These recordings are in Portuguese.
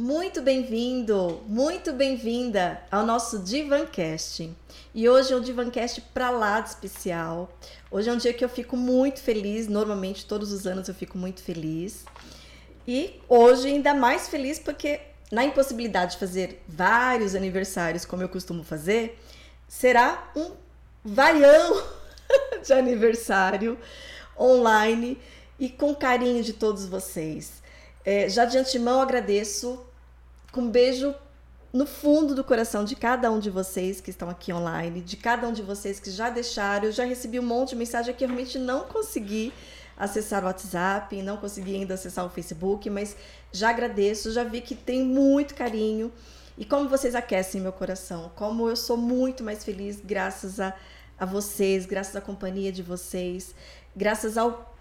Muito bem-vindo, muito bem-vinda ao nosso Divancast. E hoje é um Divancast para lá de especial. Hoje é um dia que eu fico muito feliz, normalmente todos os anos eu fico muito feliz. E hoje ainda mais feliz porque na impossibilidade de fazer vários aniversários como eu costumo fazer, será um varião de aniversário online e com carinho de todos vocês. É, já de antemão agradeço com um beijo no fundo do coração de cada um de vocês que estão aqui online, de cada um de vocês que já deixaram. Eu já recebi um monte de mensagem que realmente não consegui acessar o WhatsApp, não consegui ainda acessar o Facebook, mas já agradeço, já vi que tem muito carinho. E como vocês aquecem meu coração, como eu sou muito mais feliz graças a, a vocês, graças à companhia de vocês, graças ao,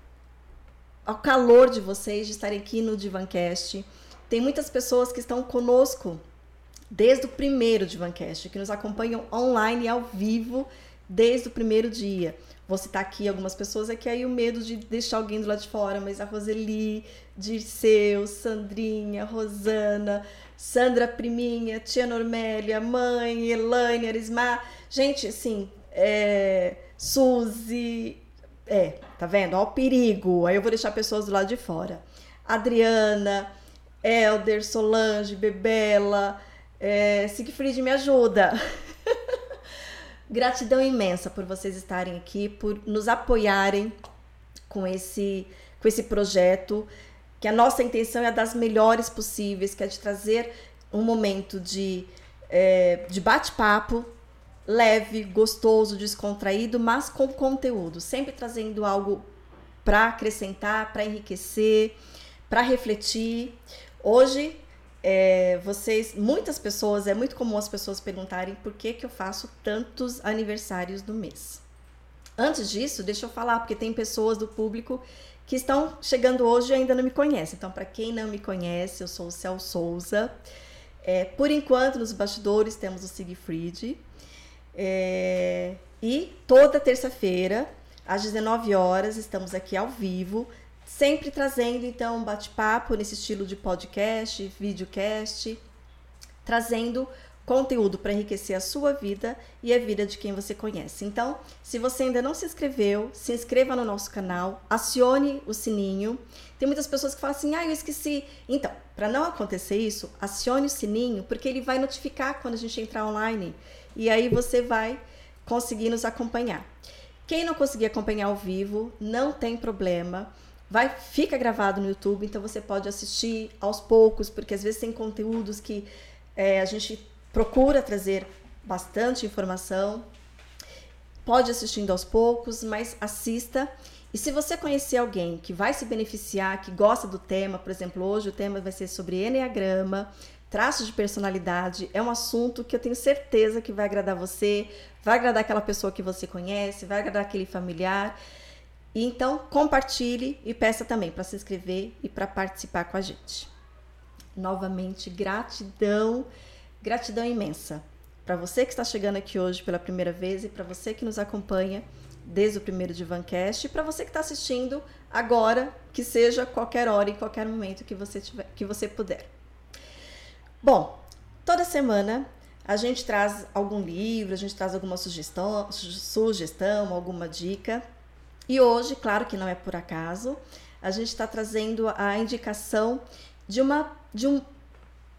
ao calor de vocês de estarem aqui no Divancast. Tem muitas pessoas que estão conosco desde o primeiro Divancast, que nos acompanham online e ao vivo desde o primeiro dia. Vou citar aqui algumas pessoas, é que aí o medo de deixar alguém do lado de fora, mas a Roseli, Dirceu, Sandrinha, Rosana, Sandra Priminha, Tia Normélia, Mãe, Elaine, Arismar. Gente, assim, é, Suzy. É, tá vendo? Ó, o perigo. Aí eu vou deixar pessoas do lado de fora. Adriana, Elder, Solange, Bebela, é, Siegfried, me ajuda. Gratidão imensa por vocês estarem aqui, por nos apoiarem com esse, com esse projeto, que a nossa intenção é das melhores possíveis, que é de trazer um momento de, é, de bate-papo leve, gostoso, descontraído, mas com conteúdo, sempre trazendo algo para acrescentar, para enriquecer, para refletir. Hoje é, vocês, muitas pessoas, é muito comum as pessoas perguntarem por que, que eu faço tantos aniversários no mês. Antes disso, deixa eu falar, porque tem pessoas do público que estão chegando hoje e ainda não me conhecem. Então, para quem não me conhece, eu sou o Cel Souza. É, por enquanto, nos bastidores temos o Siegfried. É, e toda terça-feira, às 19 horas, estamos aqui ao vivo Sempre trazendo, então, um bate-papo nesse estilo de podcast, videocast, trazendo conteúdo para enriquecer a sua vida e a vida de quem você conhece. Então, se você ainda não se inscreveu, se inscreva no nosso canal, acione o sininho. Tem muitas pessoas que falam assim: "Ah, eu esqueci". Então, para não acontecer isso, acione o sininho, porque ele vai notificar quando a gente entrar online e aí você vai conseguir nos acompanhar. Quem não conseguir acompanhar ao vivo, não tem problema vai fica gravado no YouTube, então você pode assistir aos poucos, porque às vezes tem conteúdos que é, a gente procura trazer bastante informação. Pode assistindo aos poucos, mas assista. E se você conhecer alguém que vai se beneficiar, que gosta do tema, por exemplo, hoje o tema vai ser sobre Enneagrama, traços de personalidade, é um assunto que eu tenho certeza que vai agradar você, vai agradar aquela pessoa que você conhece, vai agradar aquele familiar. Então, compartilhe e peça também para se inscrever e para participar com a gente. Novamente, gratidão, gratidão imensa para você que está chegando aqui hoje pela primeira vez e para você que nos acompanha desde o primeiro Divancast e para você que está assistindo agora, que seja qualquer hora e qualquer momento que você tiver, que você puder. Bom, toda semana a gente traz algum livro, a gente traz alguma sugestão, sugestão, alguma dica e hoje, claro que não é por acaso, a gente está trazendo a indicação de, uma, de, um,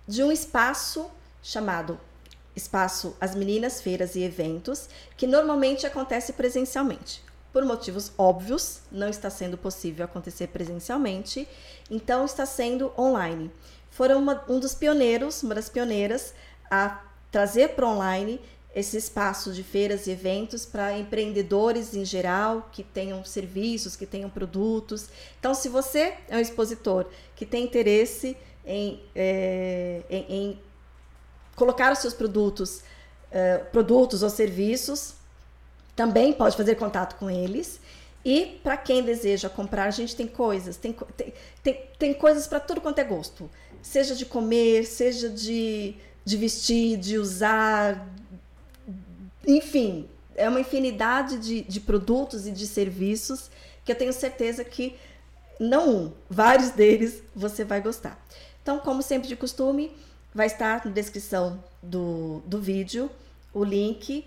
de um espaço chamado Espaço As Meninas, Feiras e Eventos, que normalmente acontece presencialmente. Por motivos óbvios, não está sendo possível acontecer presencialmente, então está sendo online. Foram uma, um dos pioneiros, uma das pioneiras, a trazer para online esse espaço de feiras e eventos para empreendedores em geral que tenham serviços, que tenham produtos. Então, se você é um expositor que tem interesse em, é, em, em colocar os seus produtos, é, produtos ou serviços, também pode fazer contato com eles. E para quem deseja comprar, a gente tem coisas, tem, tem, tem, tem coisas para tudo quanto é gosto. Seja de comer, seja de, de vestir, de usar, enfim, é uma infinidade de, de produtos e de serviços que eu tenho certeza que, não um, vários deles você vai gostar. Então, como sempre de costume, vai estar na descrição do, do vídeo o link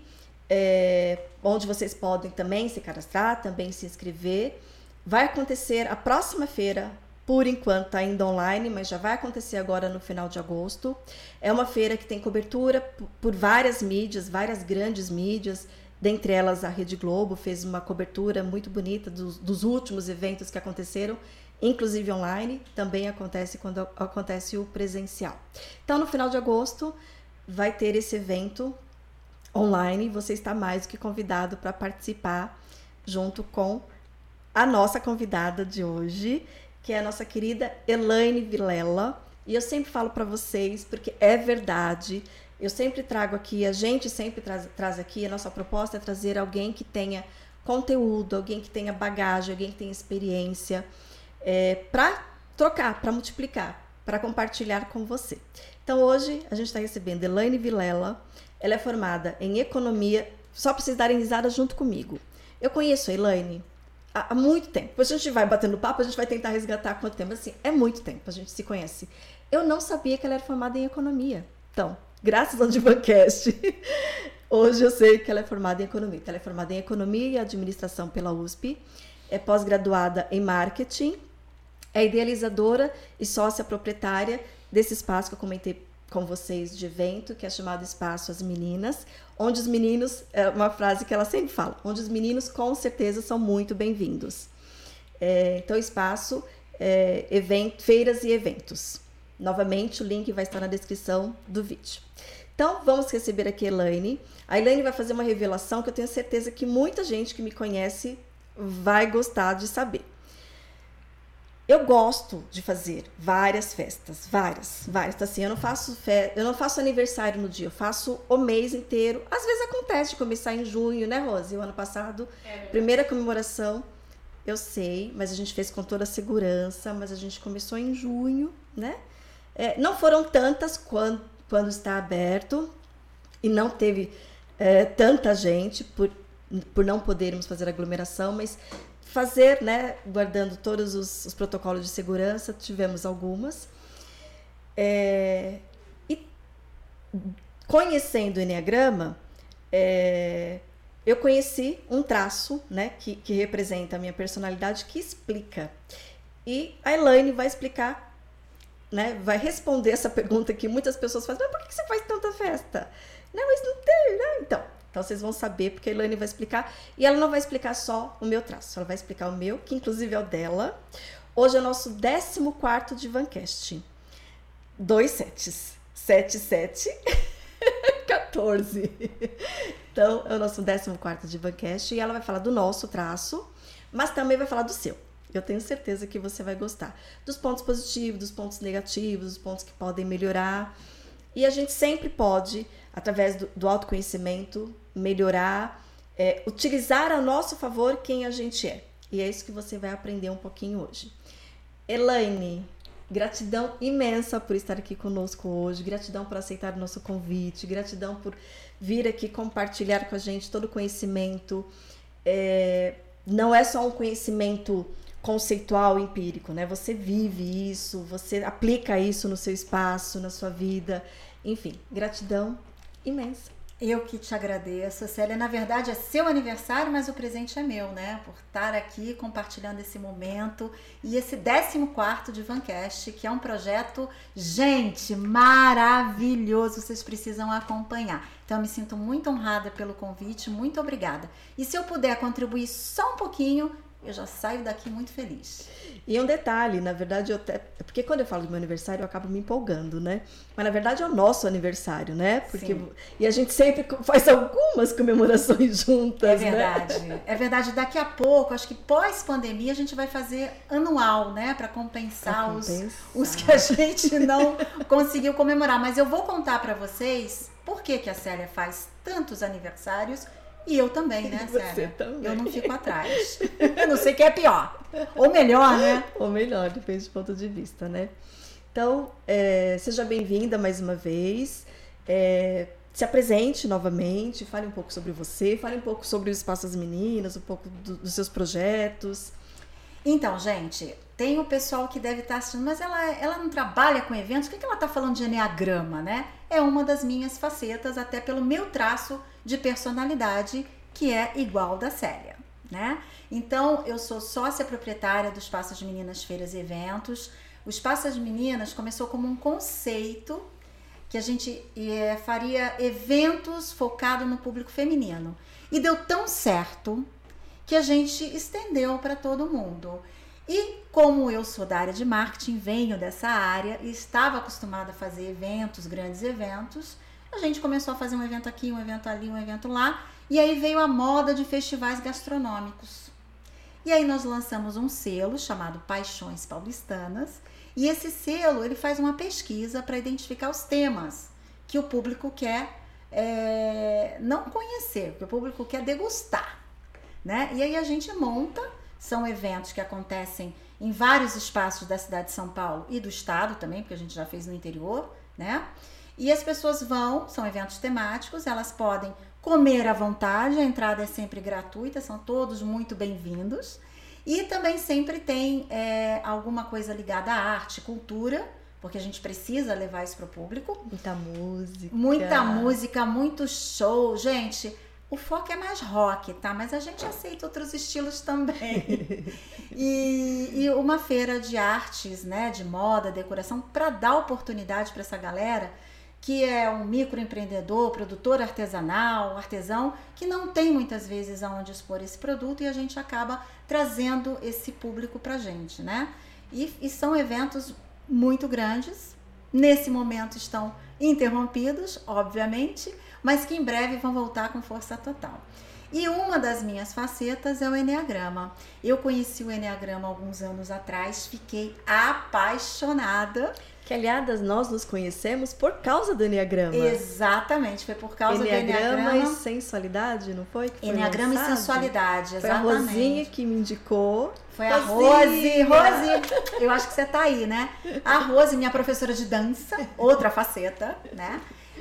é, onde vocês podem também se cadastrar, também se inscrever. Vai acontecer a próxima feira, por enquanto ainda online, mas já vai acontecer agora no final de agosto. É uma feira que tem cobertura por várias mídias, várias grandes mídias, dentre elas a Rede Globo fez uma cobertura muito bonita dos, dos últimos eventos que aconteceram, inclusive online, também acontece quando acontece o presencial. Então, no final de agosto, vai ter esse evento online, você está mais que convidado para participar junto com a nossa convidada de hoje, que é a nossa querida Elaine Vilela. E eu sempre falo para vocês, porque é verdade, eu sempre trago aqui, a gente sempre traz, traz aqui, a nossa proposta é trazer alguém que tenha conteúdo, alguém que tenha bagagem, alguém que tenha experiência, é, para trocar, para multiplicar, para compartilhar com você. Então hoje a gente está recebendo Elaine Vilela, ela é formada em economia, só para vocês darem risada junto comigo. Eu conheço a Elaine há, muito tempo. Depois a gente vai batendo papo, a gente vai tentar resgatar quanto tempo. Assim, é muito tempo, a gente se conhece. Eu não sabia que ela era formada em economia. Então, graças ao Divancast, hoje eu sei que ela é formada em economia. Ela é formada em economia e administração pela USP, é pós-graduada em marketing, é idealizadora e sócia proprietária desse espaço que eu comentei com vocês de evento, que é chamado Espaço As Meninas, onde os meninos, é uma frase que ela sempre fala, onde os meninos com certeza são muito bem-vindos. É, então, espaço, é, evento, feiras e eventos. Novamente, o link vai estar na descrição do vídeo. Então, vamos receber aqui a Elaine. A Elaine vai fazer uma revelação que eu tenho certeza que muita gente que me conhece vai gostar de saber. Eu gosto de fazer várias festas, várias, várias. Então, assim, eu não faço fe... eu não faço aniversário no dia, eu faço o mês inteiro. Às vezes acontece de começar em junho, né, Rose? O ano passado, é primeira comemoração, eu sei, mas a gente fez com toda a segurança, mas a gente começou em junho, né? É, não foram tantas quando, quando está aberto e não teve é, tanta gente por, por não podermos fazer aglomeração, mas fazer, né, guardando todos os, os protocolos de segurança, tivemos algumas. É, e conhecendo o Enneagrama, é, eu conheci um traço né, que, que representa a minha personalidade, que explica. E a Elaine vai explicar, né, vai responder essa pergunta que muitas pessoas fazem: mas por que você faz tanta festa? Não, mas não tem, né? Então, então vocês vão saber, porque a Elaine vai explicar. E ela não vai explicar só o meu traço, ela vai explicar o meu, que inclusive é o dela. Hoje é o nosso 14 de Vancast. Dois sets. Sete, sete. 14. Então, é o nosso 14 de Vancast. E ela vai falar do nosso traço, mas também vai falar do seu. Eu tenho certeza que você vai gostar. Dos pontos positivos, dos pontos negativos, dos pontos que podem melhorar. E a gente sempre pode, através do, do autoconhecimento, melhorar, é, utilizar a nosso favor quem a gente é. E é isso que você vai aprender um pouquinho hoje. Elaine, gratidão imensa por estar aqui conosco hoje, gratidão por aceitar o nosso convite, gratidão por vir aqui compartilhar com a gente todo o conhecimento. É, não é só um conhecimento conceitual, empírico, né? Você vive isso, você aplica isso no seu espaço, na sua vida. Enfim, gratidão imensa. Eu que te agradeço, Célia. Na verdade, é seu aniversário, mas o presente é meu, né? Por estar aqui compartilhando esse momento e esse 14 de Vancast, que é um projeto, gente, maravilhoso. Vocês precisam acompanhar. Então, eu me sinto muito honrada pelo convite, muito obrigada. E se eu puder contribuir só um pouquinho, eu já saio daqui muito feliz. E um detalhe, na verdade, eu até. Porque quando eu falo do meu aniversário, eu acabo me empolgando, né? Mas na verdade é o nosso aniversário, né? Porque Sim. E a gente sempre faz algumas comemorações juntas. É né? verdade. Né? É verdade. Daqui a pouco, acho que pós-pandemia, a gente vai fazer anual, né? Para compensar, compensar. Os, os que a gente não conseguiu comemorar. Mas eu vou contar para vocês por que, que a Célia faz tantos aniversários e eu também, né, Você também. Eu não fico atrás. eu não sei o que é pior. Ou melhor, né? Ou melhor, depende do ponto de vista, né? Então, é, seja bem-vinda mais uma vez. É, se apresente novamente, fale um pouco sobre você, fale um pouco sobre o Espaço das Meninas, um pouco do, dos seus projetos. Então, gente, tem o pessoal que deve estar assistindo, mas ela, ela não trabalha com eventos, o que, que ela está falando de Enneagrama, né? É uma das minhas facetas, até pelo meu traço de personalidade, que é igual da Célia, né? Então, eu sou sócia proprietária do Espaço de Meninas Feiras e Eventos. O Espaço de Meninas começou como um conceito que a gente é, faria eventos focado no público feminino. E deu tão certo que a gente estendeu para todo mundo. E como eu sou da área de marketing, venho dessa área e estava acostumada a fazer eventos, grandes eventos, a gente começou a fazer um evento aqui, um evento ali, um evento lá, e aí veio a moda de festivais gastronômicos. E aí nós lançamos um selo chamado Paixões Paulistanas, e esse selo ele faz uma pesquisa para identificar os temas que o público quer é, não conhecer, que o público quer degustar né? E aí a gente monta, são eventos que acontecem em vários espaços da cidade de São Paulo e do estado também, porque a gente já fez no interior, né? E as pessoas vão, são eventos temáticos, elas podem comer à vontade, a entrada é sempre gratuita, são todos muito bem-vindos. E também sempre tem é, alguma coisa ligada à arte, cultura, porque a gente precisa levar isso para o público. Muita música. Muita música, muito show. Gente, o foco é mais rock, tá? Mas a gente aceita outros estilos também. e, e uma feira de artes, né? De moda, decoração, para dar oportunidade para essa galera que é um microempreendedor, produtor artesanal, artesão, que não tem muitas vezes aonde expor esse produto e a gente acaba trazendo esse público para gente, né? E, e são eventos muito grandes. Nesse momento estão interrompidos, obviamente, mas que em breve vão voltar com força total. E uma das minhas facetas é o Enneagrama. Eu conheci o Enneagrama alguns anos atrás, fiquei apaixonada. Que, aliás, nós nos conhecemos por causa do Enneagrama. Exatamente, foi por causa Enneagrama do Enneagrama. e sensualidade, não foi? Que foi Enneagrama lançado? e sensualidade, Foi a exatamente. Rosinha que me indicou. Foi a Rose, Rose, eu acho que você tá aí, né? A Rose, minha professora de dança, outra faceta, né?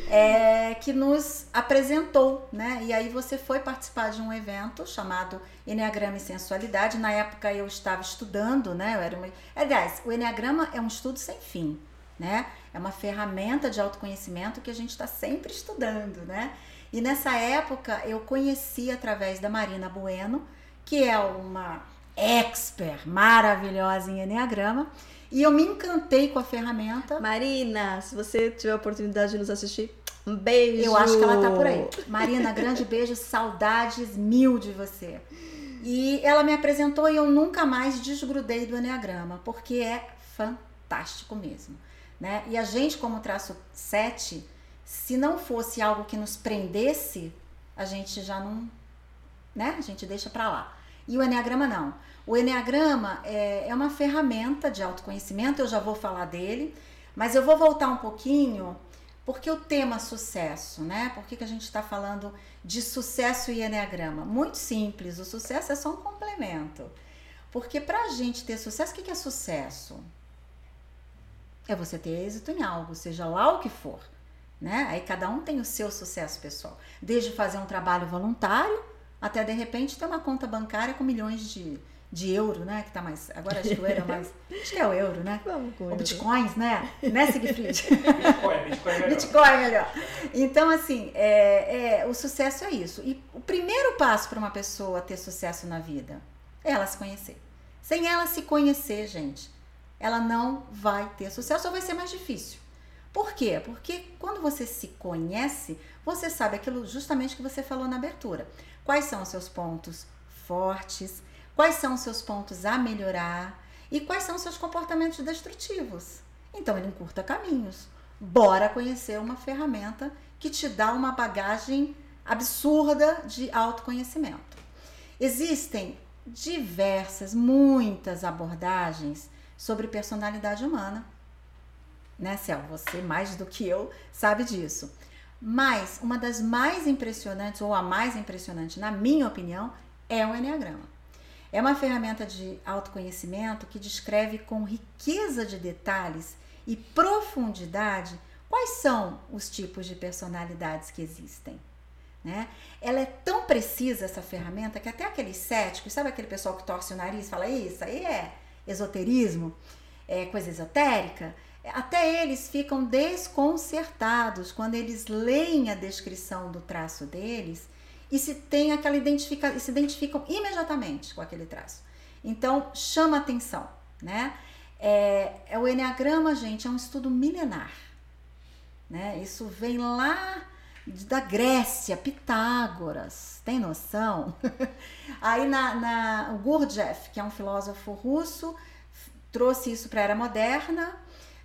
É, que nos apresentou, né? E aí você foi participar de um evento chamado Enneagrama e Sensualidade. Na época eu estava estudando, né? Eu era uma... Aliás, o Enneagrama é um estudo sem fim, né? É uma ferramenta de autoconhecimento que a gente está sempre estudando, né? E nessa época eu conheci através da Marina Bueno, que é uma expert maravilhosa em Enneagrama, e eu me encantei com a ferramenta. Marina, se você tiver a oportunidade de nos assistir, um beijo. Eu acho que ela tá por aí. Marina, grande beijo, saudades mil de você. E ela me apresentou e eu nunca mais desgrudei do Enneagrama, porque é fantástico mesmo. Né? E a gente, como traço 7, se não fosse algo que nos prendesse, a gente já não. Né? A gente deixa pra lá. E o Enneagrama não. O Enneagrama é, é uma ferramenta de autoconhecimento, eu já vou falar dele, mas eu vou voltar um pouquinho, porque o tema sucesso, né? Por que, que a gente está falando de sucesso e Enneagrama? Muito simples, o sucesso é só um complemento. Porque para a gente ter sucesso, o que, que é sucesso? É você ter êxito em algo, seja lá o que for. Né? Aí cada um tem o seu sucesso pessoal. Desde fazer um trabalho voluntário até de repente ter uma conta bancária com milhões de, de euro, né? Que tá mais. Agora acho que o euro é mais. Acho que é o euro, né? Vamos com Ou bitcoins, né? Né, Siegfried? Bitcoin, Bitcoin é melhor. Bitcoin é melhor. Então, assim, é, é, o sucesso é isso. E o primeiro passo para uma pessoa ter sucesso na vida é ela se conhecer. Sem ela se conhecer, gente, ela não vai ter sucesso ou vai ser mais difícil. Por quê? Porque quando você se conhece, você sabe aquilo justamente que você falou na abertura. Quais são os seus pontos fortes, quais são os seus pontos a melhorar e quais são os seus comportamentos destrutivos. Então ele encurta caminhos. Bora conhecer uma ferramenta que te dá uma bagagem absurda de autoconhecimento. Existem diversas, muitas abordagens sobre personalidade humana. Né, Cel? Você mais do que eu sabe disso. Mas uma das mais impressionantes, ou a mais impressionante, na minha opinião, é o Enneagrama. É uma ferramenta de autoconhecimento que descreve com riqueza de detalhes e profundidade quais são os tipos de personalidades que existem. Né? Ela é tão precisa essa ferramenta que até aqueles céticos, sabe aquele pessoal que torce o nariz e fala isso aí é esoterismo, é coisa esotérica? Até eles ficam desconcertados quando eles leem a descrição do traço deles e se tem aquela identifica, se identificam imediatamente com aquele traço. Então chama atenção, né? É, é o enneagrama, gente, é um estudo milenar, né? Isso vem lá da Grécia, Pitágoras, tem noção? Aí na, na o Gurdjieff, que é um filósofo russo, trouxe isso para a era moderna.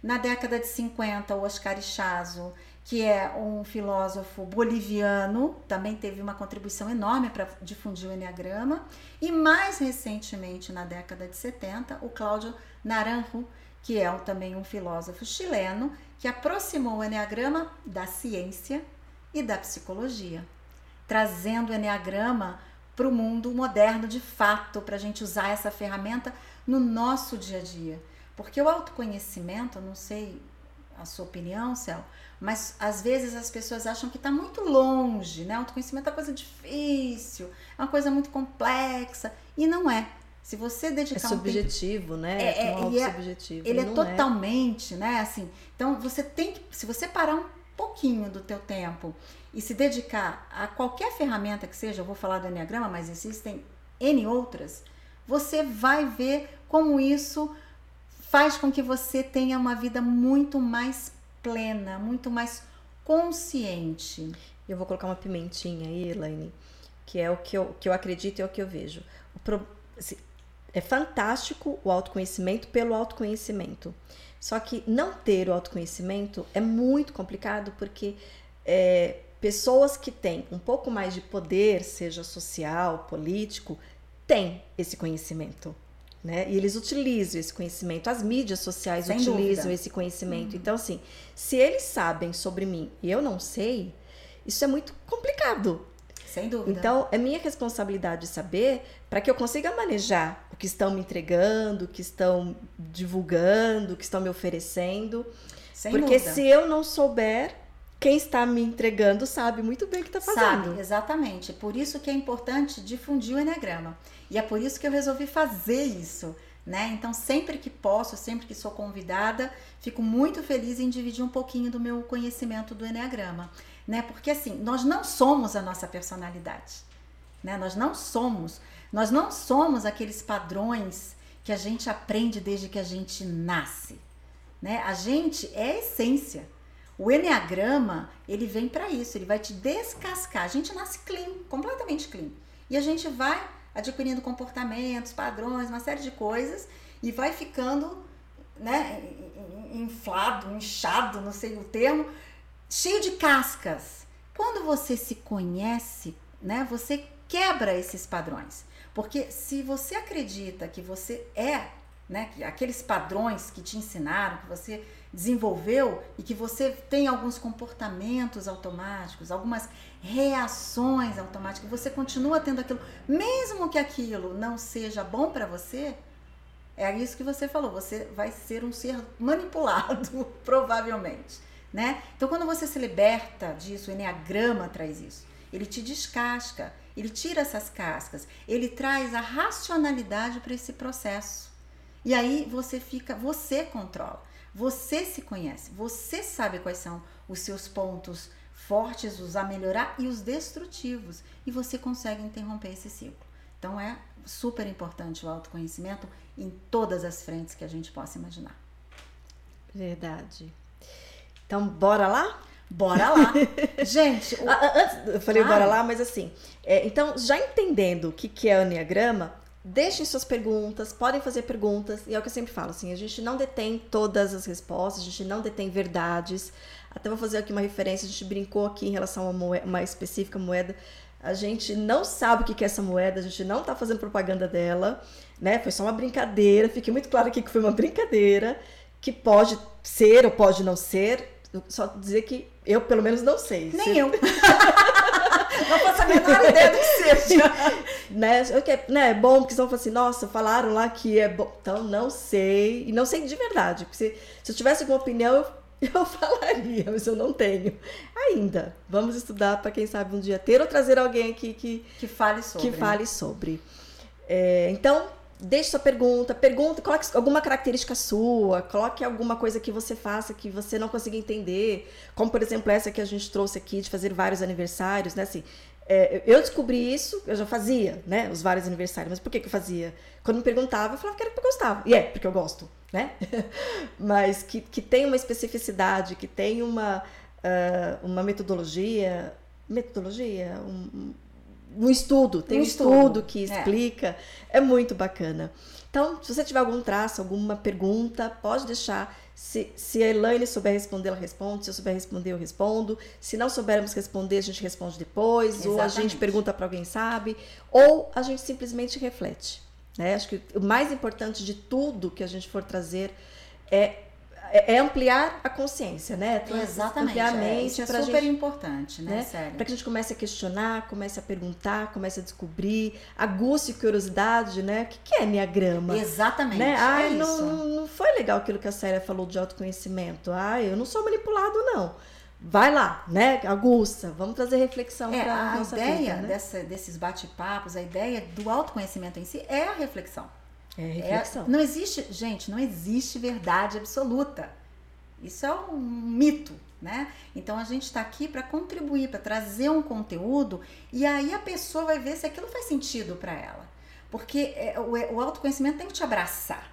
Na década de 50, o Oscar Ichazo, que é um filósofo boliviano, também teve uma contribuição enorme para difundir o Enneagrama. E mais recentemente, na década de 70, o Cláudio Naranjo, que é também um filósofo chileno, que aproximou o Enneagrama da ciência e da psicologia, trazendo o Enneagrama para o mundo moderno de fato, para a gente usar essa ferramenta no nosso dia a dia. Porque o autoconhecimento, eu não sei a sua opinião, Céu, mas às vezes as pessoas acham que está muito longe, né? O autoconhecimento é uma coisa difícil, é uma coisa muito complexa, e não é. Se você dedicar é subjetivo, um tempo, né? É, é, um ele é, subjetivo. Ele é totalmente, é. né? Assim, então você tem que, se você parar um pouquinho do teu tempo e se dedicar a qualquer ferramenta que seja, eu vou falar do Enneagrama, mas existem N outras, você vai ver como isso faz com que você tenha uma vida muito mais plena, muito mais consciente. Eu vou colocar uma pimentinha aí, Elaine, que é o que eu, que eu acredito e é o que eu vejo. Pro, assim, é fantástico o autoconhecimento pelo autoconhecimento. Só que não ter o autoconhecimento é muito complicado porque é, pessoas que têm um pouco mais de poder, seja social, político, têm esse conhecimento. Né? E eles utilizam esse conhecimento, as mídias sociais Sem utilizam dúvida. esse conhecimento. Uhum. Então, assim, se eles sabem sobre mim e eu não sei, isso é muito complicado. Sem dúvida. Então, é minha responsabilidade saber para que eu consiga manejar que estão me entregando, que estão divulgando, que estão me oferecendo. Sem Porque dúvida. se eu não souber, quem está me entregando sabe muito bem o que está fazendo. Sabe, exatamente. Por isso que é importante difundir o Enneagrama. E é por isso que eu resolvi fazer isso. Né? Então, sempre que posso, sempre que sou convidada, fico muito feliz em dividir um pouquinho do meu conhecimento do Enneagrama né? Porque assim, nós não somos a nossa personalidade, né? Nós não somos, nós não somos aqueles padrões que a gente aprende desde que a gente nasce, né? A gente é a essência. O enneagrama, ele vem para isso, ele vai te descascar. A gente nasce clean, completamente clean. E a gente vai adquirindo comportamentos, padrões, uma série de coisas e vai ficando, né, inflado, inchado, não sei o termo, cheio de cascas. Quando você se conhece, né, você quebra esses padrões. Porque se você acredita que você é, né, que aqueles padrões que te ensinaram, que você desenvolveu e que você tem alguns comportamentos automáticos, algumas reações automáticas, você continua tendo aquilo, mesmo que aquilo não seja bom para você, é isso que você falou, você vai ser um ser manipulado, provavelmente né? Então, quando você se liberta disso, o Enneagrama traz isso. Ele te descasca, ele tira essas cascas, ele traz a racionalidade para esse processo. E aí você fica, você controla, você se conhece, você sabe quais são os seus pontos fortes, os a melhorar e os destrutivos. E você consegue interromper esse ciclo. Então é super importante o autoconhecimento em todas as frentes que a gente possa imaginar. Verdade. Então, bora lá? Bora lá. Gente, o... antes eu falei ah. bora lá, mas assim, é, então já entendendo o que, que é o Enneagrama, deixem suas perguntas, podem fazer perguntas, e é o que eu sempre falo, assim, a gente não detém todas as respostas, a gente não detém verdades. Até vou fazer aqui uma referência, a gente brincou aqui em relação a uma, moeda, uma específica moeda. A gente não sabe o que é essa moeda, a gente não está fazendo propaganda dela, né? Foi só uma brincadeira, fique muito claro aqui que foi uma brincadeira, que pode ser ou pode não ser, só dizer que eu, pelo menos, não sei. Nem Se... eu. não faço a menor ideia do que seja. né? Okay, né? É bom, porque senão assim, nossa, falaram lá que é bom. Então, não sei. E não sei de verdade. Porque se, se eu tivesse alguma opinião, eu Eu falaria, mas eu não tenho. Ainda. Vamos estudar para quem sabe um dia ter ou trazer alguém aqui que, que fale sobre. Que fale sobre. É, então, deixe sua pergunta, pergunta, coloque alguma característica sua, coloque alguma coisa que você faça que você não consiga entender, como por exemplo essa que a gente trouxe aqui de fazer vários aniversários, né? Assim, é, eu descobri isso, eu já fazia, né? Os vários aniversários, mas por que, que eu fazia? Quando me perguntava, eu falava que era porque eu gostava. E é, porque eu gosto, né? mas que, que tem uma especificidade, que tem uma, uh, uma metodologia. Metodologia? Um, um estudo, tem um, estudo. estudo. que é. explica. É. é muito bacana. Então, se você tiver algum traço, alguma pergunta, pode deixar. Se, se a Elaine souber responder, ela responde. Se eu souber responder, eu respondo. Se não soubermos responder, a gente responde depois. Exatamente. Ou a gente pergunta para alguém sabe. Ou a gente simplesmente reflete. Né? Acho que o mais importante de tudo que a gente for trazer é é, é ampliar a consciência, né? Exatamente. Ampliar a é, mente. Isso é super gente, importante, né? né? Para que a gente comece a questionar, comece a perguntar, comece a descobrir, aguce curiosidade, né? O que, que é Enneagrama? Exatamente. Né? É Ai, não, não foi legal aquilo que a Séria falou de autoconhecimento. Ai, eu não sou manipulado, não. Vai lá, né? Aguça, vamos trazer reflexão é, para a nossa ideia vida, né? dessa, desses bate-papos, a ideia do autoconhecimento em si é a reflexão. É reflexão. É, não existe, gente, não existe verdade absoluta. Isso é um mito, né? Então a gente está aqui para contribuir, para trazer um conteúdo e aí a pessoa vai ver se aquilo faz sentido para ela. Porque é, o, o, autoconhecimento tem que te abraçar.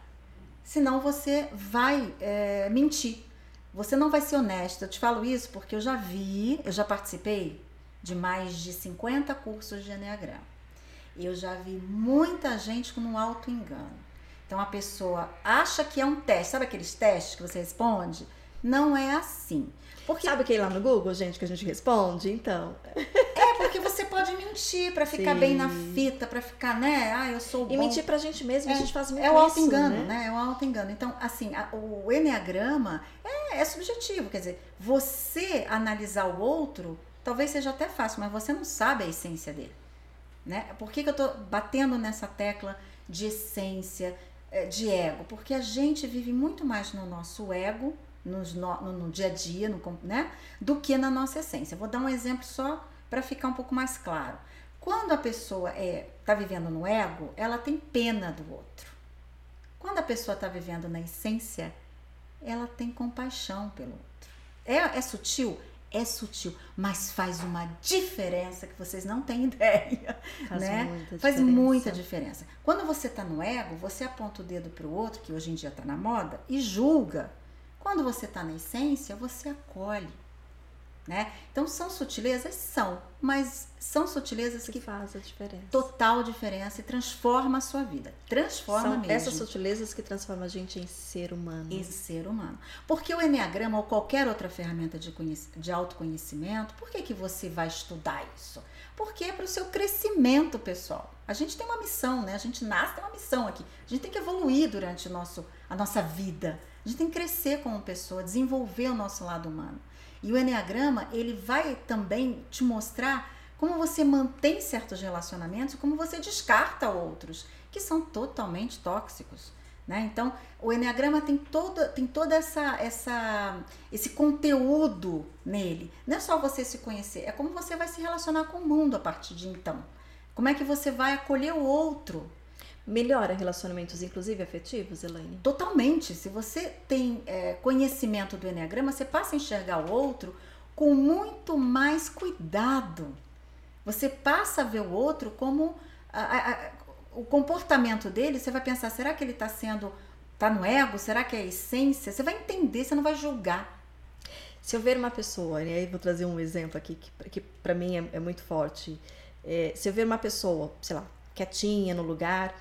Senão você vai é, mentir. Você não vai ser honesta. Eu te falo isso porque eu já vi, eu já participei de mais de 50 cursos de Enneagrama. Eu já vi muita gente com um auto engano. Então a pessoa acha que é um teste, sabe aqueles testes que você responde? Não é assim. Porque... Sabe que é lá no Google, gente, que a gente responde? Então. É, porque você pode mentir para ficar Sim. bem na fita, para ficar, né? Ah, eu sou bom. E mentir pra gente mesmo, é, a gente faz muito É o auto-engano, né? né? É o auto-engano. Então, assim, a, o Enneagrama é, é subjetivo. Quer dizer, você analisar o outro, talvez seja até fácil, mas você não sabe a essência dele. Né? Por que, que eu estou batendo nessa tecla de essência, eh, de ego? Porque a gente vive muito mais no nosso ego, no, no, no dia a dia, no, né? do que na nossa essência. Vou dar um exemplo só para ficar um pouco mais claro. Quando a pessoa está é, tá vivendo no ego, ela tem pena do outro. Quando a pessoa está vivendo na essência, ela tem compaixão pelo outro. É, é sutil? É sutil, mas faz uma diferença que vocês não têm ideia. Faz né? muita faz diferença. muita diferença. Quando você está no ego, você aponta o dedo para o outro, que hoje em dia está na moda, e julga. Quando você está na essência, você acolhe. Né? Então são sutilezas? São, mas são sutilezas que, que fazem a diferença. Total diferença e transforma a sua vida. Transforma são mesmo. essas sutilezas que transformam a gente em ser humano. Em ser humano. Porque o Enneagrama ou qualquer outra ferramenta de, de autoconhecimento, por que, que você vai estudar isso? Porque é para o seu crescimento pessoal. A gente tem uma missão, né? A gente nasce tem uma missão aqui. A gente tem que evoluir durante o nosso, a nossa vida. A gente tem que crescer como pessoa, desenvolver o nosso lado humano. E o Enneagrama, ele vai também te mostrar como você mantém certos relacionamentos, como você descarta outros que são totalmente tóxicos. Né? Então, o Enneagrama tem toda, tem toda essa, essa, esse conteúdo nele. Não é só você se conhecer, é como você vai se relacionar com o mundo a partir de então. Como é que você vai acolher o outro Melhora relacionamentos, inclusive afetivos, Elaine? Totalmente. Se você tem é, conhecimento do Enneagrama, você passa a enxergar o outro com muito mais cuidado. Você passa a ver o outro como a, a, a, o comportamento dele. Você vai pensar: será que ele está sendo. está no ego? Será que é a essência? Você vai entender, você não vai julgar. Se eu ver uma pessoa, e aí vou trazer um exemplo aqui que, que para mim é, é, muito forte. É, se eu ver uma pessoa, sei lá, quietinha no lugar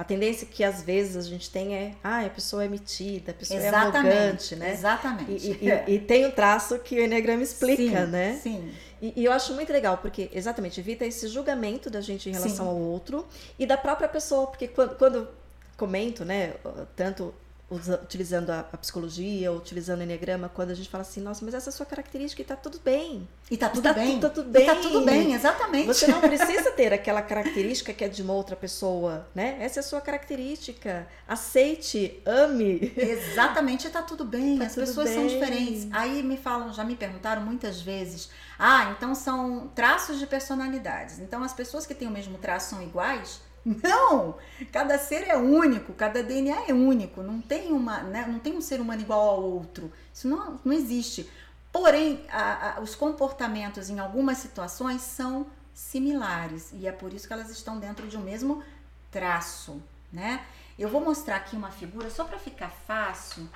a tendência que às vezes a gente tem é, ah, a pessoa é metida, a pessoa exatamente, é arrogante, né? Exatamente. E, e, e, tem um traço que o Enneagrama explica, sim, né? Sim. E, e, eu acho muito legal, porque exatamente evita esse julgamento da gente em relação sim. ao outro e da própria pessoa, porque quando, quando comento, né, tanto utilizando a, a, psicologia, utilizando o enneagrama, quando a gente fala assim, nossa, mas essa é a sua característica e tá tudo bem. E tá tudo e tá bem. Tu, tá tudo bem. E tá tudo bem, exatamente. Você não precisa ter aquela característica que é de uma outra pessoa, né? Essa é a sua característica. Aceite, ame. Exatamente, tá tudo bem. Tá As tudo pessoas bem. são diferentes. Aí me falam, já me perguntaram muitas vezes, ah, então são traços de personalidades. Então as pessoas que têm o mesmo traço são iguais? Não! Cada ser é único, cada DNA é único. Não tem, uma, né, não tem um ser humano igual ao outro. Isso não, não existe. Porém, a, a, os comportamentos em algumas situações são similares e é por isso que elas estão dentro de um mesmo traço, né? Eu vou mostrar aqui uma figura só para ficar fácil.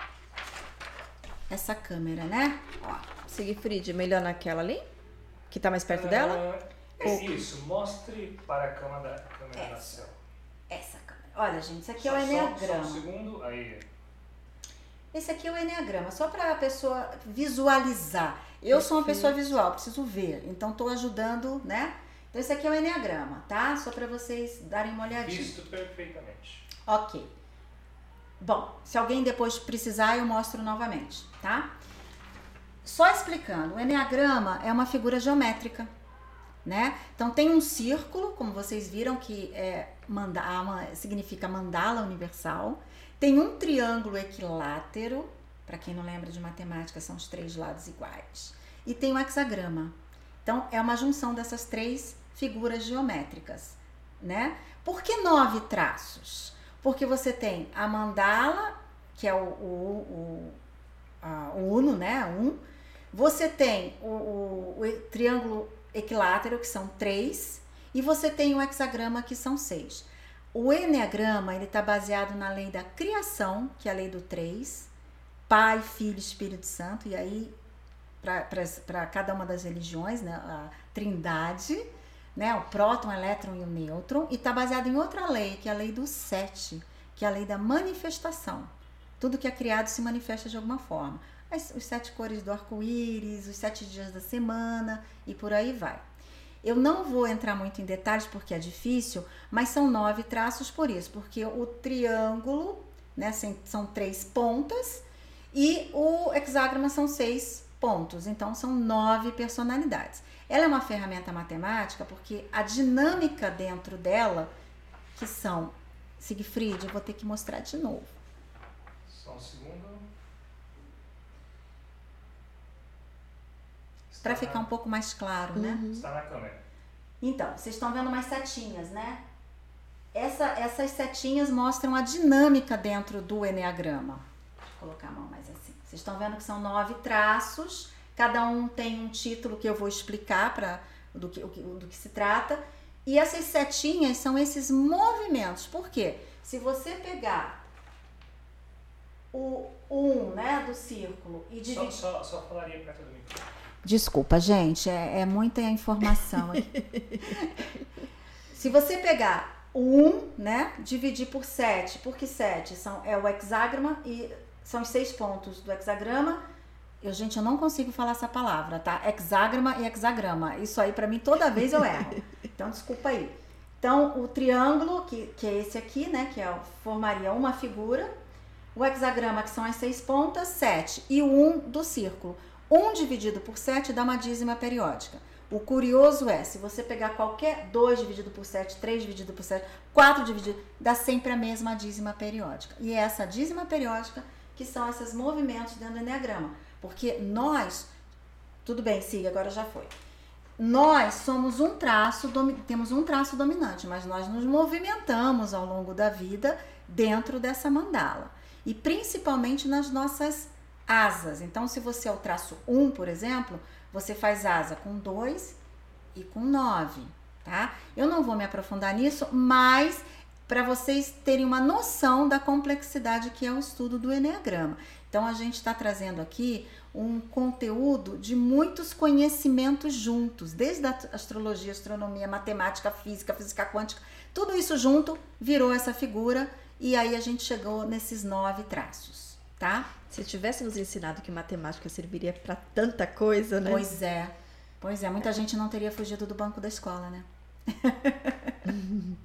Essa câmera, né? Ó. Sigfried, melhor naquela ali? Que tá mais perto uh, dela? É isso, mostre para a câmera, câmera essa, da céu. Essa câmera. Olha, gente, isso aqui só, é o Enneagrama. Só, só um segundo, aí. Esse aqui é o Enneagrama, só para a pessoa visualizar. Eu sou uma pessoa visual, preciso ver, então estou ajudando, né? Então, esse aqui é o Enneagrama, tá? Só para vocês darem uma olhadinha. Visto perfeitamente. Ok. Bom, se alguém depois precisar, eu mostro novamente, tá? Só explicando, o Enneagrama é uma figura geométrica, né? Então tem um círculo, como vocês viram, que é mandala, significa mandala universal. Tem um triângulo equilátero, para quem não lembra de matemática, são os três lados iguais. E tem o um hexagrama. Então é uma junção dessas três figuras geométricas, né? Por que nove traços? Porque você tem a mandala, que é o, o, o, a, o uno, né? Um. Você tem o, o, o triângulo equilátero, que são três, e você tem o hexagrama, que são seis. O enneagrama ele está baseado na lei da criação, que é a lei do três, Pai, Filho, Espírito Santo, e aí para cada uma das religiões, né, a Trindade, né, o próton, o elétron e o nêutron, e está baseado em outra lei, que é a lei do sete, que é a lei da manifestação. Tudo que é criado se manifesta de alguma forma as, os sete cores do arco-íris, os sete dias da semana e por aí vai. Eu não vou entrar muito em detalhes porque é difícil, mas são nove traços por isso, porque o triângulo, né, são três pontas e o hexágrama são seis pontos, então são nove personalidades. Ela é uma ferramenta matemática porque a dinâmica dentro dela, que são Siegfried, eu vou ter que mostrar de novo. Só um segundo. Para ficar um pouco mais claro, né? uhum. né? Está na câmera. Então, vocês estão vendo umas setinhas, né? Essa, essas setinhas mostram a dinâmica dentro do Enneagrama. Eu colocar a mão mais assim. Vocês estão vendo que são nove traços, cada um tem um título que eu vou explicar para do que, do que se trata. E essas setinhas são esses movimentos. Por quê? Se você pegar o 1 um, né, do círculo e dividir. Só, só, só falaria perto do microfone. Desculpa, gente, é, é muita informação. Se você pegar 1, né, dividir por 7, porque 7 são, é o hexagrama e são os seis pontos do hexagrama. Eu, gente, eu não consigo falar essa palavra, tá? Hexagrama e hexagrama. Isso aí, para mim, toda vez eu erro. Então, desculpa aí. Então, o triângulo, que, que é esse aqui, né, que é, formaria uma figura. O hexagrama, que são as seis pontas, 7. E o 1 do círculo. 1 dividido por 7 dá uma dízima periódica. O curioso é, se você pegar qualquer 2 dividido por 7, 3 dividido por 7, 4 dividido, dá sempre a mesma dízima periódica. E é essa dízima periódica que são esses movimentos dentro do Enneagrama. Porque nós, tudo bem, siga, agora já foi. Nós somos um traço, temos um traço dominante, mas nós nos movimentamos ao longo da vida dentro dessa mandala. E principalmente nas nossas asas. Então, se você é o traço 1, por exemplo, você faz asa com 2 e com 9, tá? Eu não vou me aprofundar nisso, mas para vocês terem uma noção da complexidade que é o estudo do Enneagrama. Então, a gente está trazendo aqui um conteúdo de muitos conhecimentos juntos, desde a astrologia, astronomia, matemática, física, física quântica, tudo isso junto virou essa figura e aí a gente chegou nesses nove traços, tá? Se tivesse nos ensinado que matemática serviria para tanta coisa, né? Pois é. Pois é, muita gente não teria fugido do banco da escola, né?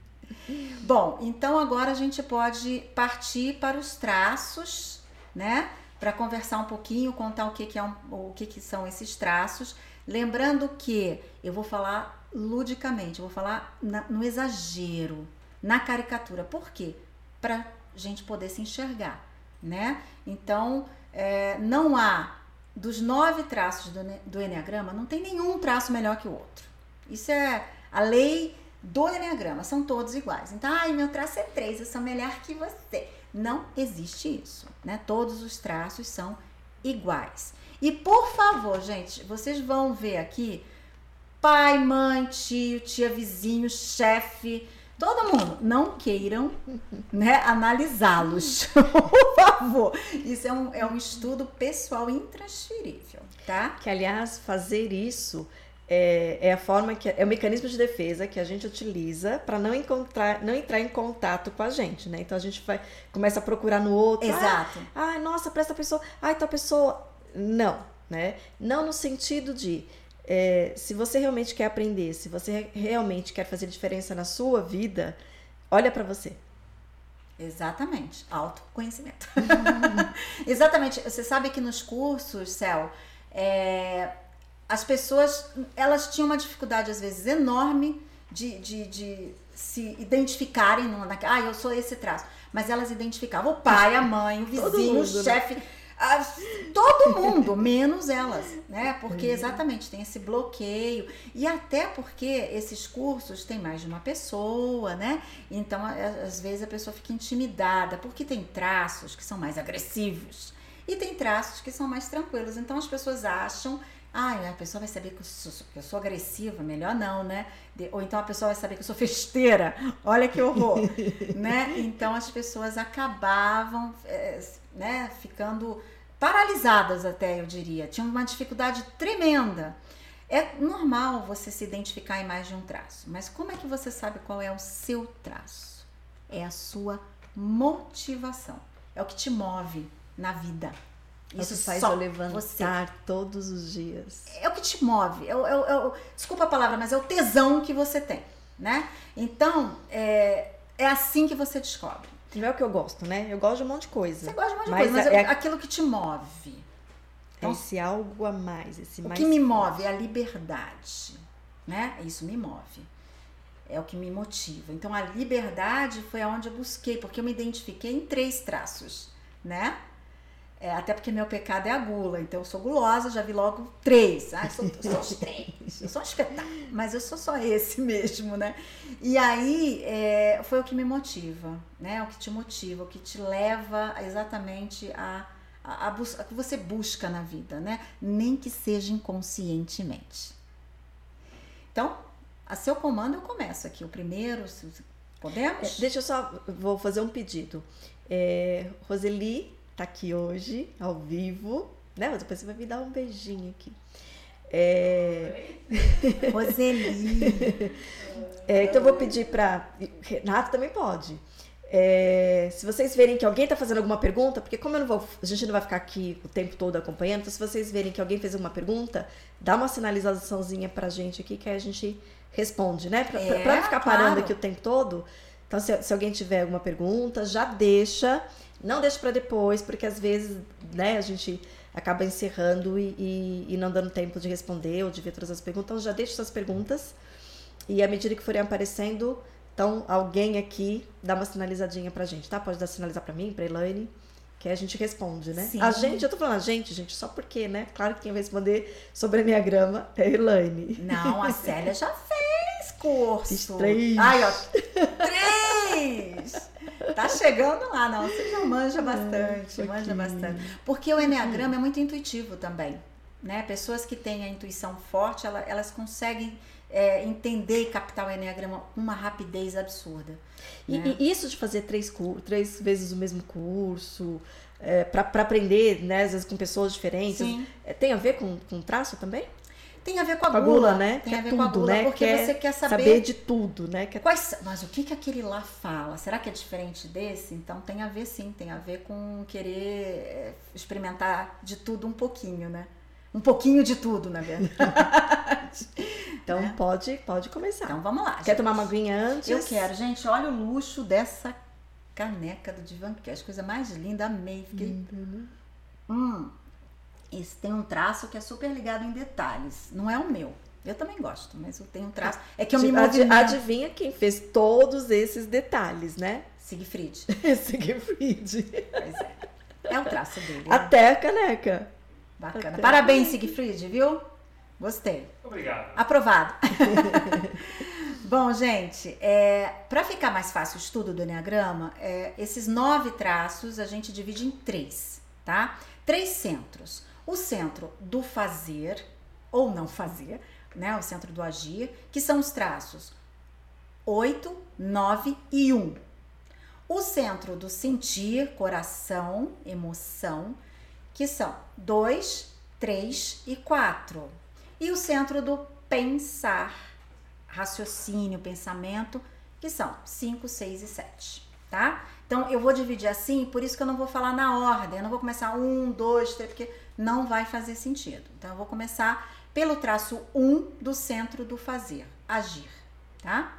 Bom, então agora a gente pode partir para os traços, né? Para conversar um pouquinho, contar o que, que, é um, o que, que são esses traços. Lembrando que eu vou falar ludicamente, vou falar na, no exagero, na caricatura. Por quê? Para gente poder se enxergar, né? Então, é, não há dos nove traços do, do Enneagrama, não tem nenhum traço melhor que o outro. Isso é a lei do Enneagrama, são todos iguais. Então, ai, meu traço é três, eu sou melhor que você. Não existe isso, né? Todos os traços são iguais. E por favor, gente, vocês vão ver aqui pai, mãe, tio, tia, vizinho, chefe, todo mundo. Não queiram né, analisá-los, por favor. Isso é um, é um estudo pessoal intransferível, tá? Que, aliás, fazer isso é, é, a forma que é o mecanismo de defesa que a gente utiliza para não encontrar, não entrar em contato com a gente, né? Então a gente vai começa a procurar no outro. Exato. Ah, ah nossa, para essa pessoa, ah, então a pessoa não, né? Não no sentido de é, se você realmente quer aprender, se você realmente quer fazer diferença na sua vida, olha para você. Exatamente, autoconhecimento. Exatamente. Você sabe que nos cursos, Céu, é, as pessoas elas tinham uma dificuldade às vezes enorme de, de, de se identificarem no, na, ah, eu sou esse traço. Mas elas identificavam o pai, a mãe, o vizinho, o né? chefe. Né? Todo mundo, menos elas, né? Porque uhum. exatamente tem esse bloqueio e até porque esses cursos tem mais de uma pessoa, né? Então às vezes a pessoa fica intimidada porque tem traços que são mais agressivos e tem traços que são mais tranquilos. Então as pessoas acham ah, a pessoa vai saber que eu, sou, que eu sou agressiva, melhor não, né? Ou então a pessoa vai saber que eu sou festeira, olha que horror, né? Então as pessoas acabavam, é, né, ficando paralisadas até, eu diria. Tinham uma dificuldade tremenda. É normal você se identificar em mais de um traço, mas como é que você sabe qual é o seu traço? É a sua motivação, é o que te move na vida. Isso faz eu levantar você. todos os dias. É o que te move. É, é, é, desculpa a palavra, mas é o tesão que você tem, né? Então, é, é assim que você descobre. Não é o que eu gosto, né? Eu gosto de um monte de coisa. Você gosta de um monte de coisa, mas é, é aquilo que te move. Então, esse algo a mais, esse o mais. O que me move é a liberdade, né? Isso me move. É o que me motiva. Então, a liberdade foi aonde eu busquei, porque eu me identifiquei em três traços, né? É, até porque meu pecado é a gula, então eu sou gulosa, já vi logo três. Ah, eu sou, eu sou os três, eu sou um espetáculo, mas eu sou só esse mesmo, né? E aí é, foi o que me motiva, né? O que te motiva, o que te leva exatamente a, a, a, a que você busca na vida, né? Nem que seja inconscientemente. Então, a seu comando eu começo aqui. O primeiro, podemos? É, deixa eu só, vou fazer um pedido. É, Roseli tá aqui hoje, ao vivo, né? Mas depois você vai me dar um beijinho aqui. É... Roseli. é, então eu vou pedir para Renato também pode. É, se vocês verem que alguém está fazendo alguma pergunta, porque como eu não vou, a gente não vai ficar aqui o tempo todo acompanhando, então se vocês verem que alguém fez alguma pergunta, dá uma sinalizaçãozinha pra gente aqui que aí a gente responde, né? Pra, é, pra não ficar parando claro. aqui o tempo todo. Então, se, se alguém tiver alguma pergunta, já deixa. Não deixe para depois, porque às vezes né, a gente acaba encerrando e, e, e, não dando tempo de responder ou de ver todas as perguntas. Então já deixe suas perguntas e à medida que forem aparecendo, então alguém aqui dá uma sinalizadinha pra gente, tá? Pode dar sinalizar para mim, pra Elaine, que a gente responde, né? Sim. A gente, eu tô falando a gente, gente, só porque, né? Claro que quem vai responder sobre a minha grama é a Elaine. Não, a Célia já fez curso. Fiz três. Ai, ó, três! Tá chegando lá, não. Você já manja bastante, é, manja bastante. Porque o Enneagrama é muito intuitivo também. Né? Pessoas que têm a intuição forte, elas conseguem é, entender e captar o Enneagrama com uma rapidez absurda. E, né? e isso de fazer três, três vezes o mesmo curso, é, para aprender, né, às vezes com pessoas diferentes. É, tem a ver com, com traço também? Tem a ver com a, com a gula, né? Tem a ver tudo, com a gula, né? porque quer você quer saber, saber de tudo, né? Quer... Quais, mas o que, que aquele lá fala? Será que é diferente desse? Então tem a ver sim, tem a ver com querer eh, experimentar de tudo um pouquinho, né? Um pouquinho de tudo, na verdade. Então né? pode, pode começar. Então vamos lá. Quer gente. tomar uma aguinha antes? Eu quero, gente. Olha o luxo dessa caneca do Divancast. Coisa mais linda. Amei. Fiquei. Hum. Esse tem um traço que é super ligado em detalhes. Não é o meu. Eu também gosto, mas eu tenho um traço. É que eu me movimento. Adivinha quem fez todos esses detalhes, né? Siegfried. Siegfried. Pois é. É o traço dele. né? Até a caneca. Bacana. até- Parabéns, Siegfried, viu? Gostei. Obrigado. Aprovado. Bom, gente, é, para ficar mais fácil o estudo do Enneagrama, é, esses nove traços a gente divide em três, tá? Três centros. O centro do fazer ou não fazer, né? O centro do agir, que são os traços 8, 9 e 1. O centro do sentir, coração, emoção, que são 2, 3 e 4. E o centro do pensar, raciocínio, pensamento, que são 5, 6 e 7, tá? Então eu vou dividir assim, por isso que eu não vou falar na ordem, eu não vou começar um, dois, três, porque não vai fazer sentido. Então eu vou começar pelo traço 1 do centro do fazer, agir, tá?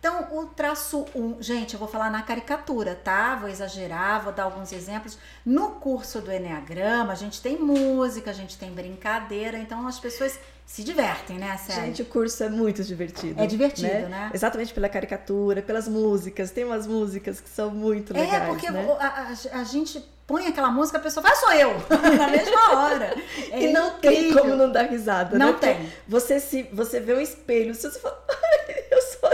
Então, o traço 1, gente, eu vou falar na caricatura, tá? Vou exagerar, vou dar alguns exemplos. No curso do Enneagrama, a gente tem música, a gente tem brincadeira, então as pessoas se divertem, né, Sérgio? Gente, o curso é muito divertido. É divertido, né? Exatamente pela caricatura, pelas músicas. Tem umas músicas que são muito legais, é, porque né? a, a- a gente põe aquela música, a pessoa fala, sou eu, na mesma hora. É e não tem incrível. como não dar risada, Não né? Porque tem. Você, se, você vê um espelho, você fala, ai, eu sou.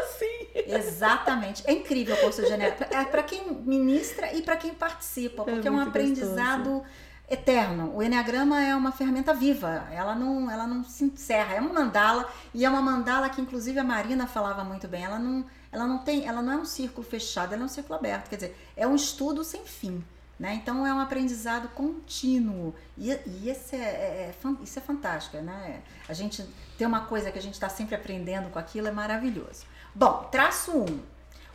Exatamente. É incrível o curso de Enneagrama. É para quem ministra e para quem participa, porque é, um muito aprendizado eterno. O Enneagrama é uma ferramenta viva, ela não, ela não se encerra. É uma mandala e é uma mandala que inclusive a Marina falava muito bem. Ela não, ela não tem, ela não é um círculo fechado, ela é um círculo aberto. Quer dizer, é um estudo sem fim. Né? Então é um aprendizado contínuo e, e esse é, é- é isso é fantástico, né? A gente ter uma coisa que a gente está sempre aprendendo com aquilo é maravilhoso. Bom, traço 1. Um.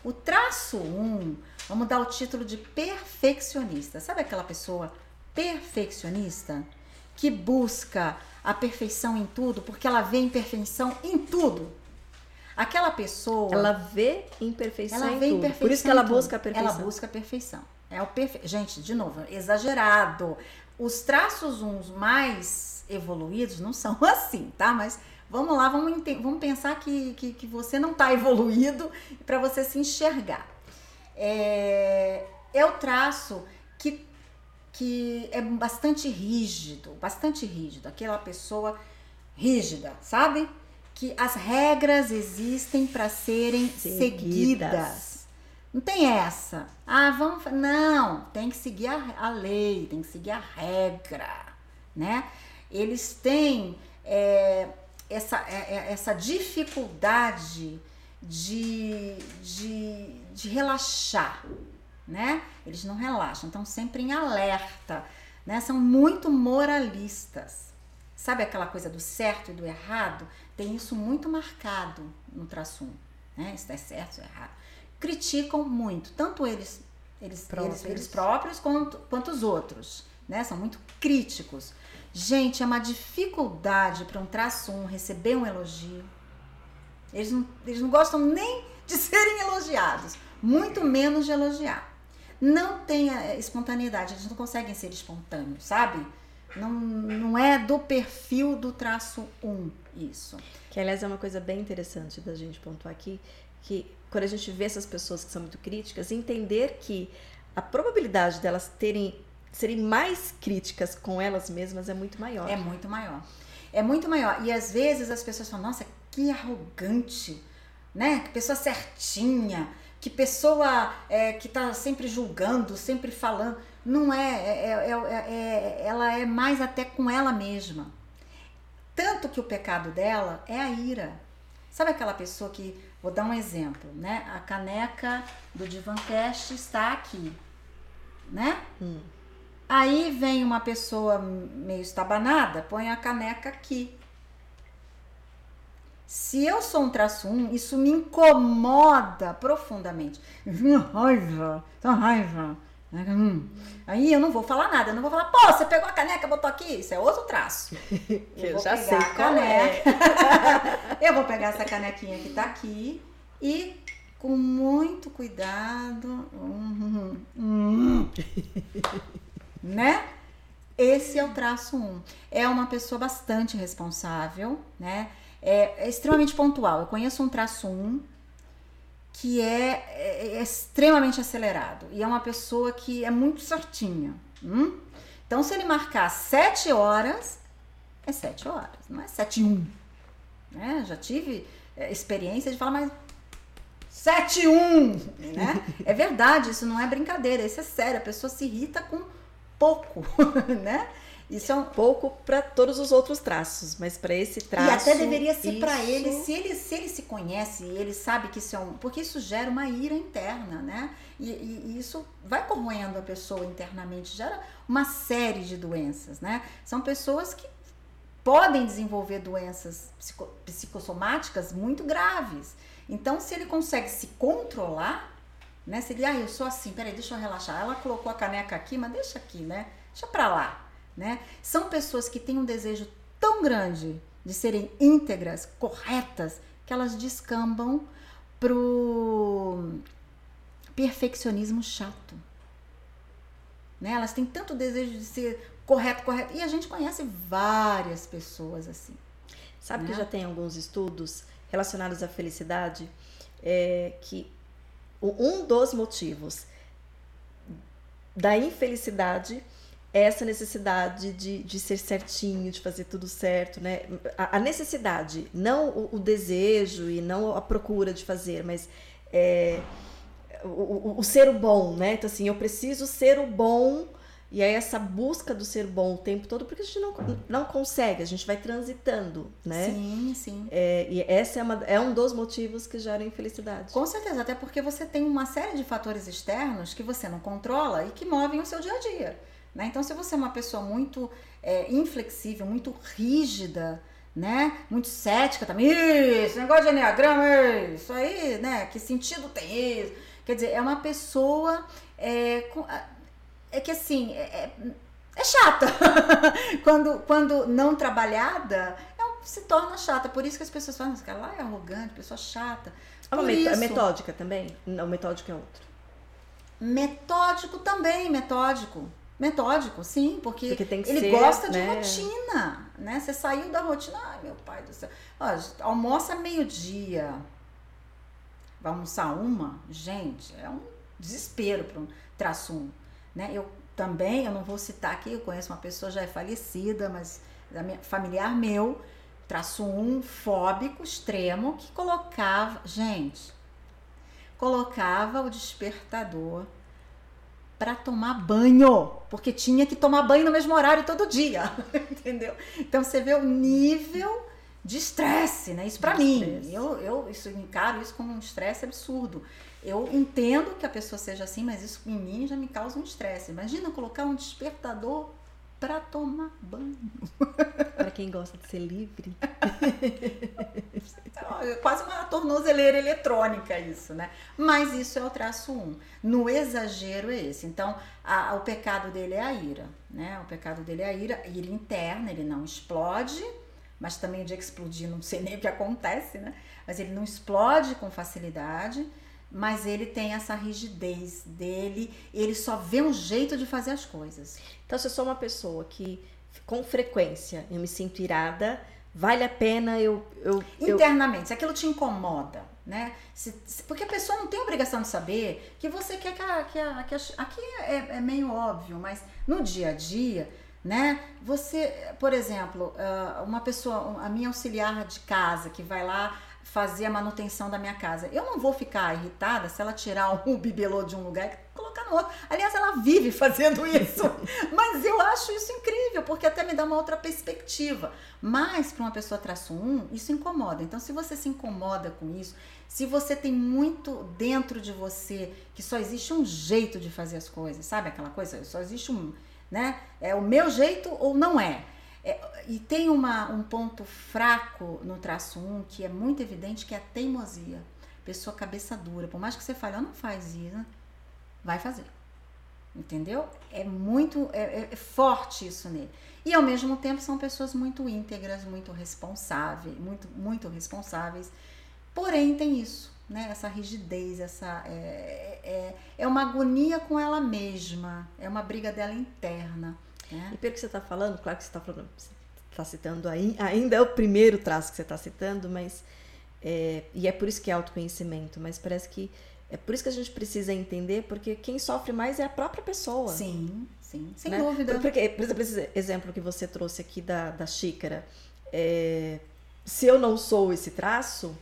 O traço 1, um, vamos dar o título de perfeccionista. Sabe aquela pessoa perfeccionista que busca a perfeição em tudo porque ela vê imperfeição em tudo? Aquela pessoa Ela vê imperfeição ela em vê tudo. imperfeição. Por isso que ela em tudo. busca a perfeição. Ela busca a perfeição. É o perfe... Gente, de novo, exagerado. Os traços uns mais evoluídos não são assim, tá? Mas vamos lá, vamos, vamos pensar que, que, que você não está evoluído para você se enxergar. É, é o traço que, que é bastante rígido, bastante rígido. Aquela pessoa rígida, sabe? Que as regras existem para serem Seguidas. seguidas. Não tem essa. Ah, vamos. Não, tem que seguir a, a lei, tem que seguir a regra, né? Eles têm é, essa, é, é, essa dificuldade de, de, de relaxar, né? Eles não relaxam, estão sempre em alerta, né? São muito moralistas. Sabe aquela coisa do certo e do errado? Tem isso muito marcado no traço 1, né? Isso é certo, isso é errado. Criticam muito, tanto eles eles Próprios. eles, eles próprios quanto, quanto os outros, né? São muito críticos. Gente, é uma dificuldade para um traço 1 receber um elogio. Eles não, eles não gostam nem de serem elogiados, muito menos de elogiar. Não tem espontaneidade, eles não conseguem ser espontâneos, sabe? Não, não é do perfil do traço 1 isso. Que, aliás, é uma coisa bem interessante da gente pontuar aqui, que quando a gente vê essas pessoas que são muito críticas, entender que a probabilidade delas terem serem mais críticas com elas mesmas é muito maior. É muito maior. É muito maior. E às vezes as pessoas falam, nossa, que arrogante, né? Que pessoa certinha, que pessoa é, que tá sempre julgando, sempre falando. Não é, é, é- é- é- ela é mais até com ela mesma. Tanto que o pecado dela é a ira. Sabe aquela pessoa que, vou dar um exemplo, né? A caneca do Divancast está aqui, né? Aí vem uma pessoa meio estabanada, põe a caneca aqui. Se eu sou um traço 1, isso me incomoda profundamente. Minha raiva, essa raiva. Hum. Aí eu não vou falar nada, eu não vou falar, pô, você pegou a caneca, botou aqui, isso é outro traço. Eu, vou já pegar sei a é. caneca. eu vou pegar essa canequinha que tá aqui e com muito cuidado, hum, hum, hum, né? Esse é o traço 1. Um. É uma pessoa bastante responsável, né? É, é extremamente pontual. Eu conheço um traço 1 um, que é, é, é, extremamente acelerado e é uma pessoa que é muito certinha. Hum? Então, se ele marcar 7 horas, é 7 horas, não é 7 e 1. Né? Já tive é, experiência de falar, mas 7 e 1, né? é verdade, isso não é brincadeira, isso é sério. A pessoa se irrita com pouco, né? Isso é um pouco para todos os outros traços, mas para esse traço. E até deveria ser isso... para ele, se ele se ele se conhece, ele sabe que isso é um. Porque isso gera uma ira interna, né? E, e, e isso vai corroendo a pessoa internamente, gera uma série de doenças, né? São pessoas que podem desenvolver doenças psico, psicossomáticas muito graves. Então, se ele consegue se controlar, né? Se ele, ah, eu sou assim, peraí, deixa eu relaxar. Ela colocou a caneca aqui, mas deixa aqui, né? Deixa pra lá né? São pessoas que têm um desejo tão grande de serem íntegras, corretas, que elas descambam pro perfeccionismo chato. Né? Elas têm tanto desejo de ser correto, correto. E a gente conhece várias pessoas assim. Sabe né? que já tem alguns estudos relacionados à felicidade é, que um dos motivos da infelicidade essa necessidade de, de ser certinho, de fazer tudo certo, né? A, a necessidade, não o, o, desejo e não a procura de fazer, mas é, o, o, o, ser o bom, né? Então, assim, eu preciso ser o bom, e aí essa busca do ser bom o tempo todo, porque a gente não, não consegue, a gente vai transitando, né? Sim, sim. É, e essa é, uma, é um dos motivos que geram infelicidade. Com certeza, até porque você tem uma série de fatores externos que você não controla e que movem o seu dia a dia. Né? Então, se você é uma pessoa muito é, inflexível, muito rígida, né? Muito cética também, isso, negócio de enneagrama, isso aí, né? Que sentido tem isso? Quer dizer, é uma pessoa é, é que assim, é, é, é chata. quando, quando não trabalhada, é se torna chata. Por isso que as pessoas falam, esse cara lá é arrogante, pessoa chata. É uma isso, metódica também? Não, metódico é outro. Metódico também, metódico. Metódico, sim, porque, porque ele ser, gosta de né? rotina, né? Você saiu da rotina, ai meu pai do céu. Ó, almoça meio-dia, vai almoçar uma, gente, é um desespero para um traço um, né? Eu também, eu não vou citar aqui, eu conheço uma pessoa já é falecida, mas familiar meu, traço um fóbico extremo que colocava, gente, colocava o despertador para tomar banho, porque tinha que tomar banho no mesmo horário todo dia, entendeu? Então você vê o nível de estresse, né? Isso para mim, eu, eu isso encaro isso como um estresse absurdo. Eu entendo que a pessoa seja assim, mas isso em mim já me causa um estresse. Imagina colocar um despertador para tomar banho. Para quem gosta de ser livre. é quase uma tornozeleira eletrônica isso, né? Mas isso é o traço 1. Um. No exagero é esse. Então, a, o pecado dele é a ira, né? O pecado dele é a ira, ira interna, ele não explode, mas também de explodir, não sei nem o que acontece, né? Mas ele não explode com facilidade mas ele tem essa rigidez dele, ele só vê um jeito de fazer as coisas. Então, se eu sou uma pessoa que com frequência eu me sinto irada, vale a pena eu. eu Internamente, eu... se aquilo te incomoda, né? Se, se, porque a pessoa não tem obrigação de saber que você quer que a. Que a, que a aqui é, é meio óbvio, mas no dia a dia né? Você, por exemplo, ah, uma pessoa, a minha auxiliar de casa que vai lá fazer a manutenção da minha casa. Eu não vou ficar irritada se ela tirar um bibelô de um lugar e colocar no outro. Aliás, ela vive fazendo isso. Mas eu acho isso incrível, porque até me dá uma outra perspectiva. Mas para uma pessoa traço um, isso incomoda. Então, se você se incomoda com isso, se você tem muito dentro de você que só existe um jeito de fazer as coisas, sabe aquela coisa? Só existe um, né? É o meu jeito ou não é. É, e tem uma, um ponto fraco no traço 1 que é muito evidente, que é a teimosia. Pessoa cabeça dura. Por mais que você fale, ah, não faz isso, vai fazer. Entendeu? É muito é, é forte isso nele. E ao mesmo tempo são pessoas muito íntegras, muito responsáveis, muito, muito responsáveis. Porém, tem isso, né? Essa rigidez, essa é, é, é uma agonia com ela mesma, é uma briga dela interna. Né? E pelo que você está falando, claro que você está falando, está citando aí, ainda é o primeiro traço que você está citando, mas é, e é por isso que é autoconhecimento, mas parece que é por isso que a gente precisa entender, porque quem sofre mais é a própria pessoa. Sim, sim, sem né? dúvida. Porque, por exemplo, esse exemplo que você trouxe aqui da, da xícara, é, se eu não sou esse traço,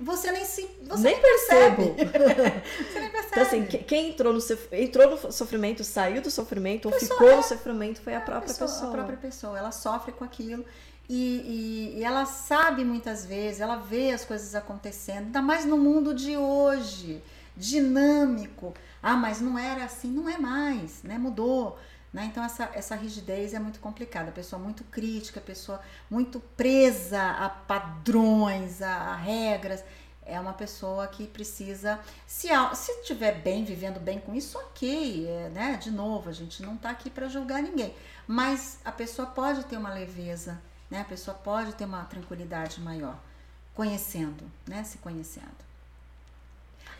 você nem se você nem, nem percebo. você nem percebe. Então, assim, quem entrou no, entrou no sofrimento, saiu do sofrimento, ou ficou é, no sofrimento, foi a própria pessoa, pessoa, A própria pessoa. Ela sofre com aquilo. E, e, e, ela sabe muitas vezes, ela vê as coisas acontecendo, ainda mais no mundo de hoje dinâmico. Ah, mas não era assim, não é mais, né? Mudou. Né? Então, essa, essa rigidez é muito complicada. Pessoa muito crítica, pessoa muito presa a padrões, a, a regras. É uma pessoa que precisa, se se estiver bem, vivendo bem com isso, ok, é, né? De novo, a gente não está aqui para julgar ninguém, mas a pessoa pode ter uma leveza, né? A pessoa pode ter uma tranquilidade maior, conhecendo, né? Se conhecendo.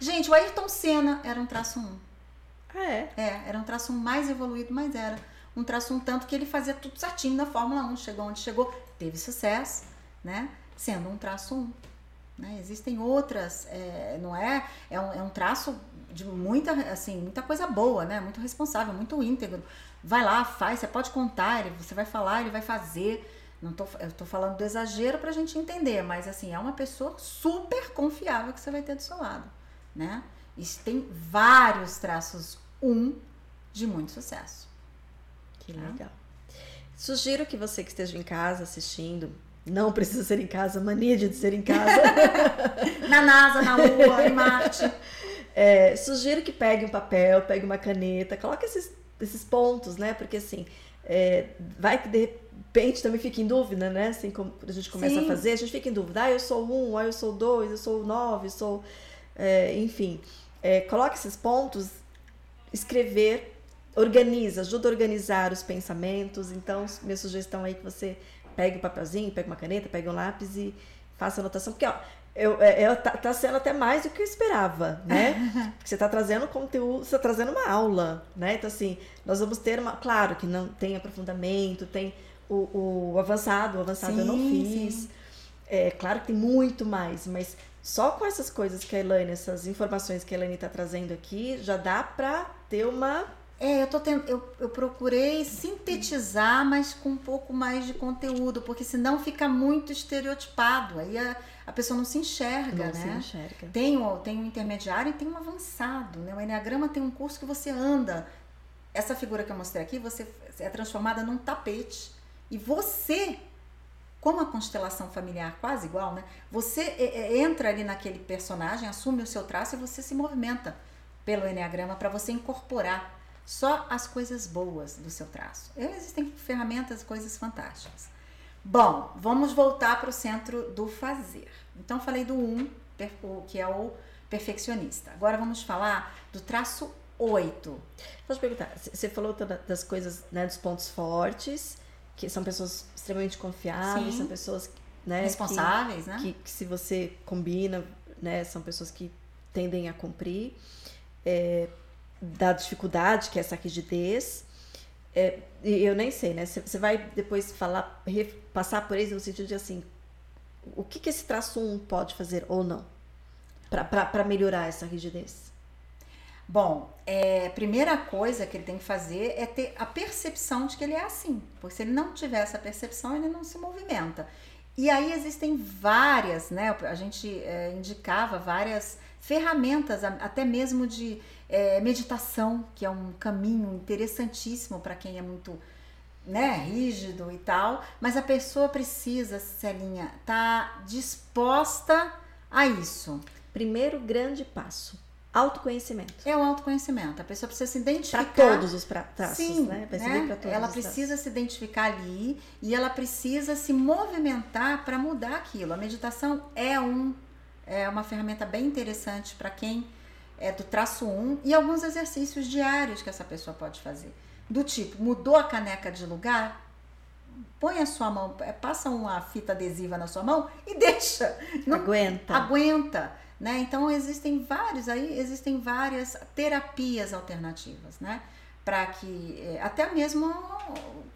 Gente, o Ayrton Senna era um traço 1. Ah, é? É, era um traço 1 mais evoluído, mas era um traço 1 tanto que ele fazia tudo certinho na Fórmula 1. Chegou onde chegou, teve sucesso, né? Sendo um traço 1. Né? Existem outras, é, não é? É um, é um traço de muita, assim, muita coisa boa, né? Muito responsável, muito íntegro. Vai lá, faz, você pode contar, ele, você vai falar, ele vai fazer. Não tô, eu tô falando do exagero pra gente entender, mas assim, é uma pessoa super confiável que você vai ter do seu lado né? Isso tem vários traços um de muito sucesso. Que tá? legal. Sugiro que você que esteja em casa assistindo, não precisa ser em casa, mania de ser em casa. na NASA, na Lua, em Marte. É, sugiro que pegue um papel, pegue uma caneta, coloque esses, esses pontos, né? Porque assim, é, vai que de repente também fica em dúvida, né? Assim, como a gente começa Sim. a fazer, a gente fica em dúvida. Ah, eu sou um, ah, eu sou dois, eu sou nove, eu sou é, enfim, é, coloque esses pontos, escrever, organiza, ajuda a organizar os pensamentos. Então, minha sugestão aí é que você pegue um papelzinho, pegue uma caneta, pegue um lápis e faça anotação, porque ó, eu, é, eu, tá, tá, sendo até mais do que eu esperava, né? Porque você está trazendo conteúdo, você está trazendo uma aula, né? Então, assim, nós vamos ter uma. Claro que não tem aprofundamento, tem o, o avançado, o avançado sim, eu não fiz. Sim. É claro que tem muito mais, mas só com essas coisas que a Elaine, essas informações que a Elaine está trazendo aqui, já dá para ter uma. É, eu, tô tendo, eu, eu procurei sintetizar, mas com um pouco mais de conteúdo, porque senão fica muito estereotipado. Aí a, a pessoa não se enxerga, não né? Se enxerga. Tem o, tem um intermediário e tem um avançado. Né? O Enneagrama tem um curso que você anda. Essa figura que eu mostrei aqui, você é transformada num tapete. E você como a constelação familiar quase igual, né? Você é, é, entra ali naquele personagem, assume o seu traço e você se movimenta pelo enneagrama para você incorporar só as coisas boas do seu traço. Existem ferramentas, coisas fantásticas. Bom, vamos voltar para o centro do fazer. Então falei do 1, um, que é o perfeccionista. Agora vamos falar do traço 8. Posso perguntar, você falou das coisas, né, dos pontos fortes que são pessoas extremamente confiáveis, Sim. são pessoas né, responsáveis, que, né? Que, que, se você combina, né, são pessoas que tendem a cumprir. É, da dificuldade, que é essa rigidez. É, eu nem sei, né? Você vai depois falar, passar por eles no sentido de assim, o que, que esse traço 1 pode fazer ou não para melhorar essa rigidez? Bom, é, primeira coisa que ele tem que fazer é ter a percepção de que ele é assim. Porque se ele não tiver essa percepção, ele não se movimenta. E aí existem várias, né? A gente é, indicava várias ferramentas, até mesmo de é, meditação, que é um caminho interessantíssimo para quem é muito né, rígido e tal. Mas a pessoa precisa, Celinha, estar tá disposta a isso. Primeiro grande passo Autoconhecimento. É o autoconhecimento. A pessoa precisa se identificar. Para todos os traços, Sim, né? né? ela precisa se identificar ali e ela precisa se movimentar para mudar aquilo. A meditação é, um, é uma ferramenta bem interessante para quem é do traço 1 e alguns exercícios diários que essa pessoa pode fazer. Do tipo, mudou a caneca de lugar? Põe a sua mão, é, passa uma fita adesiva na sua mão e deixa. Não, aguenta. Aguenta. Né? Então existem vários aí, existem várias terapias alternativas, né? Para que é, até mesmo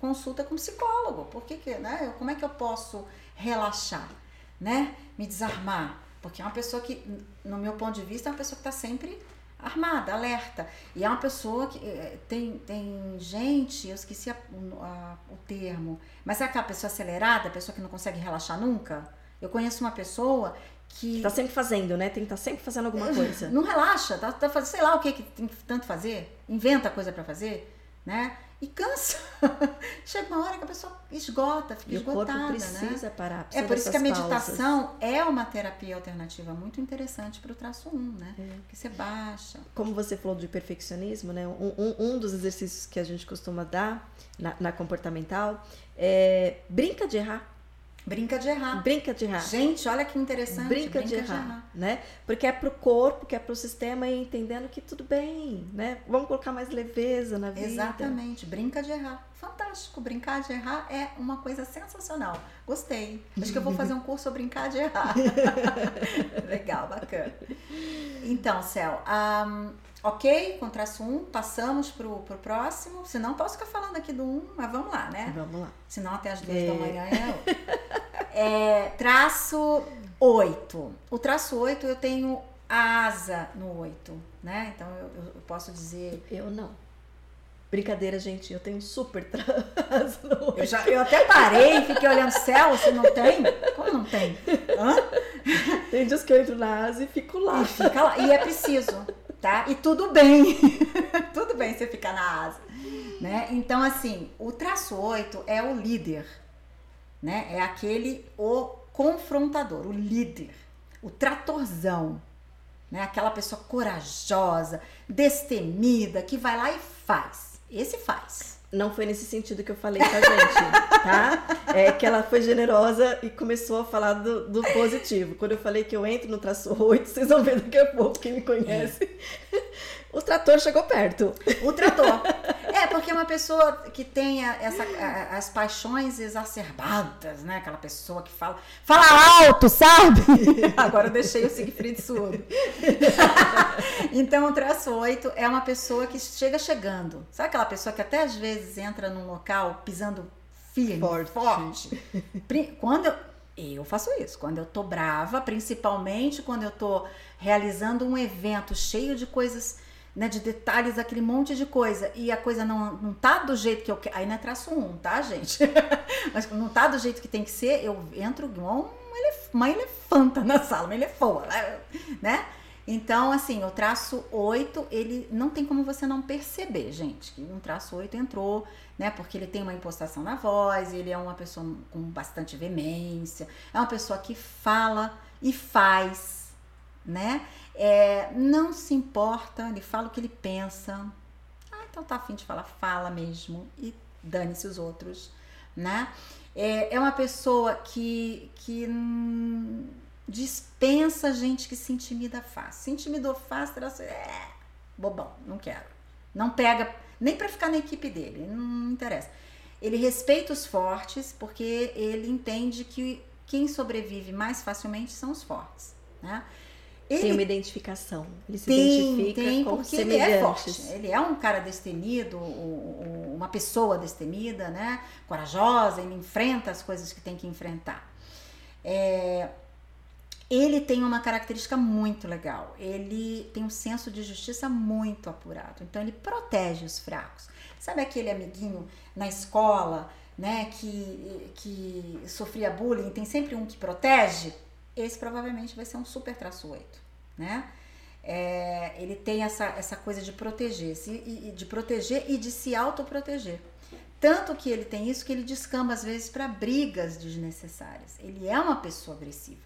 consulta com psicólogo. Por que, né? Como é que eu posso relaxar, né? Me desarmar? Porque é uma pessoa que, no meu ponto de vista, é uma pessoa que está sempre armada, alerta. E é uma pessoa que é, tem, tem gente, eu esqueci a, a, o termo, mas é aquela pessoa acelerada, pessoa que não consegue relaxar nunca? Eu conheço uma pessoa que. Tá sempre fazendo, né? Tem que estar tá sempre fazendo alguma coisa. Não relaxa, tá, tá fazendo, sei lá o que, que tem que tanto fazer, inventa coisa para fazer, né? E cansa. Chega uma hora que a pessoa esgota, fica e esgotada. O corpo precisa né? parar. Precisa é por isso que a meditação pausas. é uma terapia alternativa muito interessante para o traço 1, né? É. Que você baixa. Como você falou de perfeccionismo, né? Um, um, um dos exercícios que a gente costuma dar na, na comportamental é brinca de errar. Brinca de errar. Brinca de errar. Gente, olha que interessante. Brinca, Brinca de, errar, de, errar, né? Porque é pro corpo, que é pro sistema e entendendo que tudo bem, né? Vamos colocar mais leveza na vida. Exatamente. Brinca de errar. Fantástico. Brincar de errar é uma coisa sensacional. Gostei. Acho que eu vou fazer um curso sobre brincar de errar. Legal, bacana. Então, Céu, um, Ok, com traço 1, um, passamos pro, pro próximo. Senão posso ficar falando aqui do 1, um, mas vamos lá, né? Vamos lá. Senão até as duas é. da manhã é, é Traço 8. O traço 8 eu tenho asa no 8, né? Então eu, eu posso dizer. Eu não. Brincadeira, gente, eu tenho super traço no 8. Eu, já, eu até parei e fiquei olhando o céu, se não tem? Como não tem? Hã? Tem dias que eu entro na asa e fico lá. E fica lá. E é preciso tá? E tudo bem, tudo bem você ficar na asa, né? Então, assim, o traço 8 é o líder, né? É aquele, o confrontador, o líder, o tratorzão, né? Aquela pessoa corajosa, destemida, que vai lá e faz. Esse faz. Não foi nesse sentido que eu falei com a gente, tá? É que ela foi generosa e começou a falar do, do positivo. Quando eu falei que eu entro no traço 8, vocês vão ver daqui a pouco, quem me conhece. O trator chegou perto. O trator. É, porque é uma pessoa que tem essa, as paixões exacerbadas, né? Aquela pessoa que fala, fala alto, sabe? Agora eu deixei o Siegfried surdo. então, o traço 8 é uma pessoa que chega chegando. Sabe aquela pessoa que até às vezes entra num local pisando firme, forte. forte. Quando eu, eu faço isso. Quando eu tô brava, principalmente quando eu tô realizando um evento cheio de coisas né, de detalhes, aquele monte de coisa, e a coisa não, não tá do jeito que eu quero. Aí não é traço um, tá, gente? Mas não tá do jeito que tem que ser, eu entro igual um uma elefanta na sala, uma elefoa, né? Então, assim, o traço 8, ele não tem como você não perceber, gente, que um traço 8 entrou, né? Porque ele tem uma impostação na voz, ele é uma pessoa com bastante veemência, é uma pessoa que fala e faz, né? É, não se importa, ele fala o que ele pensa. Ah, então tá afim de falar, fala mesmo. E dane-se os outros, né? É, é uma pessoa que, que hum, dispensa gente que se intimida fácil. Se intimidou fácil, ela é bobão, não quero. Não pega nem para ficar na equipe dele, não interessa. Ele respeita os fortes porque ele entende que quem sobrevive mais facilmente são os fortes, né? Ele tem uma identificação. Ele se tem, identifica tem, com porque ele é forte. Ele é um cara destemido, uma pessoa destemida, né? Corajosa, ele enfrenta as coisas que tem que enfrentar. É, ele tem uma característica muito legal. Ele tem um senso de justiça muito apurado. Então ele protege os fracos. Sabe aquele amiguinho na escola, né, que, que sofria bullying, tem sempre um que protege? Esse provavelmente vai ser um super traço 8, né? É, ele tem essa, essa coisa de proteger, se, de proteger e de se autoproteger. Tanto que ele tem isso que ele descamba às vezes para brigas desnecessárias. Ele é uma pessoa agressiva,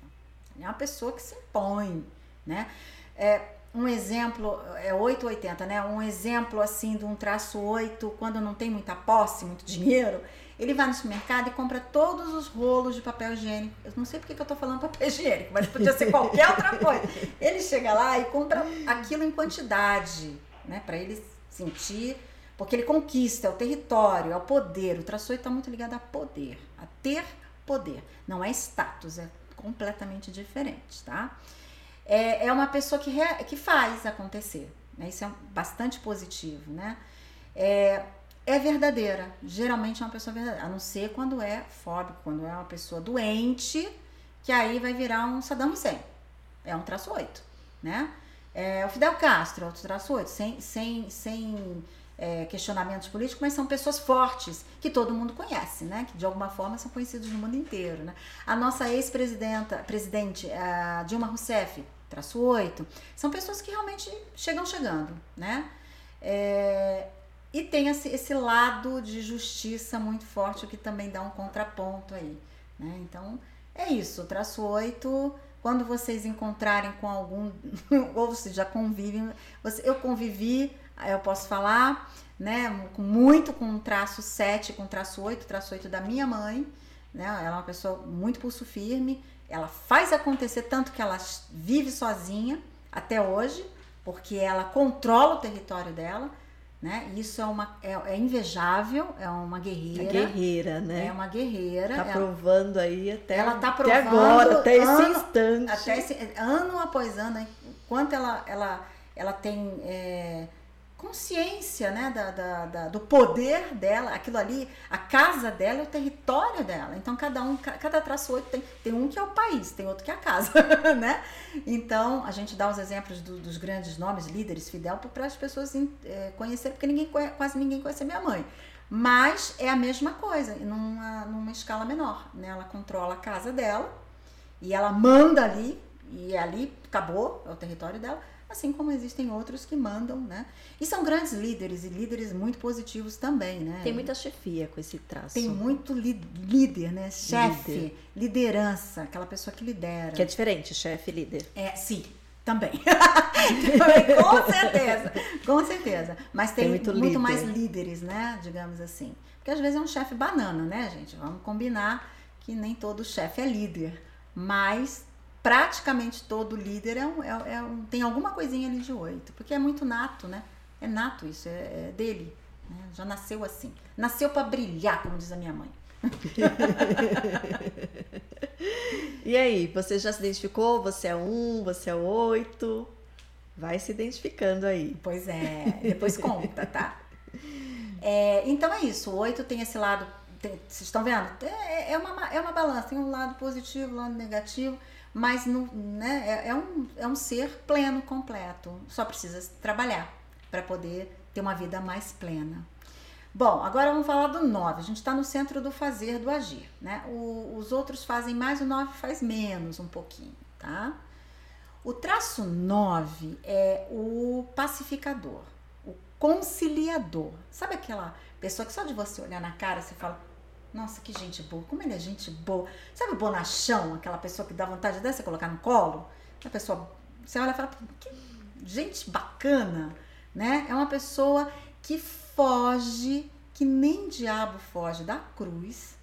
ele é uma pessoa que se impõe, né? É, um exemplo, é 880, né? Um exemplo assim de um traço 8, quando não tem muita posse, muito dinheiro, ele vai no supermercado e compra todos os rolos de papel higiênico. Eu não sei porque que eu tô falando papel higiênico, mas podia ser qualquer outra coisa. Ele chega lá e compra aquilo em quantidade, né? Para ele sentir, porque ele conquista, é o território, é o poder. O traço 8 está muito ligado a poder, a ter poder. Não é status, é completamente diferente, tá? É, é uma pessoa que, re, que faz acontecer, né? Isso é bastante positivo, né? É, é verdadeira. Geralmente é uma pessoa verdadeira. A não ser quando é fóbico, quando é uma pessoa doente, que aí vai virar um Saddam Hussein. É um traço 8, né? É, o Fidel Castro, outro traço 8, sem, sem, sem é, questionamentos políticos, mas são pessoas fortes, que todo mundo conhece, né? Que de alguma forma são conhecidos no mundo inteiro, né? A nossa ex-presidenta, presidente, a Dilma Rousseff, traço 8, são pessoas que realmente chegam chegando, né? É, e tem esse, lado de justiça muito forte, que também dá um contraponto aí. Né? Então, é isso. Traço 8, quando vocês encontrarem com algum, ou vocês já convivem, você, eu convivi, eu posso falar, né, muito com traço 7, com traço 8, traço 8 da minha mãe, né, ela é uma pessoa muito pulso firme, ela faz acontecer tanto que ela vive sozinha até hoje, porque ela controla o território dela, né? Isso é uma é, é invejável, é uma guerreira. É guerreira, né? É uma guerreira. Tá ela, provando aí até ela tá provando até agora, até esse ano, instante. Até esse, ano após ano, quanto ela ela ela tem é, consciência né, da, da, da, do poder dela, aquilo ali, a casa dela é o território dela. Então, cada um, cada traço 8 tem, tem um que é o país, tem outro que é a casa, né? Então, a gente dá os exemplos do, dos grandes nomes, líderes, Fidel, para as pessoas é, conhecerem, porque ninguém, quase ninguém conhece a minha mãe. Mas é a mesma coisa, numa, numa escala menor, né? Ela controla a casa dela e ela manda ali, e ali acabou, é o território dela, assim como existem outros que mandam, né? E são grandes líderes e líderes muito positivos também, né? Tem muita chefia com esse traço. Tem muito líder, né? Chefe, líder. liderança, aquela pessoa que lidera. Que é diferente, chefe e líder. É, sim, também. Com certeza, com certeza. Mas tem, tem muito, muito mais líderes, né? Digamos assim. Porque às vezes é um chefe banana, né, gente? Vamos combinar que nem todo chefe é líder. Mas praticamente todo líder é um, é, é um, tem alguma coisinha ali de oito, porque é muito nato, né? É nato isso, é, é dele. Né? Já nasceu assim. Nasceu para brilhar, como diz a minha mãe. e aí, você já se identificou? Você é um, você é oito? Vai se identificando aí. Pois é, depois conta, tá? É, então é isso, o oito tem esse lado, tem, vocês estão vendo? É, é, uma, é uma balança, tem um lado positivo, um lado negativo mas no, né, é, é, um, é um ser pleno, completo. Só precisa trabalhar para poder ter uma vida mais plena. Bom, agora vamos falar do 9. A gente está no centro do fazer, do agir. Né? O, os outros fazem mais, o 9 faz menos um pouquinho, tá? O traço 9 é o pacificador, o conciliador. Sabe aquela pessoa que só de você olhar na cara você fala, nossa, que gente boa. Como ele é gente boa. Sabe o bonachão? Aquela pessoa que dá vontade de você colocar no colo? A pessoa, você olha e fala, que gente bacana, né? É uma pessoa que foge, que nem diabo foge da cruz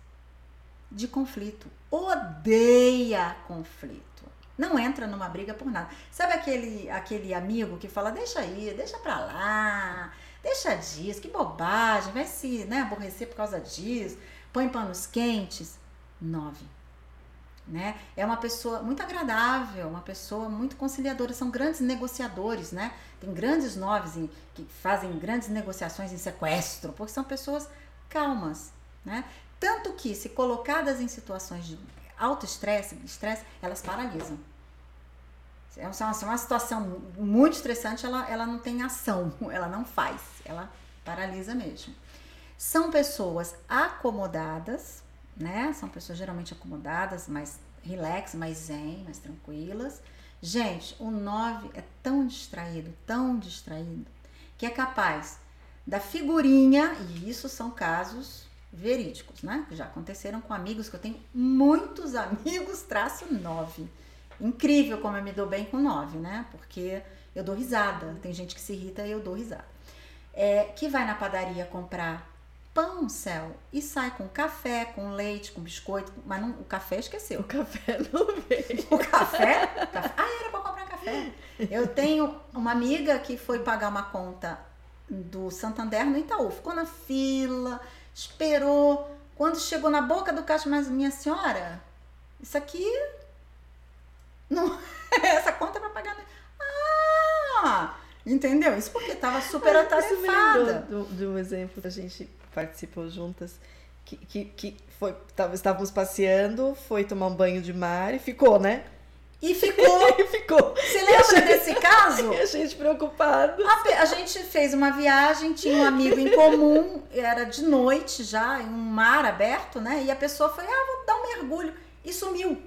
de conflito. Odeia conflito. Não entra numa briga por nada. Sabe aquele, aquele amigo que fala, deixa aí, deixa pra lá, deixa disso, que bobagem, vai se né, aborrecer por causa disso põe panos quentes, nove. Né? É uma pessoa muito agradável, uma pessoa muito conciliadora, são grandes negociadores, né? Tem grandes noves em, que fazem grandes negociações em sequestro, porque são pessoas calmas, né? Tanto que, se colocadas em situações de alto estresse, estresse, elas paralisam. É uma, uma situação muito estressante, ela, ela não tem ação, ela não faz, ela paralisa mesmo. São pessoas acomodadas, né? São pessoas geralmente acomodadas, mais relax, mais zen, mais tranquilas. Gente, o 9 é tão distraído, tão distraído, que é capaz da figurinha, e isso são casos verídicos, né? Que já aconteceram com amigos, que eu tenho muitos amigos, traço 9. Incrível como eu me dou bem com 9, né? Porque Eu dou risada. Tem gente que se irrita e eu dou risada. É, que vai na padaria comprar pão, céu, e sai com café, com leite, com biscoito, mas não, o café esqueceu. O café não veio. O café? café ah, era para comprar café. Eu tenho uma amiga que foi pagar uma conta do Santander no Itaú, ficou na fila, esperou. Quando chegou na boca do caixa, mas minha senhora, isso aqui não essa conta é para pagar. Ah! Entendeu? Isso porque estava super atarefada. De um exemplo que a gente participou juntas, que, que, que foi, estávamos passeando, foi tomar um banho de mar e ficou, né? E ficou. e ficou. Você lembra gente, desse caso? E a gente preocupada. A, a, gente fez uma viagem, tinha um amigo em comum, era de noite já, em um mar aberto, né? E a pessoa foi, ah, vou dar um mergulho. E sumiu.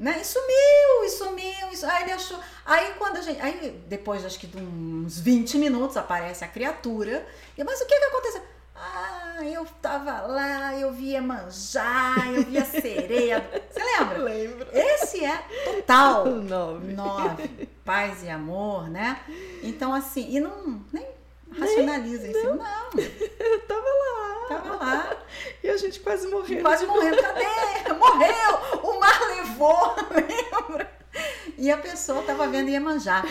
Né? E sumiu, e sumiu, e sumiu. Aí ele achou. Aí quando a gente. Aí depois acho que de uns 20 minutos aparece a criatura. E, mas o que que aconteceu? Ah, eu tava lá, eu via manjar, eu via sereia. Você lembra? Lembro. Esse é total. Nove. Nove. Paz e amor, né? Então, assim, e não. Nem racionaliza isso. Não. não. Eu tava lá. Tava lá. E a gente quase morreu. Quase morreu. Cadê? Morreu! O mar levou, lembra? E a pessoa estava vendo Iemanjá,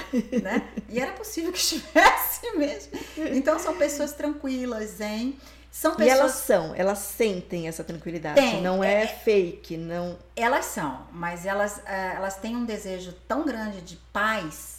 né? E era possível que estivesse mesmo. Então são pessoas tranquilas, zen. São pessoas... E elas são, elas sentem essa tranquilidade. Tem, não é, é, fake, não. Elas são, mas elas, é, elas têm um desejo tão grande de paz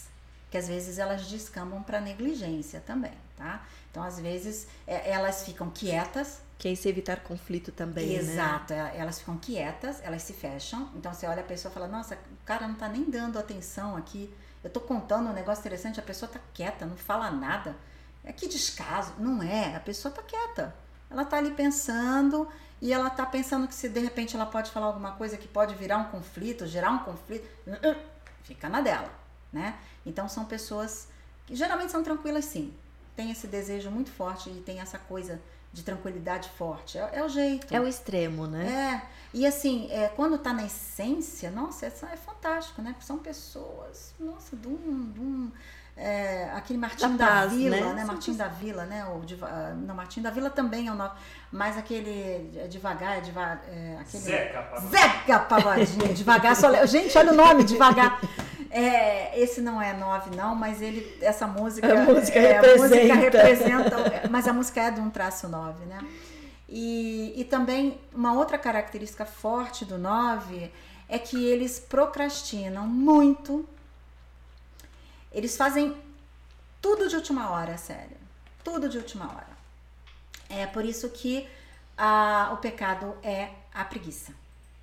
que às vezes elas descambam para negligência também, tá? Então às vezes é, elas ficam quietas, que é isso evitar conflito também, né? Exato, né? elas ficam quietas, elas se fecham. Então você olha a pessoa e fala: Nossa, o cara não tá nem dando atenção aqui. Eu tô contando um negócio interessante, a pessoa tá quieta, não fala nada. É que descaso. Não é, a pessoa tá quieta. Ela tá ali pensando e ela tá pensando que se de repente ela pode falar alguma coisa que pode virar um conflito, gerar um conflito, fica na dela, né? Então são pessoas que geralmente são tranquilas sim. Tem esse desejo muito forte e tem essa coisa de tranquilidade forte. É, é, o jeito. É o extremo, né? É. E assim, é, quando tá na essência, nossa, é, é fantástico, né? Porque são pessoas, nossa, de um. De um é, aquele Martim da, da Vila, né? né? Martim da Vila, né? O, ah, não, Martim da Vila também é o nome. Mas aquele é devagar, é devagar. É, aquele... Zeca Pagodinho. Zeca Pagodinho, devagar. Só... Gente, olha o nome, devagar. É, esse não é nove, não, mas ele, essa música. A música é, representa. A música representa. Mas a música é de um traço nove, né? E, e também uma outra característica forte do nove é que eles procrastinam muito. Eles fazem tudo de última hora, sério. Tudo de última hora. É por isso que a, o pecado é a preguiça.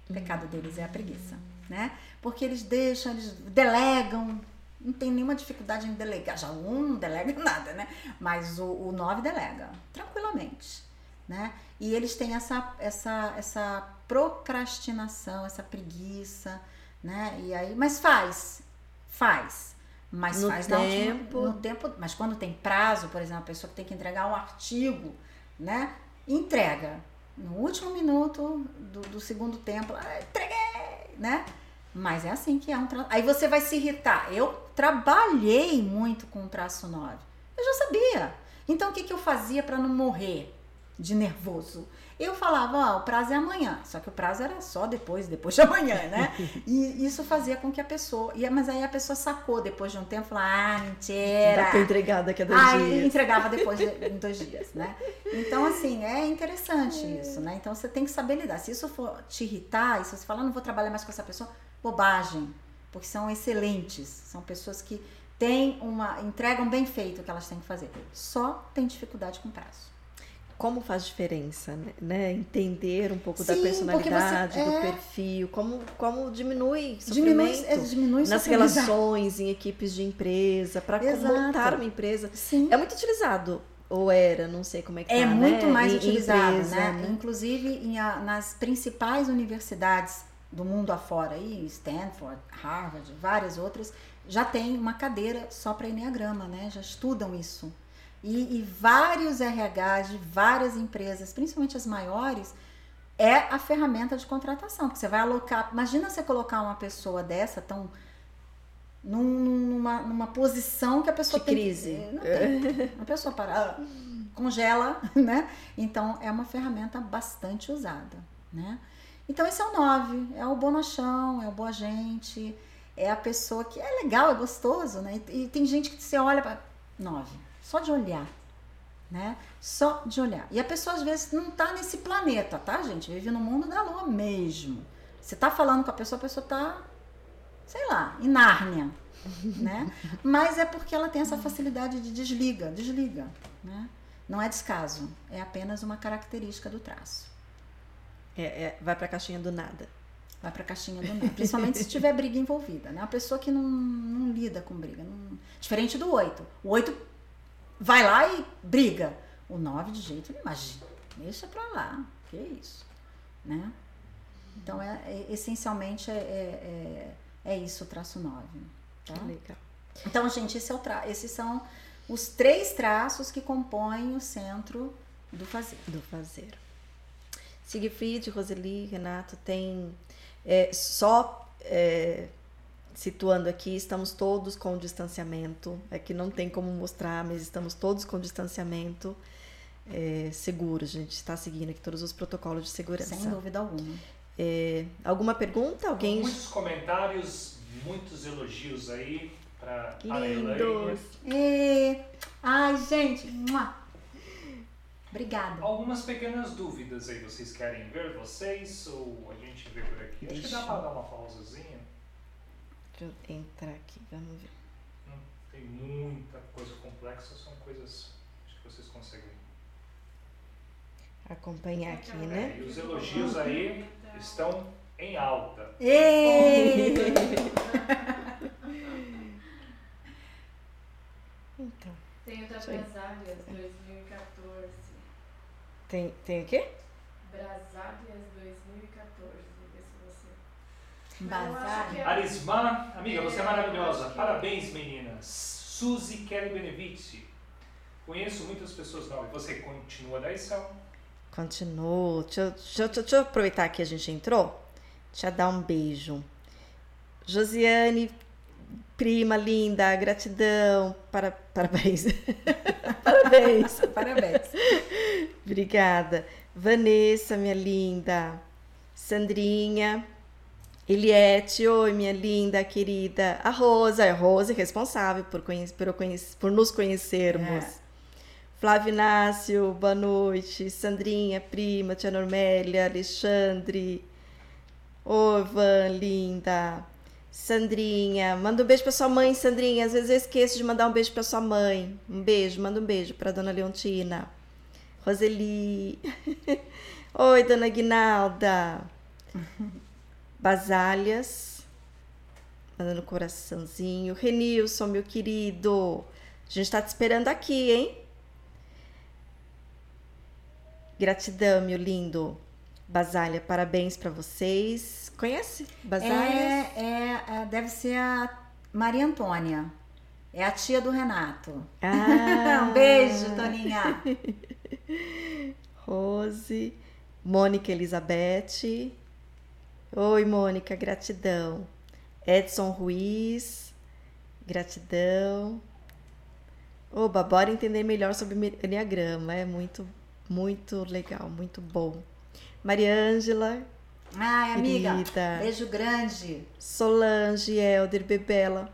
O pecado deles é a preguiça, né? porque eles deixam, eles delegam. Não tem nenhuma dificuldade em delegar. Já um não delega nada, né? Mas o, o nove delega, tranquilamente. Né? E eles têm essa, essa, essa procrastinação, essa preguiça, né? E aí, mas faz, faz. Mas no faz tempo. no tempo. Mas quando tem prazo, por exemplo, a pessoa que tem que entregar um artigo, né? Entrega. No último minuto do, do segundo tempo, ah, entreguei, né? Mas é assim que é um traço. Aí você vai se irritar. Eu trabalhei muito com o traço 9. Eu já sabia. Então o que, que eu fazia para não morrer de nervoso? Eu falava, ó, oh, o prazo é amanhã. Só que o prazo era só depois, depois de amanhã, né? e isso fazia com que a pessoa. Mas aí a pessoa sacou depois de um tempo, falou, ah, mentira. Dá pra entregar daqui a dois aí, dias. Aí entregava depois de em dois dias, né? Então, assim, é interessante isso, né? Então você tem que saber lidar. Se isso for te irritar, e se você falar, não vou trabalhar mais com essa pessoa, bobagem, porque são excelentes, são pessoas que têm uma entregam bem feito o que elas têm que fazer. Só tem dificuldade com prazo. Como faz diferença, né? Entender um pouco Sim, da personalidade, você, é... do perfil, como, como diminui diminui, é, diminui nas relações, em equipes de empresa, para montar uma empresa. Sim. É muito utilizado ou era, não sei como é que É tá, muito né? mais em, utilizado, empresa, né? né? Inclusive em nas principais universidades do mundo afora, aí, Stanford, Harvard, várias outras, já tem uma cadeira só para Enneagrama, né? Já estudam isso. E, e vários RHs de várias empresas, principalmente as maiores, é a ferramenta de contratação. Porque você vai alocar. Imagina você colocar uma pessoa dessa tão num- numa, numa posição que a pessoa De tem crise. Que, não tem. A pessoa para, congela, né? Então é uma ferramenta bastante usada, né? Então esse é o 9, é o bonachão, é o boa gente, é a pessoa que é legal, é gostoso, né? E, e tem gente que você olha para 9, só de olhar, né? Só de olhar. E a pessoa às vezes não tá nesse planeta, tá, gente? Vive no mundo da lua mesmo. Você tá falando com a pessoa, a pessoa tá, sei lá, em Nárnia, né? Mas é porque ela tem essa facilidade de desliga, desliga, né? Não é descaso, é apenas uma característica do traço. É, é, vai pra caixinha do nada. Vai pra caixinha do nada. Principalmente se tiver briga envolvida, né? Uma pessoa que não, não lida com briga. não- Diferente do 8. O 8 vai lá e briga. O 9 de jeito nenhum. Imagina. Deixa pra lá. Que isso. Né? Então, é, é- essencialmente, é, é, é, é isso o traço 9. Tá? Legal. Então, gente, esse é o tra esses são os três traços que compõem o centro do fazer. do fazer. Siegfried, Roseli, Renato, tem é, só é, situando aqui, estamos todos com distanciamento. É que não tem como mostrar, mas estamos todos com distanciamento é, seguro. A gente está seguindo aqui todos os protocolos de segurança. Sem dúvida alguma. É, alguma pergunta? Alguém? Muitos comentários, muitos elogios aí para a Elaine. Lindos! E... Ai, gente. mua. Obrigada. Algumas pequenas dúvidas aí, vocês querem ver vocês ou a gente vê por aqui? Acho que Deixa dá para dar uma pausazinha. Deixa eu entrar aqui, vamos ver. Não tem muita coisa complexa, são coisas acho que vocês conseguem. Acompanhar aqui, né? E os elogios aí estão em alta. Então, Tem o. Brasálias 2014. tem, tem o quê? Brasálias 2014. Bazar. Arismã, amiga, você é maravilhosa. Parabéns, meninas. Suzy Kelly Benevici. Conheço muitas pessoas novas. Você continua da lição? Continuo. Deixa, eu- deixa, deixa eu aproveitar que a gente entrou. Deixa eu dar um beijo. Josiane, prima linda, gratidão. Para, parabéns. parabéns. Parabéns. Obrigada. Vanessa, minha linda. Sandrinha. Eliette, oi, minha linda, querida. A Rosa, a Rosa é responsável por, conhe por, eu conhece- por nos conhecermos. É. Flávio Inácio, boa noite. Sandrinha, prima, tia Normélia, Alexandre. Oi, Van, linda. Sandrinha, manda um beijo pra sua mãe, Sandrinha. Às vezes eu esqueço de mandar um beijo pra sua mãe. Um beijo, manda um beijo pra dona Leontina. Roseli. Oi, dona Guinalda. Basálias. Mandando coraçãozinho. Renilson, meu querido. A gente tá te esperando aqui, hein? Gratidão, meu lindo. Basália, parabéns pra vocês. Conhece Basália? É, é, é, deve ser a Maria Antônia. É a tia do Renato. Ah, um beijo, Toninha. Rose, Mônica Elizabeth. Oi, Mônica, gratidão. Edson Ruiz, gratidão. Oba, bora entender melhor sobre o Enneagrama. É muito, muito legal, muito bom. Maria Ângela, Ai, amiga. Querida. Beijo grande. Solange, Helder, Bebela.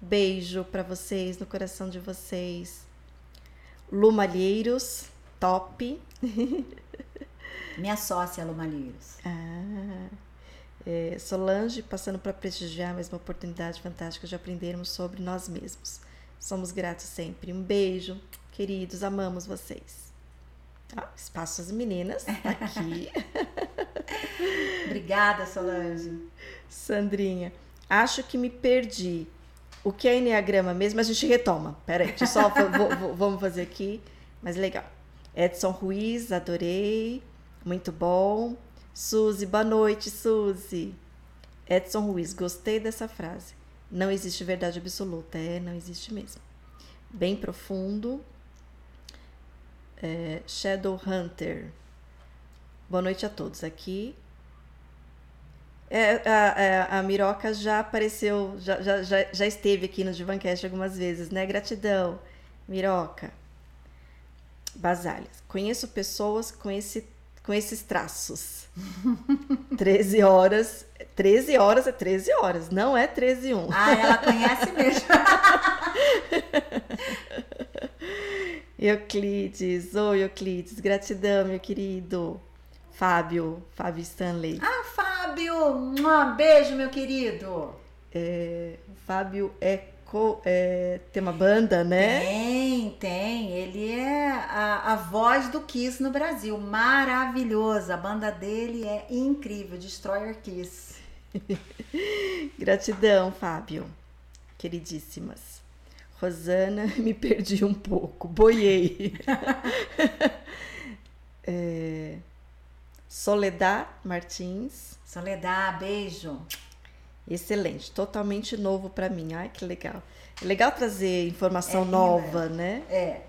Beijo pra vocês, no coração de vocês. Lu Malheiros, top. Minha sócia, Lu Malheiros. Ah, é, Solange, passando para prestigiar mais uma oportunidade fantástica de aprendermos sobre nós mesmos. Somos gratos sempre. Um beijo, queridos, amamos vocês. Ah, espaço das meninas, tá aqui. Obrigada, Solange. Sandrinha, acho que me perdi. O que é Enneagrama mesmo? A gente retoma. Peraí, deixa eu só vou- vou- vamos fazer aqui. Mas legal. Edson Ruiz, adorei. Muito bom. Suzy, boa noite, Suzy. Edson Ruiz, gostei dessa frase. Não existe verdade absoluta. É, não existe mesmo. Bem profundo. É, Shadow Hunter. Boa noite a todos. Aqui É, a, a, a Miroca já apareceu, já, já, já, já esteve aqui no Divancast algumas vezes, né? Gratidão, Miroca. Basalhas. Conheço pessoas com, esse, com esses traços. 13 horas. 13 horas é 13 horas, não é 13 e 1. Ah, ela conhece mesmo. Euclides, oi Euclides, gratidão, meu querido. Fábio, Fábio Stanley. Ah, Fábio! Um beijo, meu querido. É, Fábio é, é, tem uma banda, né? Tem, tem. Ele é a, a voz do Kiss no Brasil. Maravilhoso. A banda dele é incrível. Destroyer Kiss. Gratidão, Fábio. Queridíssimas. Rosana, me perdi um pouco, boiei. é, Soledad Martins. Soledad, beijo. Excelente, totalmente novo para mim. Ai, que legal. É legal trazer informação É nova, né? É.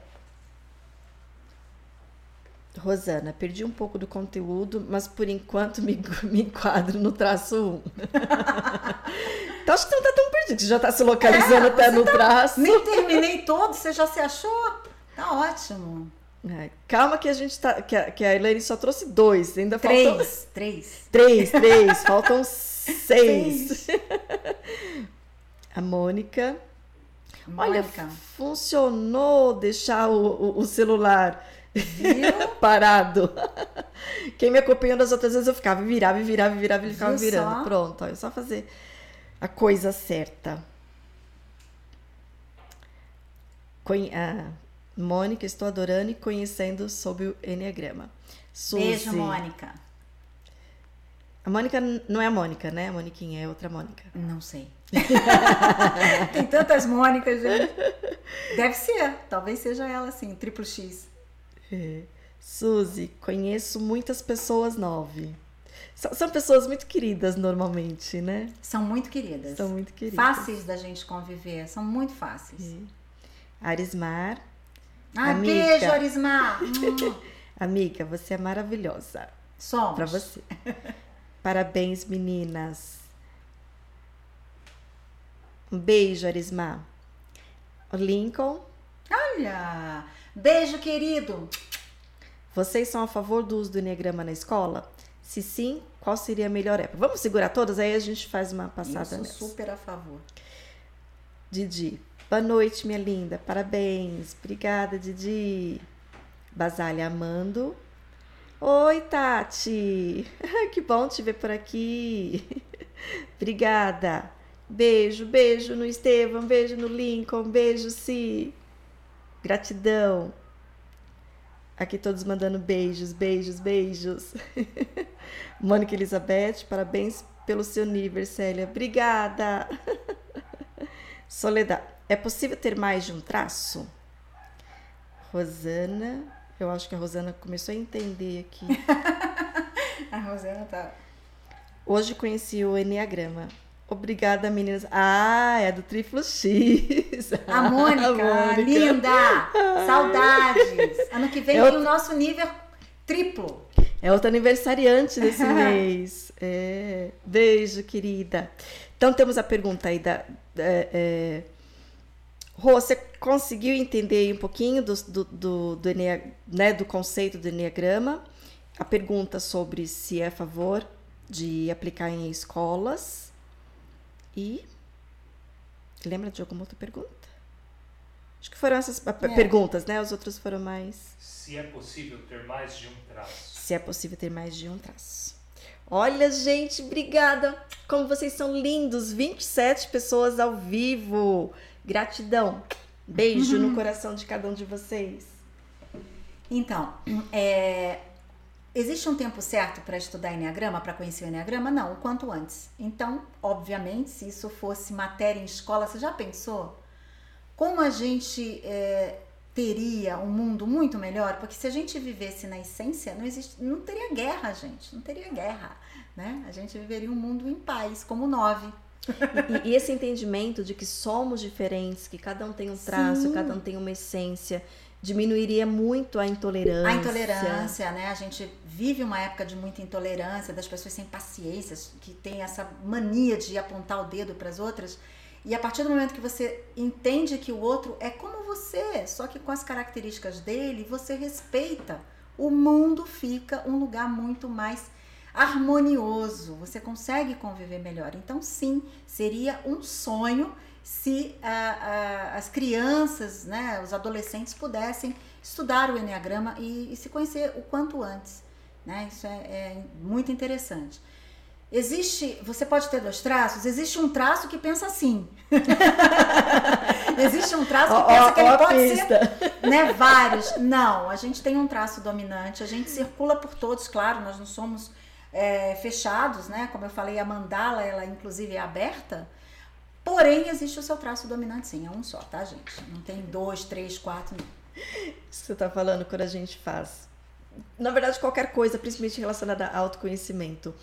Rosana, perdi um pouco do conteúdo, mas por enquanto me, me enquadro no traço 1. então acho que você não tá tão perdido, que você já tá se localizando É, até no tá- traço. Nem terminei todo, você já se achou? Tá ótimo. Ai, calma que a gente tá. Que a, que a Elaine só trouxe dois, ainda faltam. Três, três. Três, três, faltam seis. A Mônica. Olha, Mônica, funcionou deixar o, o- o celular parado. Quem me acompanhou das outras vezes eu ficava, virava, virava, virava, ele ficava Viu virando. só? Pronto, ó, é só fazer a coisa certa. Conhe- ah, Mônica, estou adorando e conhecendo sobre o Enneagrama. Suzy. Beijo, Mônica. A Mônica não é a Mônica, né? A Moniquinha é outra Mônica. Não sei. Tem tantas Mônicas, gente. Deve ser. Talvez seja ela, assim, triplo X. É. Suzy, conheço muitas pessoas nove. São, pessoas muito queridas normalmente, né? São muito queridas. São muito queridas. Fáceis da gente conviver. São muito fáceis. Arismar, Ah, Amiga. beijo, Arismar. Hum, amiga, você é maravilhosa. Somos. Pra você. Parabéns, meninas. Um beijo, Arismar. O Lincoln, Olha. Beijo, querido. vocês são a favor do uso do Enneagrama na escola? Se sim, qual seria a melhor época? Vamos segurar todas, aí a gente faz uma Eu passada sou nessa. super a favor. Didi. Boa noite, minha linda. Parabéns. Obrigada, Didi. Basália Amando. Oi, Tati. Que bom te ver por aqui. Obrigada. Beijo, beijo no Estevam, beijo no Lincoln, beijo, Si. Gratidão. Aqui todos mandando beijos, beijos, beijos. Mônica Elizabeth, parabéns pelo seu nível, Célia. Obrigada. Soledad, é possível ter mais de um traço? Rosana, eu acho que a Rosana começou a entender aqui. A Rosana tá. Hoje conheci o Enneagrama. Obrigada, meninas. Ah, é do Triplo X. A Mônica, Mônica. linda! Saudades! Ano que vem Eu- tem o nosso nível triplo. É outra aniversariante desse mês. É. Beijo, querida. Então temos a pergunta aí da. da é... Rô, você conseguiu entender um pouquinho do, do, do, do, Enea- né, do conceito do Enneagrama? A pergunta sobre se é a favor de aplicar em escolas. E. Lembra de alguma outra pergunta? Acho que foram essas É. perguntas, né? Os outros foram mais Se é possível ter mais de um traço. se é possível ter mais de um traço. Olha, gente, obrigada. Como vocês são lindos. 27 pessoas ao vivo. Gratidão. Beijo no coração de cada um de vocês. Então, é, existe um tempo certo para estudar Enneagrama, para conhecer o Enneagrama? Não, o quanto antes. Então, obviamente, se isso fosse matéria em escola, você já pensou? Como a gente é, teria um mundo muito melhor? Porque se a gente vivesse na essência, não, existe, não teria guerra, gente. Não teria guerra. Né? A gente viveria um mundo em paz, como o nove. E, e esse entendimento de que somos diferentes, que cada um tem um traço, Sim. cada um tem uma essência, diminuiria muito a intolerância. A intolerância, né? A gente vive uma época de muita intolerância, das pessoas sem paciência, que tem essa mania de apontar o dedo para as outras. E a partir do momento que você entende que o outro é como você, só que com as características dele, você respeita, o mundo fica um lugar muito mais harmonioso. Você consegue conviver melhor. Então, sim, seria um sonho se ah, ah, as crianças, né, os adolescentes pudessem estudar o Enneagrama e, e se conhecer o quanto antes. Né? Isso é, é muito interessante. Existe, você pode ter dois traços, existe um traço que pensa assim. existe um traço que pensa que ele a pode pista. ser né, vários. Não, a gente tem um traço dominante, a gente circula por todos, claro, nós não somos é, fechados, né? Como eu falei, a mandala, ela inclusive é aberta. Porém, existe o seu traço dominante, sim, é um só, tá, gente? Não tem dois, três, quatro, não. Isso que você está falando quando a gente faz. Na verdade, qualquer coisa, principalmente relacionada a autoconhecimento.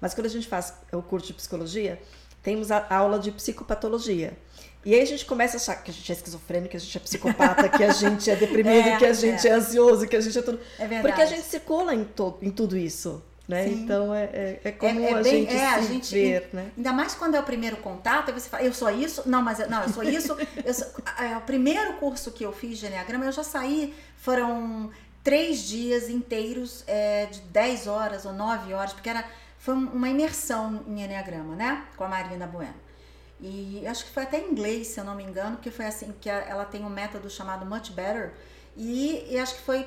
Mas quando a gente faz o curso de psicologia, temos a aula de psicopatologia. E aí a gente começa a achar que a gente é esquizofrênico, que a gente é psicopata, que a gente é deprimido, É, que a gente é. é. ansioso, que a gente é tudo. É verdade. Porque a gente circula em, to- em tudo isso. Né? Sim. Então é, é, é comum É- é a bem- gente é, a gente- ver, né? Ainda mais quando é o primeiro contato, você fala, eu sou isso? Não, mas eu- não, eu sou isso. Eu sou- é, o primeiro curso que eu fiz de Enneagrama, eu já saí, foram três dias inteiros é, de 10 horas ou 9 horas, porque era, foi um- uma imersão em Enneagrama, né? Com a Marina Bueno. E acho que foi até em inglês, se eu não me engano, porque foi assim que ela tem um método chamado Much Better. E, e acho que foi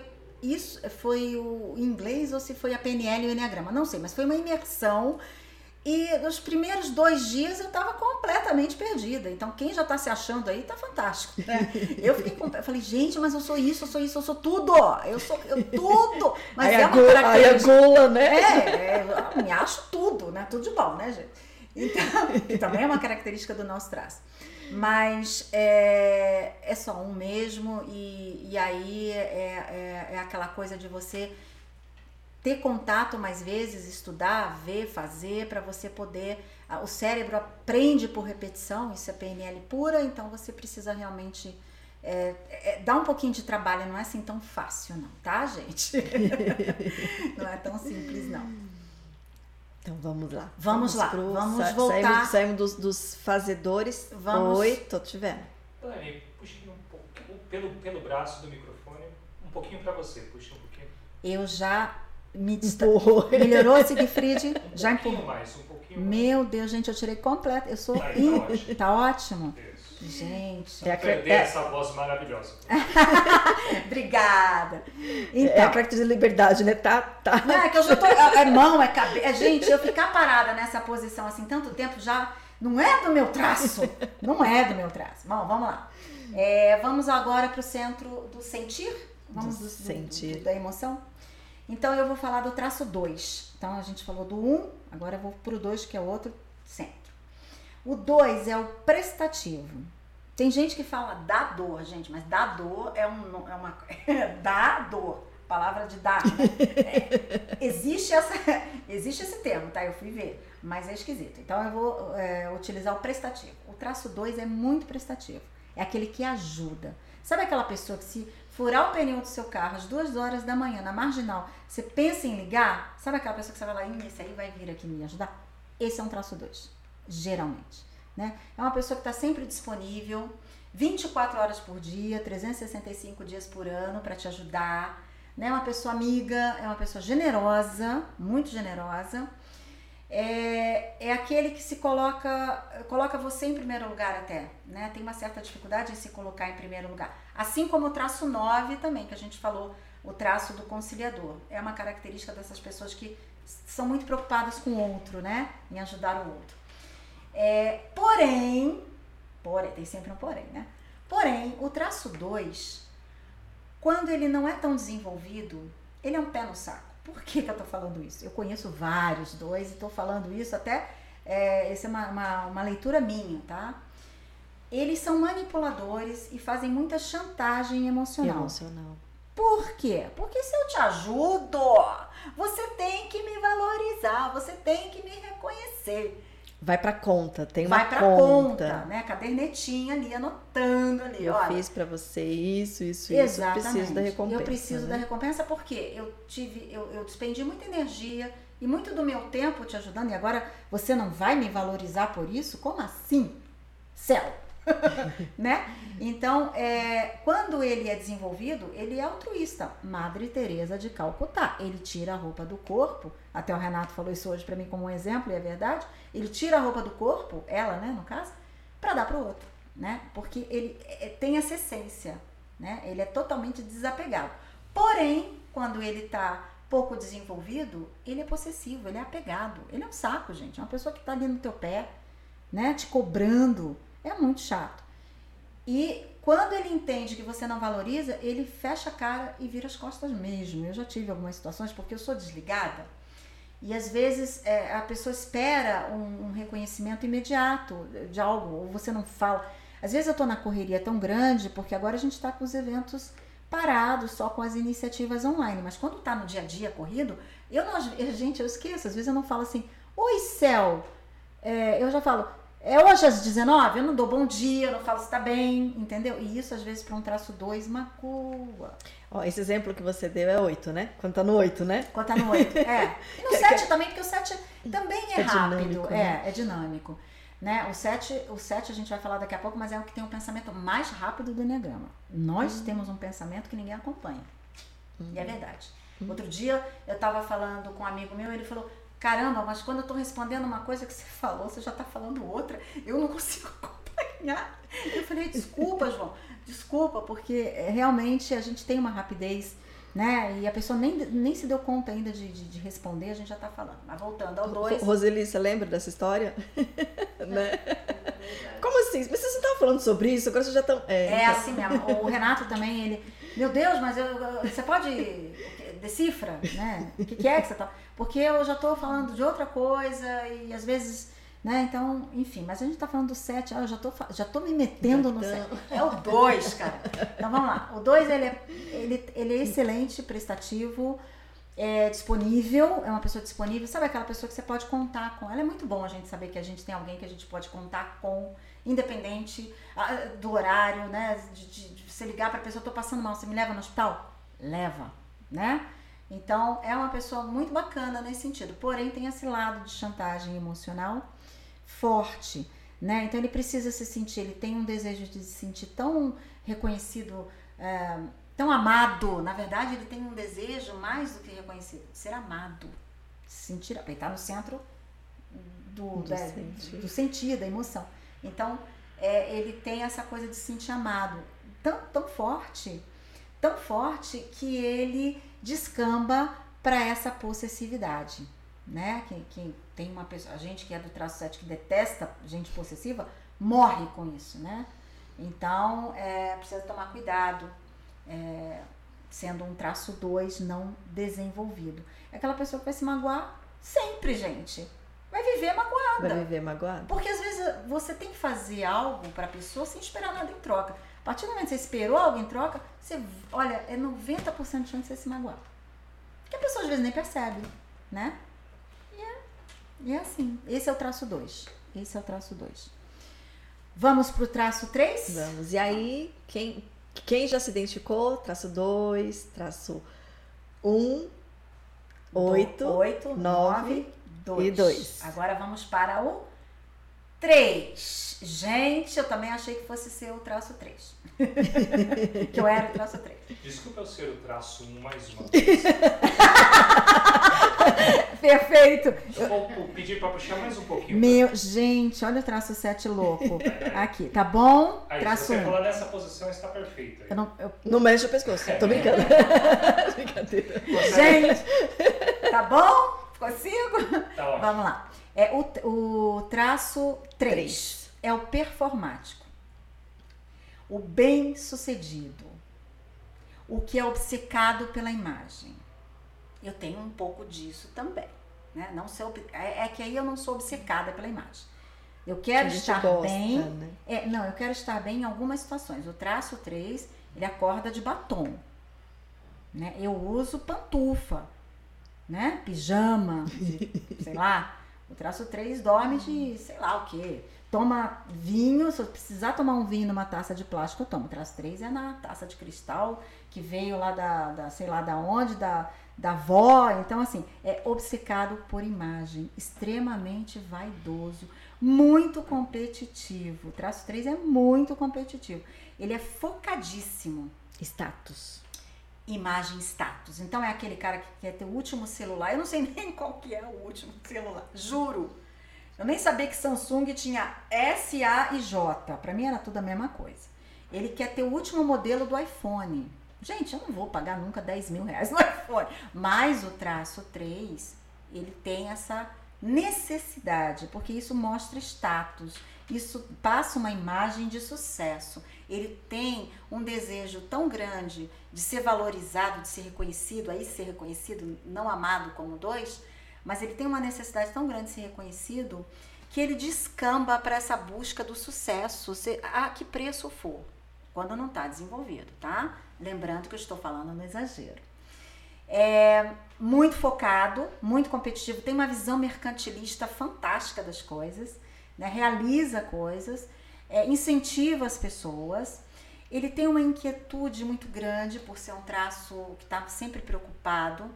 isso, foi o inglês ou se foi a PNL e o Enneagrama, não sei, mas foi uma imersão. E nos primeiros dois dias eu tava completamente perdida. Então, quem já tá se achando aí tá fantástico. Né? Eu fiquei com... eu falei, gente, mas eu sou isso, eu sou isso, eu sou tudo. Eu sou eu, tudo. Mas aí, é a uma gula, aí a característica. gula, né? É, é, eu me acho tudo, né? Tudo de bom, né, gente? Então, que também é uma característica do nosso traço. Mas é, é só um mesmo, e, e aí é, é, é aquela coisa de você ter contato mais vezes, estudar, ver, fazer, para você poder. O cérebro aprende por repetição, isso é PNL pura, então você precisa realmente. É, é, dar um pouquinho de trabalho, não é assim tão fácil, não, tá, gente? não é tão simples, não. Então vamos lá. Vamos lá, vamos sa- voltar. Saímos, saímos dos, dos fazedores. Vamos- Oi, tô te vendo. Dani, puxa um pouco pelo, pelo braço do microfone, um pouquinho para você, puxa um pouquinho. Eu já me. Empurrou. Melhorou, Sigfried? Um Já pouquinho empurrou. mais, um pouquinho mais. Meu Deus, gente, eu tirei completo. Eu sou. Tá, tá ótimo. Tá ótimo? Isso. Gente, É a, Perder é- essa voz maravilhosa. obrigada. é Então, a característica de liberdade, né? Tá, tá. Não, é que eu já tô. É é mão, é cabeça. gente, eu ficar parada nessa posição assim tanto tempo já não é do meu traço. Não é do meu traço. Bom, vamos lá. É, vamos agora para o centro do sentir. Vamos Do do, sentir. do- da emoção. Então eu vou falar do traço 2. Então a gente falou do 1, um, agora eu vou pro 2, que é o outro centro. O 2 é o prestativo. Tem gente que fala dador, gente, mas dador é, um, é uma. dador. Palavra de dar. Né? É, existe, essa, existe esse termo, tá? Eu fui ver, mas é esquisito. Então eu vou é, utilizar o prestativo. O traço 2 é muito prestativo. É aquele que ajuda. Sabe aquela pessoa que se furar o pneu do seu carro às duas horas da manhã na marginal, você pensa em ligar? Sabe aquela pessoa que você vai lá, "Ih, esse aí vai vir aqui me ajudar? Esse é um traço 2, geralmente. Né? É uma pessoa que está sempre disponível, 24 horas por dia, 365 dias por ano para te ajudar. Né? É uma pessoa amiga, é uma pessoa generosa, muito generosa. É, é aquele que se coloca, coloca você em primeiro lugar até, né? Tem uma certa dificuldade em se colocar em primeiro lugar. Assim como o traço 9 também, que a gente falou, o traço do conciliador. É uma característica dessas pessoas que são muito preocupadas com o outro, né? Em ajudar o outro. É, porém, porém, tem sempre um porém, né? Porém, o traço 2, quando ele não é tão desenvolvido, ele é um pé no saco. Por que, que eu tô falando isso? Eu conheço vários dois e tô falando isso até. É, essa é uma, uma, uma leitura minha, tá? Eles são manipuladores e fazem muita chantagem emocional. Emocional. Por quê? Porque se eu te ajudo, você tem que me valorizar, você tem que me reconhecer. Vai pra conta, tem uma vai pra conta. conta, né? Cadernetinha ali, anotando ali, Eu olha. fiz pra você isso, isso, isso. Eu Exatamente. preciso da recompensa. Eu preciso né? da recompensa porque eu tive, eu, eu despendi muita energia e muito do meu tempo te ajudando, e agora você não vai me valorizar por isso? Como assim? Céu! né? Então, é, quando ele é desenvolvido, ele é altruísta. Madre Teresa de Calcutá. Ele tira a roupa do corpo. Até o Renato falou isso hoje para mim como um exemplo, e é verdade. Ele tira a roupa do corpo, ela, né, no caso, para dar para o outro, né? Porque ele é, tem essa essência, né? Ele é totalmente desapegado. Porém, quando ele tá pouco desenvolvido, ele é possessivo, ele é apegado. Ele é um saco, gente. É uma pessoa que tá ali no teu pé, né, te cobrando. É muito chato. E quando ele entende que você não valoriza, ele fecha a cara e vira as costas mesmo. Eu já tive algumas situações porque eu sou desligada. E às vezes é, a pessoa espera um, um reconhecimento imediato de algo, ou você não fala. Às vezes eu estou na correria tão grande, porque agora a gente está com os eventos parados, só com as iniciativas online. Mas quando está no dia a dia corrido, eu não. Gente, eu esqueço. Às vezes eu não falo assim, oi céu. É, eu já falo, é hoje às 19? Eu não dou bom dia, eu não falo se tá bem, entendeu? E isso às vezes para um traço 2 macua. Ó, esse exemplo que você deu é 8, né? Quando tá no 8, né? Quando tá no 8. É. E no Que- 7 também, porque o 7 também é, É rápido. dinâmico, é, né? é dinâmico. Né? O 7, o 7 a gente vai falar daqui a pouco, mas é o que tem o pensamento mais rápido do Enneagrama. Nós temos um pensamento que ninguém acompanha. E é verdade. Outro dia eu tava falando com um amigo meu, ele falou: Caramba, mas quando eu tô respondendo uma coisa que você falou, você já tá falando outra, eu não consigo acompanhar. Eu falei: Desculpa, João, desculpa, porque é, realmente a gente tem uma rapidez. Né? E a pessoa nem, nem se deu conta ainda de, de, de responder, a gente já tá falando. Mas voltando ao 2. Roseli, você lembra dessa história? né? Como assim? Mas vocês não estavam falando sobre isso? Agora vocês já estão. É, É então- assim mesmo. O Renato também, ele. Meu Deus, mas eu- você pode. Decifra, né? O que, que é que você tá. Porque eu já tô falando de outra coisa e às vezes. Né? Então, enfim, mas a gente tá falando do 7, ah, eu já tô, fa- já tô me metendo no Já 7. É o 2, cara. Então vamos lá. O 2 ele é, ele, ele é excelente, prestativo, é disponível, é uma pessoa disponível. Sabe aquela pessoa que você pode contar com? Ela é muito bom a gente saber que a gente tem alguém que a gente pode contar com, independente ah, do horário, né? De, de, de você ligar pra pessoa, tô passando mal, você me leva no hospital? Leva, né? Então, é uma pessoa muito bacana nesse sentido. Porém, tem esse lado de chantagem emocional forte, né? Então, ele precisa se sentir, ele tem um desejo de se sentir tão reconhecido, é, tão amado. Na verdade, ele tem um desejo mais do que reconhecido, ser amado. Se sentir, ele tá no centro do, Do da- sentir. do sentir, da emoção. Então, é, ele tem essa coisa de se sentir amado tão, tão forte, tão forte que ele descamba para essa possessividade, né? Que, que tem uma pessoa, a gente que é do traço 7 que detesta gente possessiva, morre com isso, né? Então, é, precisa tomar cuidado, é, sendo um traço 2 não desenvolvido. É aquela pessoa que vai se magoar sempre, gente. Vai viver magoada. Vai viver magoado? Porque às vezes você tem que fazer algo para a pessoa sem esperar nada em troca. A partir do momento que você esperou algo em troca, você, olha, é 90% de chance de você se magoar. Que a pessoa às vezes nem percebe, né? E é, e é assim. Esse é o traço 2. Esse é o traço 2. Vamos pro traço 3? Vamos. E aí, quem, quem já se identificou? Traço 2, traço 1, 8. 8, nove 9 e dois. Agora vamos para o 3. Gente, eu também achei que fosse ser o traço 3. que eu era o traço 3. Desculpa eu ser o traço 1 mais uma vez. Perfeito. Vou pedir pra puxar mais um pouquinho. Meu, gente, olha o traço 7 louco. Aqui, tá bom? Aí, se traço você 1. falar nessa posição, está perfeito. Eu não, eu- Não mexe o pescoço. Tô brincando. Brincadeira. gente, tá bom? Consigo? Tá. Vamos lá. É o, o traço 3 Três. é o performático. O bem-sucedido. O que é obcecado pela imagem. Eu tenho um pouco disso também. Né? Não ser, ob- é, é que aí eu não sou obcecada pela imagem. Eu quero estar gosta, bem. né? É, não, eu quero estar bem em algumas situações. O traço 3, ele acorda de batom. Né? Eu uso pantufa, né? Pijama, de- sei lá, O traço 3 dorme de sei lá o quê. Toma vinho, se eu precisar tomar um vinho numa taça de plástico, eu tomo. Traço 3 é na taça de cristal, que veio lá da, da sei lá da onde, da, da avó. Então, assim, é obcecado por imagem, extremamente vaidoso, muito competitivo. Traço 3 é muito competitivo. Ele é focadíssimo. Status. Imagem status. Então é aquele cara que quer ter o último celular. Eu não sei nem qual que é o último celular. Juro. Eu nem sabia que Samsung tinha S, A e J. Para mim era tudo a mesma coisa. Ele quer ter o último modelo do iPhone. Gente, eu não vou pagar nunca 10 mil reais no iPhone. Mas o traço 3, ele tem essa necessidade, porque isso mostra status, isso passa uma imagem de sucesso. Ele tem um desejo tão grande de ser valorizado, de ser reconhecido, aí ser reconhecido, não amado como dois, mas ele tem uma necessidade tão grande de ser reconhecido que ele descamba para essa busca do sucesso, a que preço for, quando não está desenvolvido, tá? Lembrando que eu estou falando no exagero. É muito focado, muito competitivo, tem uma visão mercantilista fantástica das coisas, né? realiza coisas, é, incentiva as pessoas. Ele tem uma inquietude muito grande por ser um traço que está sempre preocupado.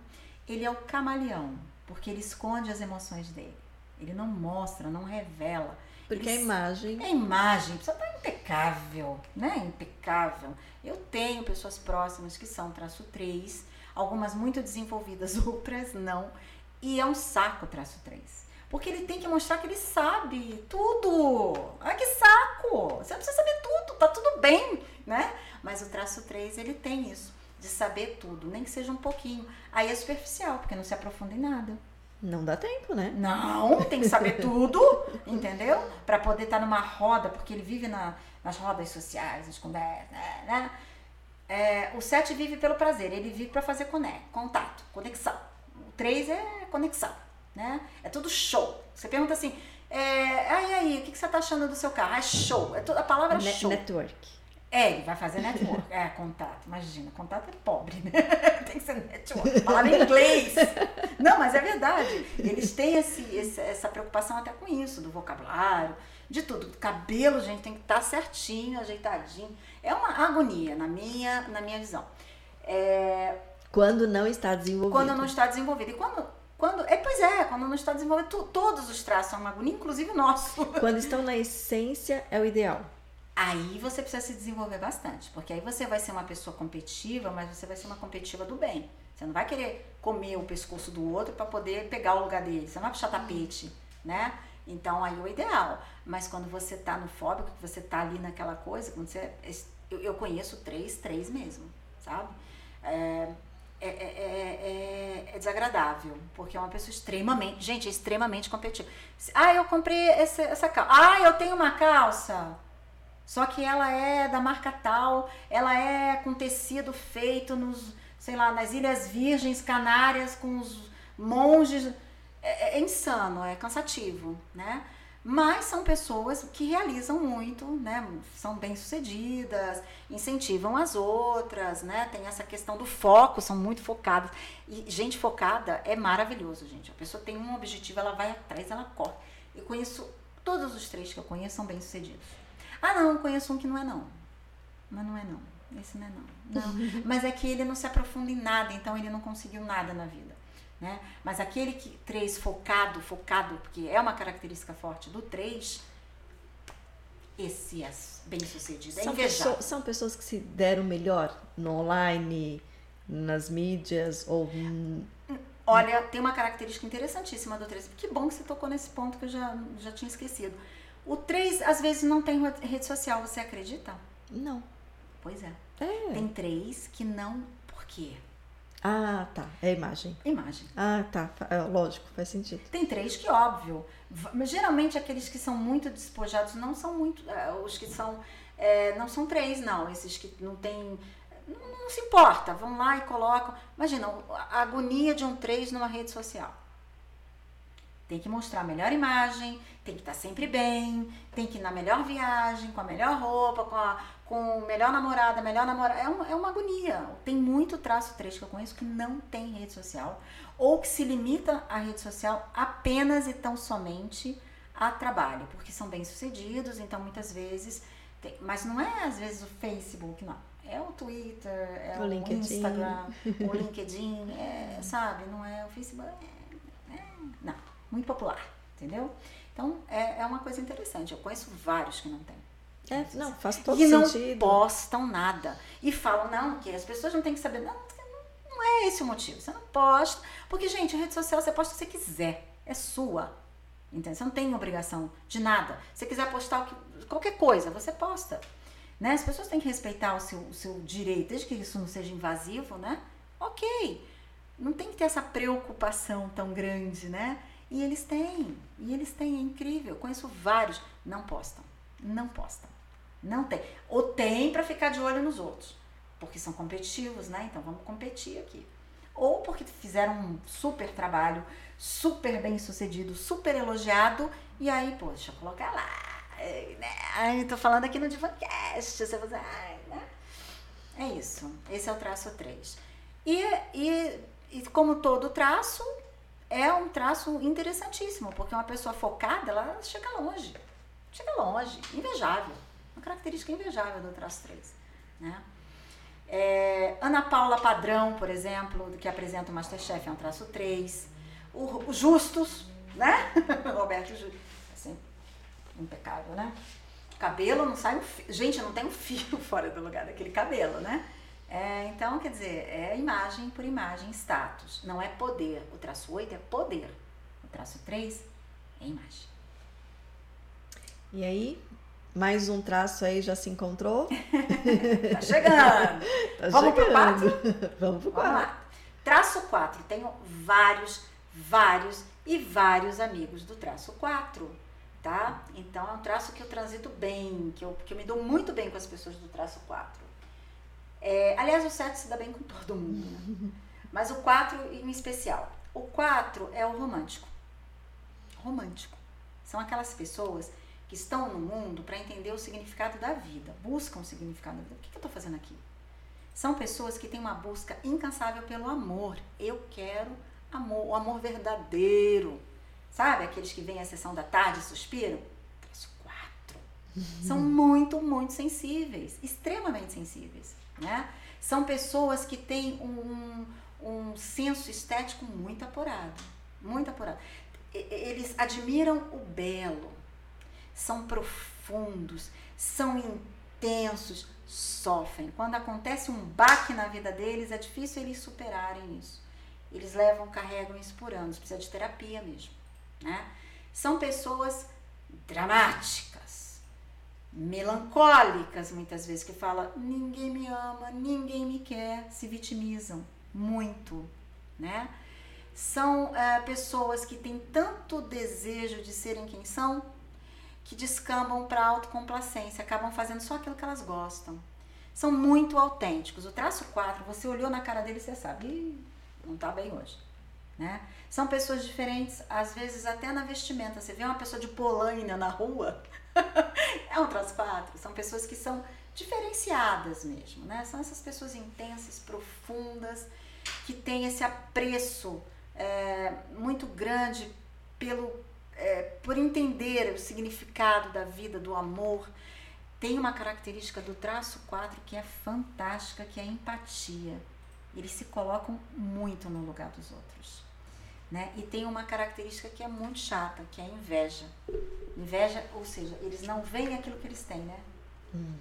Ele é o camaleão, porque ele esconde as emoções dele. Ele não mostra, não revela. Porque ele, a imagem. É a imagem, precisa estar impecável, né? Impecável. Eu tenho pessoas próximas que são traço 3, algumas muito desenvolvidas, outras não. E é um saco traço 3. Porque ele tem que mostrar que ele sabe tudo. Ai, que saco! Você não precisa saber tudo, tá tudo bem, né? Mas o traço 3, ele tem isso, de saber tudo, nem que seja um pouquinho. Aí é superficial, porque não se aprofunda em nada. Não dá tempo, né? Não, tem que saber tudo, entendeu? Para poder estar tá numa roda, porque ele vive na, nas rodas sociais, nas conversas, né? É, o 7 vive pelo prazer, ele vive para fazer contato, conexão. O 3 é conexão né? É tudo show. Você pergunta assim, é, aí, aí, o que, que você tá achando do seu carro? É show. É toda a palavra é show. Network. É, ele vai fazer network. É, contato. Imagina, contato é pobre, né? Tem que ser network. Falar em inglês. Não, mas é verdade. Eles têm esse, esse, essa preocupação até com isso, do vocabulário, de tudo. Cabelo, gente, tem que estar tá certinho, ajeitadinho. É uma agonia, na minha, na minha visão. É, quando não está desenvolvido. Quando não está desenvolvido. E quando quando, é, pois é, quando não está desenvolvido, tu, todos os traços são uma agonia, inclusive o nosso. Quando estão na essência, é o ideal. Aí você precisa se desenvolver bastante, porque aí você vai ser uma pessoa competitiva, mas você vai ser uma competitiva do bem. Você não vai querer comer o pescoço do outro para poder pegar o lugar dele. Você não vai puxar tapete, né? Então aí é o ideal. Mas quando você tá no fóbico, você tá ali naquela coisa, quando você. Eu, eu conheço três, três mesmo, sabe? É, é, é, é, é, desagradável, porque é uma pessoa extremamente, gente, é extremamente competitiva. Ah, eu comprei essa, essa calça. Ah, eu tenho uma calça. Só que ela é da marca tal, ela é com tecido feito nos, sei lá, nas Ilhas Virgens Canárias com os monges. É, é insano, é cansativo, né? mas são pessoas que realizam muito, né? São bem-sucedidas, incentivam as outras, né? Tem essa questão do foco, são muito focadas. E gente focada é maravilhoso, gente. A pessoa tem um objetivo, ela vai atrás, ela corre. Eu conheço todos os três que eu conheço são bem-sucedidos. Ah, não, conheço um que não é não. Mas não é não. Esse não é não. Não, mas é que ele não se aprofunda em nada, então ele não conseguiu nada na vida. Né? Mas aquele que três focado, focado, porque é uma característica forte do três, esse é bem sucedido. É são, pessoas, são pessoas que se deram melhor no online, nas mídias ou. Olha, tem uma característica interessantíssima do 3. Que bom que você tocou nesse ponto que eu já, já tinha esquecido. O 3 às vezes não tem rede social, você acredita? Não. Pois é. é. Tem três que não. Por quê? Ah, tá. É imagem. Imagem. Ah, tá. É, lógico, faz sentido. Tem três que, óbvio. Mas geralmente aqueles que são muito despojados não são muito. É, os que são. É, não são três, não. Esses que não tem. Não, não, se importa. Vão lá e colocam. Imagina, a agonia de um três numa rede social. Tem que mostrar a melhor imagem, tem que estar sempre bem, tem que ir na melhor viagem, com a melhor roupa, com a, com melhor namorada, melhor namorada. É, um, é uma agonia. Tem muito traço 3 que eu conheço que não tem rede social ou que se limita à rede social apenas e tão somente a trabalho, porque são bem-sucedidos, então muitas vezes. Tem, mas não é às vezes o Facebook, não. É o Twitter, é o, O. Instagram, o LinkedIn, é, sabe? Não é o Facebook. é- é- não, muito popular, entendeu? Então é, é uma coisa interessante. Eu conheço vários que não têm. É, não, faz todo e não sentido. postam nada. E falam, não, que as pessoas não têm que saber. Não, não é esse o motivo. Você não posta. Porque, gente, a rede social você posta o que você quiser. É sua. Entende? Você não tem obrigação de nada. Se você quiser postar que- qualquer coisa, você posta. Né? As pessoas têm que respeitar o seu, o seu direito, desde que isso não seja invasivo, né? Ok. Não tem que ter essa preocupação tão grande, né? E eles têm. E eles têm, é incrível. Eu conheço vários. Não postam. Não postam. Não tem. Ou tem para ficar de olho nos outros. Porque são competitivos, né? Então vamos competir aqui. Ou porque fizeram um super trabalho, super bem sucedido, super elogiado, e aí, pô, deixa eu colocar lá. Ai, né? Tô falando aqui no Divancast. Você vai ai, né? É isso. Esse é o traço 3. E, e, e como todo traço, é um traço interessantíssimo, porque uma pessoa focada, ela chega longe. Chega longe. Invejável. Uma característica invejável do traço 3. Né? É, Ana Paula Padrão, por exemplo, que apresenta o Masterchef, é um traço 3. O, o Justus, né? Roberto Justus. Assim, impecável, né? Cabelo não sai um fio. Gente, não tem um fio fora do lugar daquele cabelo, né? É, então, quer dizer, é imagem por imagem, status. Não é poder. O traço 8 é poder. O traço 3 é imagem. E aí, mais um traço aí já se encontrou? Tá chegando! Tá Vamos pro chegando. Vamos pro Vamos quatro. lá. Traço 4. Tenho vários, vários e vários amigos do traço 4. Tá? Então é um traço que eu transito bem, que eu, que eu me dou muito bem com as pessoas do traço 4. É, aliás, o 7 se dá bem com todo mundo, né? Mas o 4 em especial. O 4 é o romântico. Romântico. São aquelas pessoas que estão no mundo para entender o significado da vida, buscam o significado da vida. O que, que eu estou fazendo aqui? São pessoas que têm uma busca incansável pelo amor. Eu quero amor, o amor verdadeiro. Sabe aqueles que vêm à sessão da tarde e suspiram? Traço 4. São muito, muito sensíveis, extremamente sensíveis. Né? São pessoas que têm um, um senso estético muito apurado. Muito apurado. Eles admiram o belo, são profundos, são intensos, sofrem. Quando acontece um baque na vida deles, é difícil eles superarem isso. Eles levam, carregam isso por anos, precisa de terapia mesmo. Né? São pessoas dramáticas, melancólicas, muitas vezes, que falam: ninguém me ama, ninguém me quer, se vitimizam muito. Né? São eh, pessoas que têm tanto desejo de serem quem são que descambam para autocomplacência, acabam fazendo só aquilo que elas gostam. São muito autênticos. O traço 4, você olhou na cara dele você sabe, Ih, não tá bem hoje. Né? São pessoas diferentes, às vezes até na vestimenta. Você vê uma pessoa de polaina na rua, é um traço 4. São pessoas que são diferenciadas mesmo, né? São essas pessoas intensas, profundas, que têm esse apreço é, muito grande pelo é, por entender o significado da vida, do amor, tem uma característica do traço 4 que é fantástica, que é a empatia. Eles se colocam muito no lugar dos outros. Né? E tem uma característica que é muito chata, que é a inveja. Inveja, ou seja, eles não veem aquilo que eles têm, né?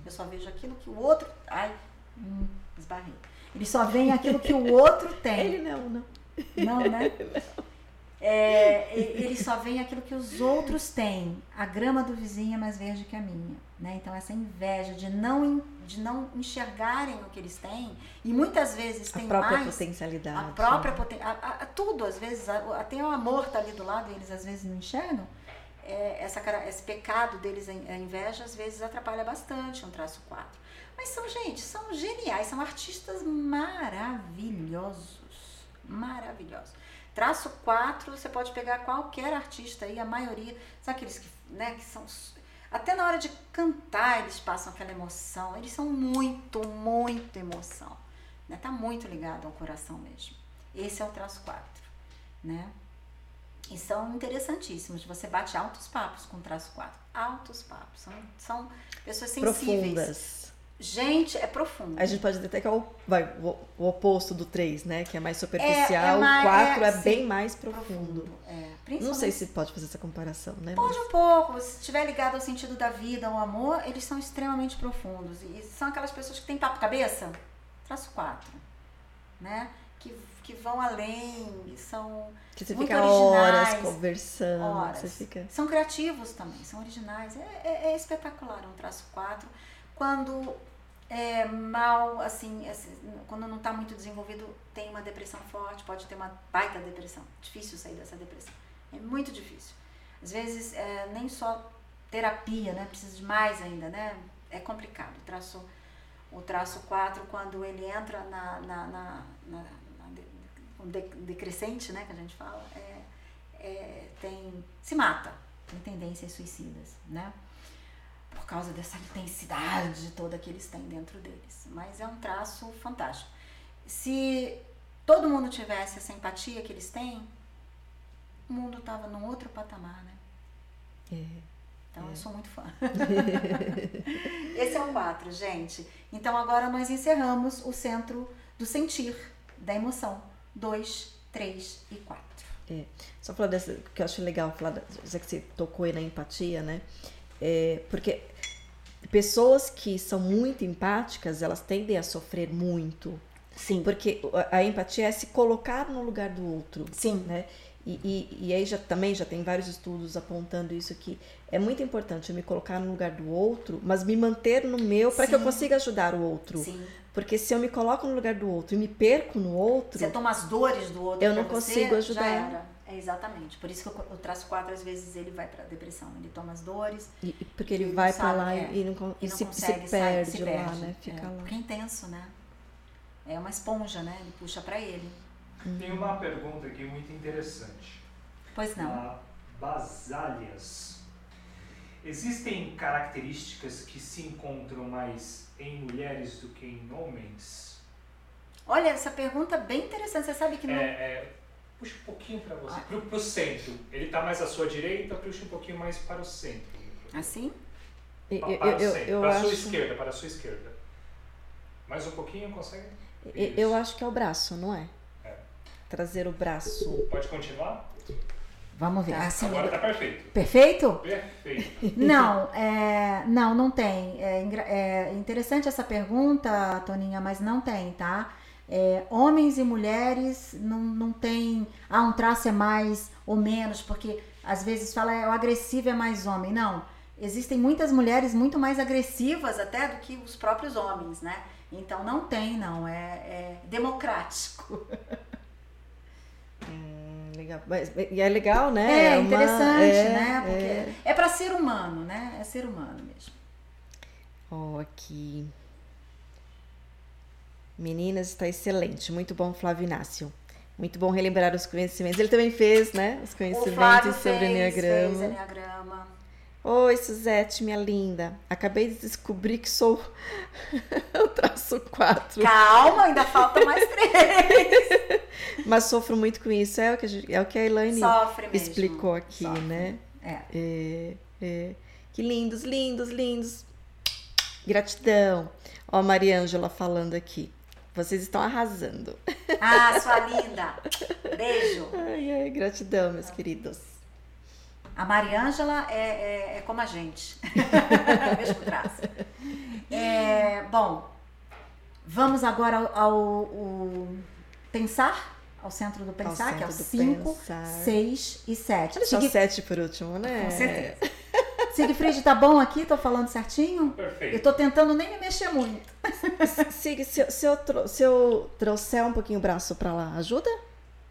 Eu só vejo aquilo que o outro. Ai, hum, esbarrei. Eles só veem aquilo que o outro tem. Ele não, não. Não, né? É, e- eles só veem aquilo que os outros têm. A grama do vizinho é mais verde que a minha. Né? Então, essa inveja de não, de não enxergarem o que eles têm, e muitas vezes A tem própria mais. potencialidade. A própria né? poten- a, a- a- tudo, às vezes, a- até o amor tá ali do lado e eles às vezes não enxergam. É, essa, cara- esse pecado deles, a inveja, às vezes atrapalha bastante um traço 4. Mas são, gente, são geniais, são artistas maravilhosos. Maravilhosos. Traço 4, você pode pegar qualquer artista aí, a maioria, são aqueles que, né, que são. Até na hora de cantar, eles passam aquela emoção. Eles são muito, muito emoção. Né? Tá muito ligado ao coração mesmo. Esse é o traço 4, né? E são interessantíssimos. Você bate altos papos com o traço 4. Altos papos. São, são pessoas sensíveis. Profundas. Gente, é profundo. A gente pode dizer até que é o, vai, o, o oposto do 3, né? Que é mais superficial. É, é o 4 é, é, sim, bem mais profundo. É, Não sei se pode fazer essa comparação, né? Pode Mas- um pouco, se estiver ligado ao sentido da vida, ao amor, eles são extremamente profundos. E são aquelas pessoas que têm papo cabeça, traço 4, né? Que, que vão além, são, Que você muito fica horas originais, conversando. horas. Você fica. são criativos também, são originais. É, é- é espetacular um traço 4. Quando é mal, assim, assim, quando não está muito desenvolvido, tem uma depressão forte, pode ter uma baita depressão. Difícil sair dessa depressão. É muito difícil. Às vezes, é, nem só terapia, né? Precisa de mais ainda, né? É complicado. O traço, o traço 4, quando ele entra na, na, na, na, na de- de- decrescente, né? Que a gente fala, é, é, tem, se mata. Tem tendências suicidas, né? Por causa dessa intensidade toda que eles têm dentro deles. Mas é um traço fantástico. Se todo mundo tivesse essa empatia que eles têm, o mundo estava num outro patamar, né? É. Então eu sou muito fã. Esse é o 4, gente. Então agora nós encerramos o centro do sentir, da emoção. 2, 3 e 4. Só falar dessa, que eu acho legal falar, já que você tocou aí na empatia, né? É, porque pessoas que são muito empáticas, elas tendem a sofrer muito. Sim. Porque a, empatia é se colocar no lugar do outro. Sim. né? E, e, e aí já também já tem vários estudos apontando isso que é muito importante eu me colocar no lugar do outro, mas me manter no meu para que eu consiga ajudar o outro. Sim. Porque se eu me coloco no lugar do outro e me perco no outro, Você toma as dores do outro Eu não você, consigo ajudar. É exatamente. Por isso que o, traço 4, às vezes, ele vai pra depressão. Ele toma as dores e- porque ele Ele vai não para lá é. e, não, e e não se, se consegue perde sair, se lá, perde. né? Fica é, lá. Porque é intenso, né? É uma esponja, né? Ele puxa pra ele. Tem uma pergunta aqui muito interessante. Pois não. Na Basálias. Existem características que se encontram mais em mulheres do que em homens? Olha, essa pergunta é bem interessante. Você sabe que É, não. é, puxa um pouquinho para você, pro, pro centro. Ele está mais à sua direita, puxa um pouquinho mais para o centro. Assim? Para eu, o eu, centro, eu para a sua acho, esquerda, para a sua esquerda. Mais um pouquinho, consegue? eu, eu acho que é o braço, não é? É. Trazer o braço. Pode continuar? Vamos ver. Assim, Agora está perfeito. Perfeito? Perfeito. Não, é, não, não tem. É, é interessante essa pergunta, Toninha, mas não tem, tá? É, homens e mulheres não, não tem. Ah, um traço é mais ou menos, porque às vezes fala é, o agressivo é mais homem. Não. Existem muitas mulheres muito mais agressivas até do que os próprios homens, né? Então não tem, não. É, é democrático. Hum, legal. Mas, e é legal, né? É, uma- interessante, é, né? Porque é. é, para ser humano, né? É ser humano mesmo. Ó, aqui. Meninas, está excelente. Muito bom, Flávio Inácio. Muito bom relembrar os conhecimentos. Ele também fez, né? Os conhecimentos sobre fez, Enneagrama. fez Enneagrama. Oi, Suzete, minha linda. Acabei de descobrir que sou o traço 4. Calma, ainda falta mais três. Mas sofro muito com isso. É o que a, gente- é o que a Elaine explicou aqui, Sofre. né? É. É, é. Que lindos, lindos, lindos. Gratidão. Ó, a Mariângela falando aqui. Vocês estão arrasando. Ah, sua linda. Beijo. Ai, ai, gratidão, meus queridos. A Mariângela é, é, é como a gente. Mesmo traço. É, bom, vamos agora ao, ao- ao pensar, ao centro do pensar, que é o centro do 5, pensar. 6 e 7. Deixa o sete por último, né? Com certeza. Sigfried, tá bom aqui? Tô falando certinho? Eu Perfeito. tô tentando nem me mexer muito. Sig, se, eu- se, eu tro- se eu trouxer um pouquinho o braço pra lá, ajuda?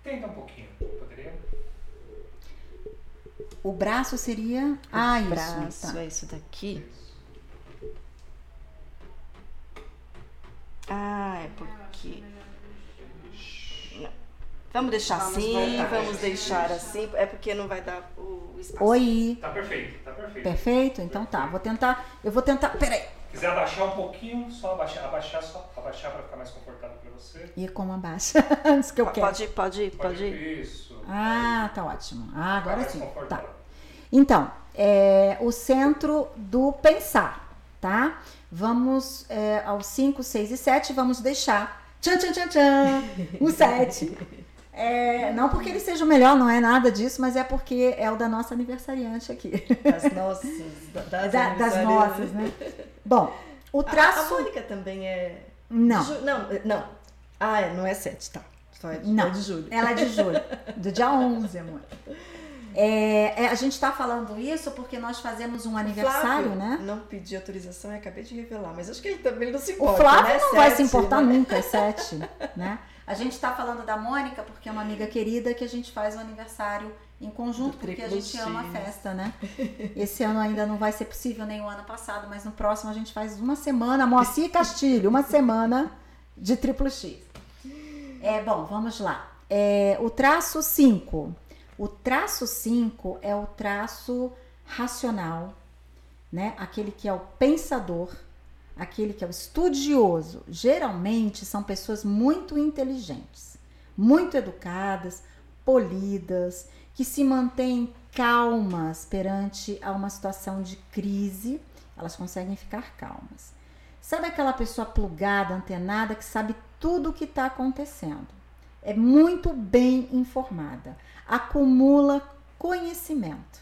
Tenta um pouquinho. Poderia? O braço seria. Ah, isso. braço tá. é isso daqui. Ah, é porque. Vamos deixar Vamos assim, voltar. vamos deixar assim. É porque não vai dar o. espaço. Oi. Tá perfeito, tá perfeito. Perfeito? Então tá, vou tentar. Eu vou tentar. Peraí. quiser abaixar um pouquinho, só abaixar, abaixar só, abaixar para ficar mais confortável para você. E como abaixa? Antes que eu quero. Pode, pode, pode. Isso. Ah, tá ótimo. Ah, Ficar agora sim. Tá. Então, é, o centro do pensar, tá? Vamos é, aos 5, 6 e 7, vamos deixar. Tchan, tchan, tchan, tchan. O 7. É, não porque ele seja o melhor, não é nada disso, mas é porque é o da nossa aniversariante aqui. Das nossas. da- Das, Da- das nossas, né? Bom, o A, a traço. Mônica também é. Não. Ju- não, não. Ah, é, não é 7, tá. Só é de, Não. é de julho. Ela é de julho, do dia 11, amor. É, é, a gente está falando isso porque nós fazemos um aniversário, Flávio né? Não pedi autorização e acabei de revelar, mas acho que ele também não se O importa. Flávio né? não vai se Sete, importar né? nunca, é sete, né? A gente está falando da Mônica porque é uma amiga querida que a gente faz o aniversário em conjunto, porque a gente ama a festa, né? Esse ano ainda não vai ser possível nem o ano passado, mas no próximo a gente faz uma semana, Moacir Castilho, uma semana de triplo X. É, bom, vamos lá. É, o traço 5. O traço 5 é o traço racional, né? Aquele que é o pensador, aquele que é o estudioso. Geralmente são pessoas muito inteligentes, muito educadas, polidas, que se mantêm calmas perante a uma situação de crise, elas conseguem ficar calmas. Sabe aquela pessoa plugada, antenada, que sabe tudo o que está acontecendo? É muito bem informada, acumula conhecimento,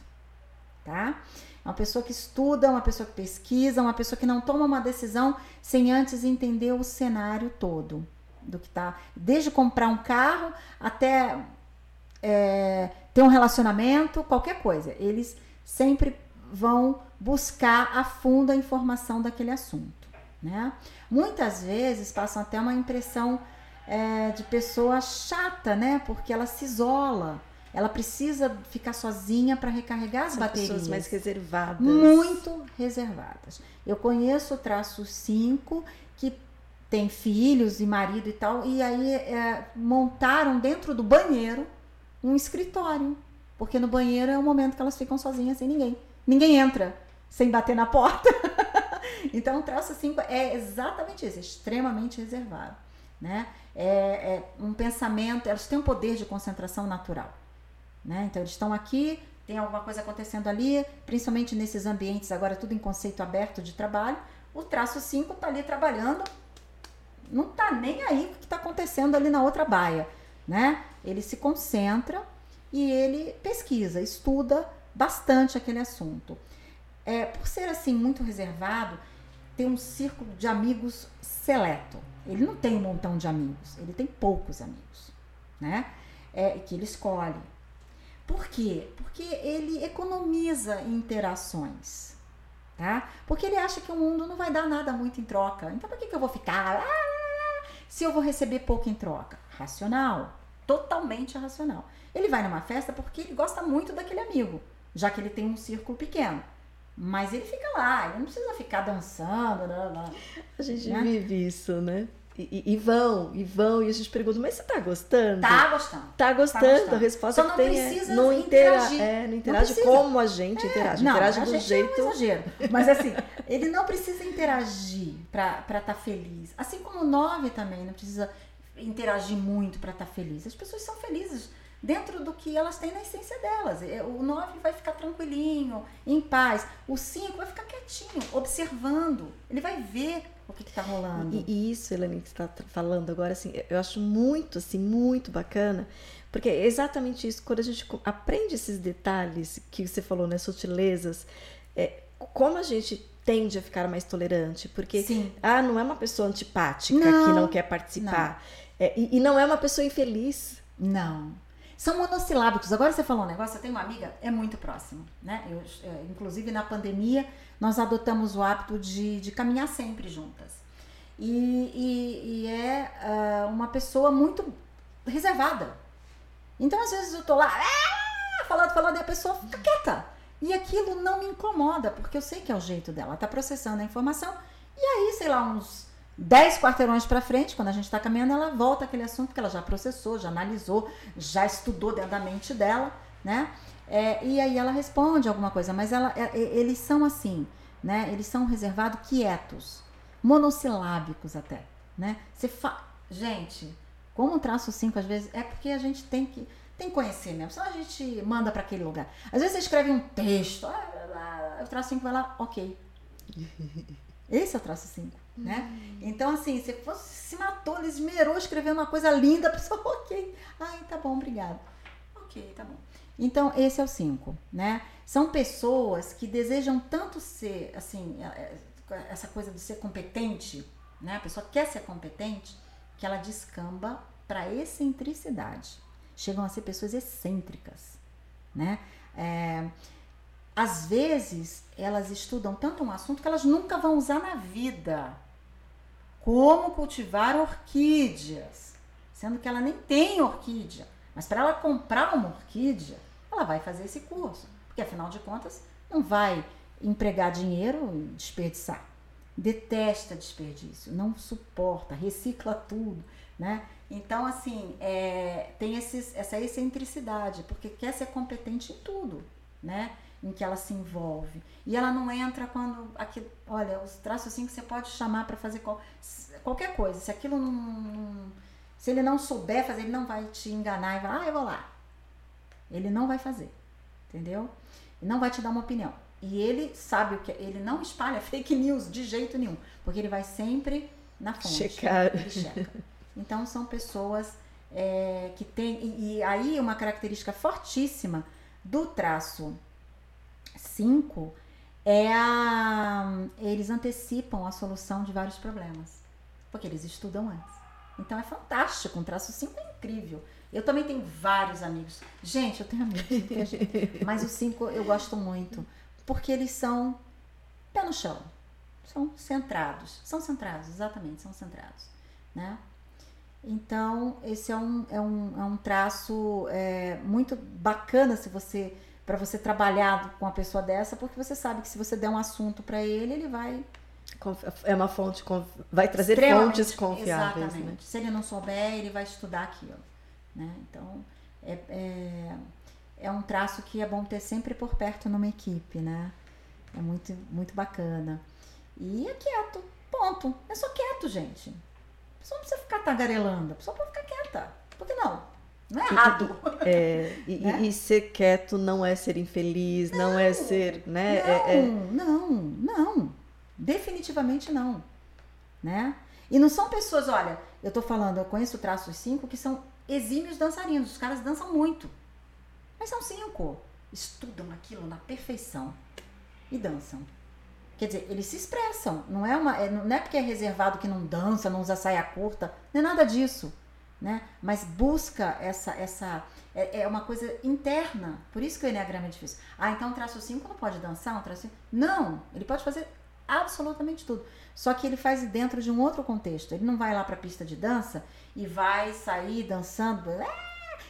tá? Uma pessoa que estuda, uma pessoa que pesquisa, uma pessoa que não toma uma decisão sem antes entender o cenário todo do que tá, desde comprar um carro até é, ter um relacionamento, qualquer coisa. Eles sempre vão buscar a fundo a informação daquele assunto, né? Muitas vezes passam até uma impressão é, de pessoa chata, né? Porque ela se isola, ela precisa ficar sozinha para recarregar as São baterias. pessoas mais reservadas. Muito reservadas. Eu conheço o traço 5 que tem filhos e marido e tal, e aí é, montaram dentro do banheiro um escritório. Porque no banheiro é o momento que elas ficam sozinhas sem ninguém. Ninguém entra sem bater na porta. então o traço 5 é exatamente isso, é extremamente reservado. Né? É, é um pensamento, elas têm um poder de concentração natural. Né? Então eles estão aqui, tem alguma coisa acontecendo ali, principalmente nesses ambientes agora tudo em conceito aberto de trabalho. O traço 5 está ali trabalhando, não está nem aí o que está acontecendo ali na outra baia, né? Ele se concentra e ele pesquisa, estuda bastante aquele assunto. É, por ser assim muito reservado, tem um círculo de amigos seleto. Ele não tem um montão de amigos, ele tem poucos amigos, né? É, que ele escolhe. Por quê? Porque ele economiza interações, tá? Porque ele acha que o mundo não vai dar nada muito em troca. Então, por que, que eu vou ficar ah, se eu vou receber pouco em troca? Racional, totalmente racional. Ele vai numa festa porque ele gosta muito daquele amigo, já que ele tem um círculo pequeno. Mas ele fica lá, ele não precisa ficar dançando, blá, blá. A gente Né? vive isso, né? E, e- vão, e vão, e a gente pergunta, mas você tá gostando? Tá gostando. Tá gostando, gostando. a resposta Só não que tem é, precisa não intera interagir. é, não interage precisa. como a gente interage, Não, interage do jeito. é um exagero. Mas assim, ele não precisa interagir para estar feliz. Assim como o 9 também não precisa interagir muito para estar feliz. As pessoas são felizes dentro do que elas têm na essência delas. É, O 9 vai ficar tranquilinho, em paz. O 5 vai ficar quietinho, observando. Ele vai ver o que está rolando. E, isso, Elane, que você está falando agora, assim, eu acho muito, assim, muito bacana, porque é exatamente isso, quando a gente aprende esses detalhes que você falou, né, sutilezas, é, como a gente tende a ficar mais tolerante, porque, Sim. ah, não é uma pessoa antipática Não, que não quer participar, É, e, e não é uma pessoa infeliz. Não. São monossilábicos. Agora você falou um negócio, eu tenho uma amiga, é muito próximo, né? Eu, é, inclusive na pandemia, nós adotamos o hábito de, de caminhar sempre juntas. E, e- e é ah, uma pessoa muito reservada. Então, às vezes, eu tô lá, "Ah", falando, falando, e a pessoa fica quieta. E aquilo não me incomoda, porque eu sei que é o jeito dela. Ela tá processando a informação. E aí, sei lá, uns 10 quarteirões para frente, quando a gente está caminhando, ela volta aquele assunto que ela já processou, já analisou, já estudou dentro da mente dela, né? É, e aí ela responde alguma coisa, mas ela, é, é, eles são assim, né? Eles são reservados quietos, monossilábicos até, né? Você fa... Gente, como traço 5 às vezes, é porque a gente tem que tem que conhecer mesmo, senão a gente manda para aquele lugar. Às vezes você escreve um texto, ah, o traço 5 vai lá, ok. Esse é o traço 5, né? Então, assim, você se matou, ele esmerou escrevendo uma coisa linda, a pessoa, ok. Ai, tá bom, obrigado. Ok, tá bom. Então, esse é o 5, né? São pessoas que desejam tanto ser, assim, é, é, essa coisa de ser competente, né? A pessoa quer ser competente, que ela descamba para excentricidade. Chegam a ser pessoas excêntricas, né? É, às vezes, elas estudam tanto um assunto que elas nunca vão usar na vida. Como cultivar orquídeas, sendo que ela nem tem orquídea. Mas para ela comprar uma orquídea, ela vai fazer esse curso, porque afinal de contas não vai empregar dinheiro e desperdiçar. Detesta desperdício, não suporta, recicla tudo, né? Então, assim, é, tem esses, essa excentricidade, porque quer ser competente em tudo, né? Em que ela se envolve. E ela não entra quando. Aqui, olha, os traços assim que você pode chamar para fazer qual, qualquer coisa. Se aquilo não, não, Se ele não souber fazer, ele não vai te enganar e vai, ah, eu vou lá. Ele não vai fazer, entendeu? Ele não vai te dar uma opinião. E ele sabe o que ele não espalha fake news de jeito nenhum, porque ele vai sempre na fonte. Checar. Ele checa. Então são pessoas é, que têm e, e aí uma característica fortíssima do traço 5 é a eles antecipam a solução de vários problemas, porque eles estudam antes. Então é fantástico, um traço 5 é incrível. Eu também tenho vários amigos. Gente, eu tenho amigos, mas os cinco eu gosto muito, porque eles são pé no chão, são centrados, são centrados, exatamente, são centrados, né? Então, esse é um, é um, é um traço é, muito bacana se você para você trabalhar com uma pessoa dessa, porque você sabe que se você der um assunto para ele, ele vai é uma fonte vai trazer fontes confiáveis, exatamente. Né? Se ele não souber, ele vai estudar aquilo. Né? Então, é, é, é um traço que é bom ter sempre por perto numa equipe, né? É muito, muito bacana. E é quieto, ponto. É só quieto, gente. A pessoa não precisa ficar tagarelando, a pessoa pode ficar quieta. Por que não? Não é errado. É, e, né? e, ser quieto não é ser infeliz, não, não é ser, né? Não, é, é... não, não. Definitivamente não. Né? E não são pessoas, olha, eu tô falando, eu conheço traços cinco que são exímios dançarinos. Os caras dançam muito. Mas são cinco. Estudam aquilo na perfeição e dançam. Quer dizer, eles se expressam. Não é, uma, é, não é porque é reservado que não dança, não usa saia curta. Não é nada disso. Né? Mas busca essa. essa é, é uma coisa interna. Por isso que o Enneagrama é difícil. Ah, então um traço 5 não pode dançar? Um traço 5? Não! Ele pode fazer absolutamente tudo. Só que ele faz dentro de um outro contexto. Ele não vai lá para a pista de dança e vai sair dançando.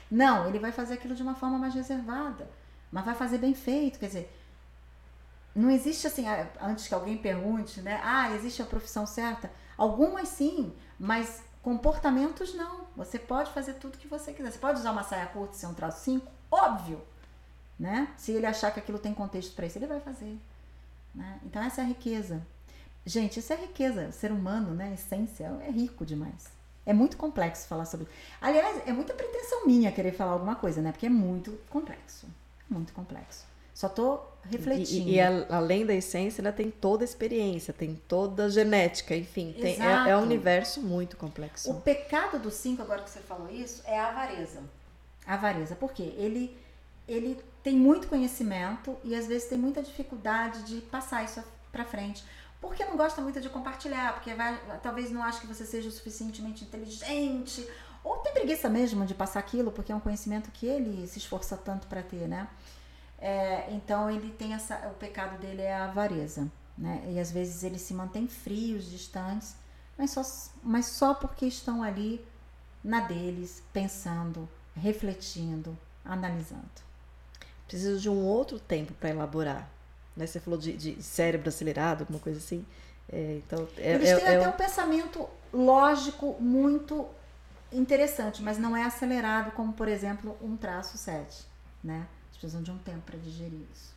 Não, ele vai fazer aquilo de uma forma mais reservada, mas vai fazer bem feito. Quer dizer, não existe assim, ah, antes que alguém pergunte, né? Ah, existe a profissão certa? Algumas sim, mas comportamentos não. Você pode fazer tudo que você quiser. Você pode usar uma saia curta ser um traço 5? Óbvio! Né? Se ele achar que aquilo tem contexto para isso, ele vai fazer. Né? Então, essa é a riqueza. Gente, isso é riqueza. O ser humano, né? Essência é rico demais. É muito complexo falar sobre. Aliás, é muita pretensão minha querer falar alguma coisa, né? Porque é muito complexo. Muito complexo. Só tô refletindo. E, e, a, além da essência, ela tem toda a experiência, tem toda a genética, enfim. Tem, é, é, um universo muito complexo. O pecado do cinco, agora que você falou isso, é a avareza. A avareza. Por quê? Ele, ele tem muito conhecimento e às vezes tem muita dificuldade de passar isso para frente. Porque não gosta muito de compartilhar, porque vai, talvez não ache que você seja o suficientemente inteligente, ou tem preguiça mesmo de passar aquilo, porque é um conhecimento que ele se esforça tanto para ter, né? É, então ele tem essa, o pecado dele é a avareza, né? E às vezes eles se mantêm frios, distantes, mas só, mas só porque estão ali na deles, pensando, refletindo, analisando preciso de um outro tempo para elaborar. Né? Você falou de, de, cérebro acelerado, alguma coisa assim. É, então, é, Eles é, têm é, até um pensamento lógico muito interessante, mas não é acelerado como, por exemplo, um traço 7, né? Precisam de um tempo para digerir isso.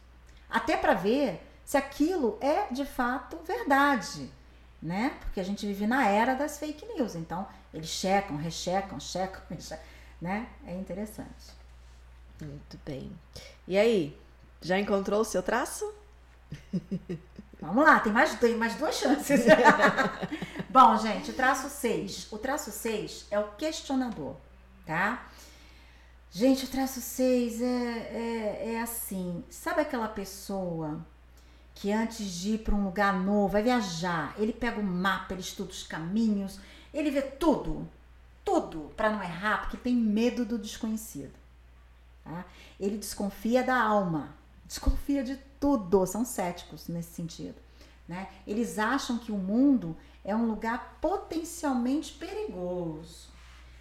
Até para ver se aquilo é de fato verdade, né? Porque a gente vive na era das fake news, então eles checam, rechecam, checam, rechecam, né? É interessante. Muito bem. E aí, já encontrou o seu traço? Vamos lá, tem mais, tem mais duas chances. Bom, gente, o traço 6. O traço 6 é o questionador, tá? Gente, o traço 6 é, é, é assim. Sabe aquela pessoa que antes de ir para um lugar novo, vai viajar, ele pega o mapa, ele estuda os caminhos, ele vê tudo, tudo, para não errar, porque tem medo do desconhecido. Tá? Ele desconfia da alma, desconfia de tudo, são céticos nesse sentido. Né? Eles acham que o mundo é um lugar potencialmente perigoso.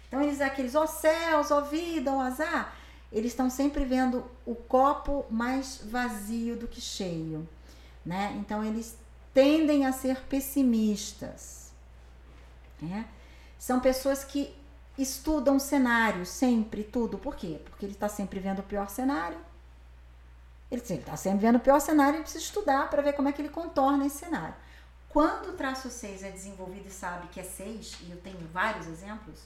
Então eles aqueles ó céus, ó vida, ó azar, eles estão sempre vendo o copo mais vazio do que cheio, né? Então eles tendem a ser pessimistas. Né? São pessoas que estudam cenários sempre, tudo. Por quê? Porque ele está sempre vendo o pior cenário. Ele está sempre vendo o pior cenário e precisa estudar para ver como é que ele contorna esse cenário. Quando o traço 6 é desenvolvido e sabe que é 6, e eu tenho vários exemplos,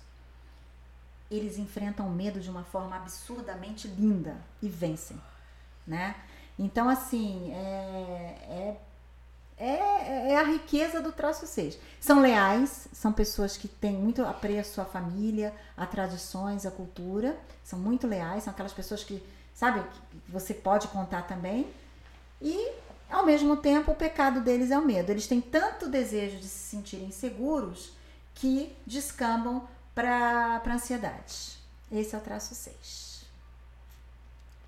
eles enfrentam o medo de uma forma absurdamente linda e vencem, né? Então, assim, é, é, é, é a riqueza do traço 6. São leais, são pessoas que têm muito apreço à família, a tradições, à cultura, são muito leais, são aquelas pessoas que, sabe, que você pode contar também. E, ao mesmo tempo, o pecado deles é o medo. Eles têm tanto desejo de se sentirem seguros que descambam para ansiedade. Esse é o traço 6.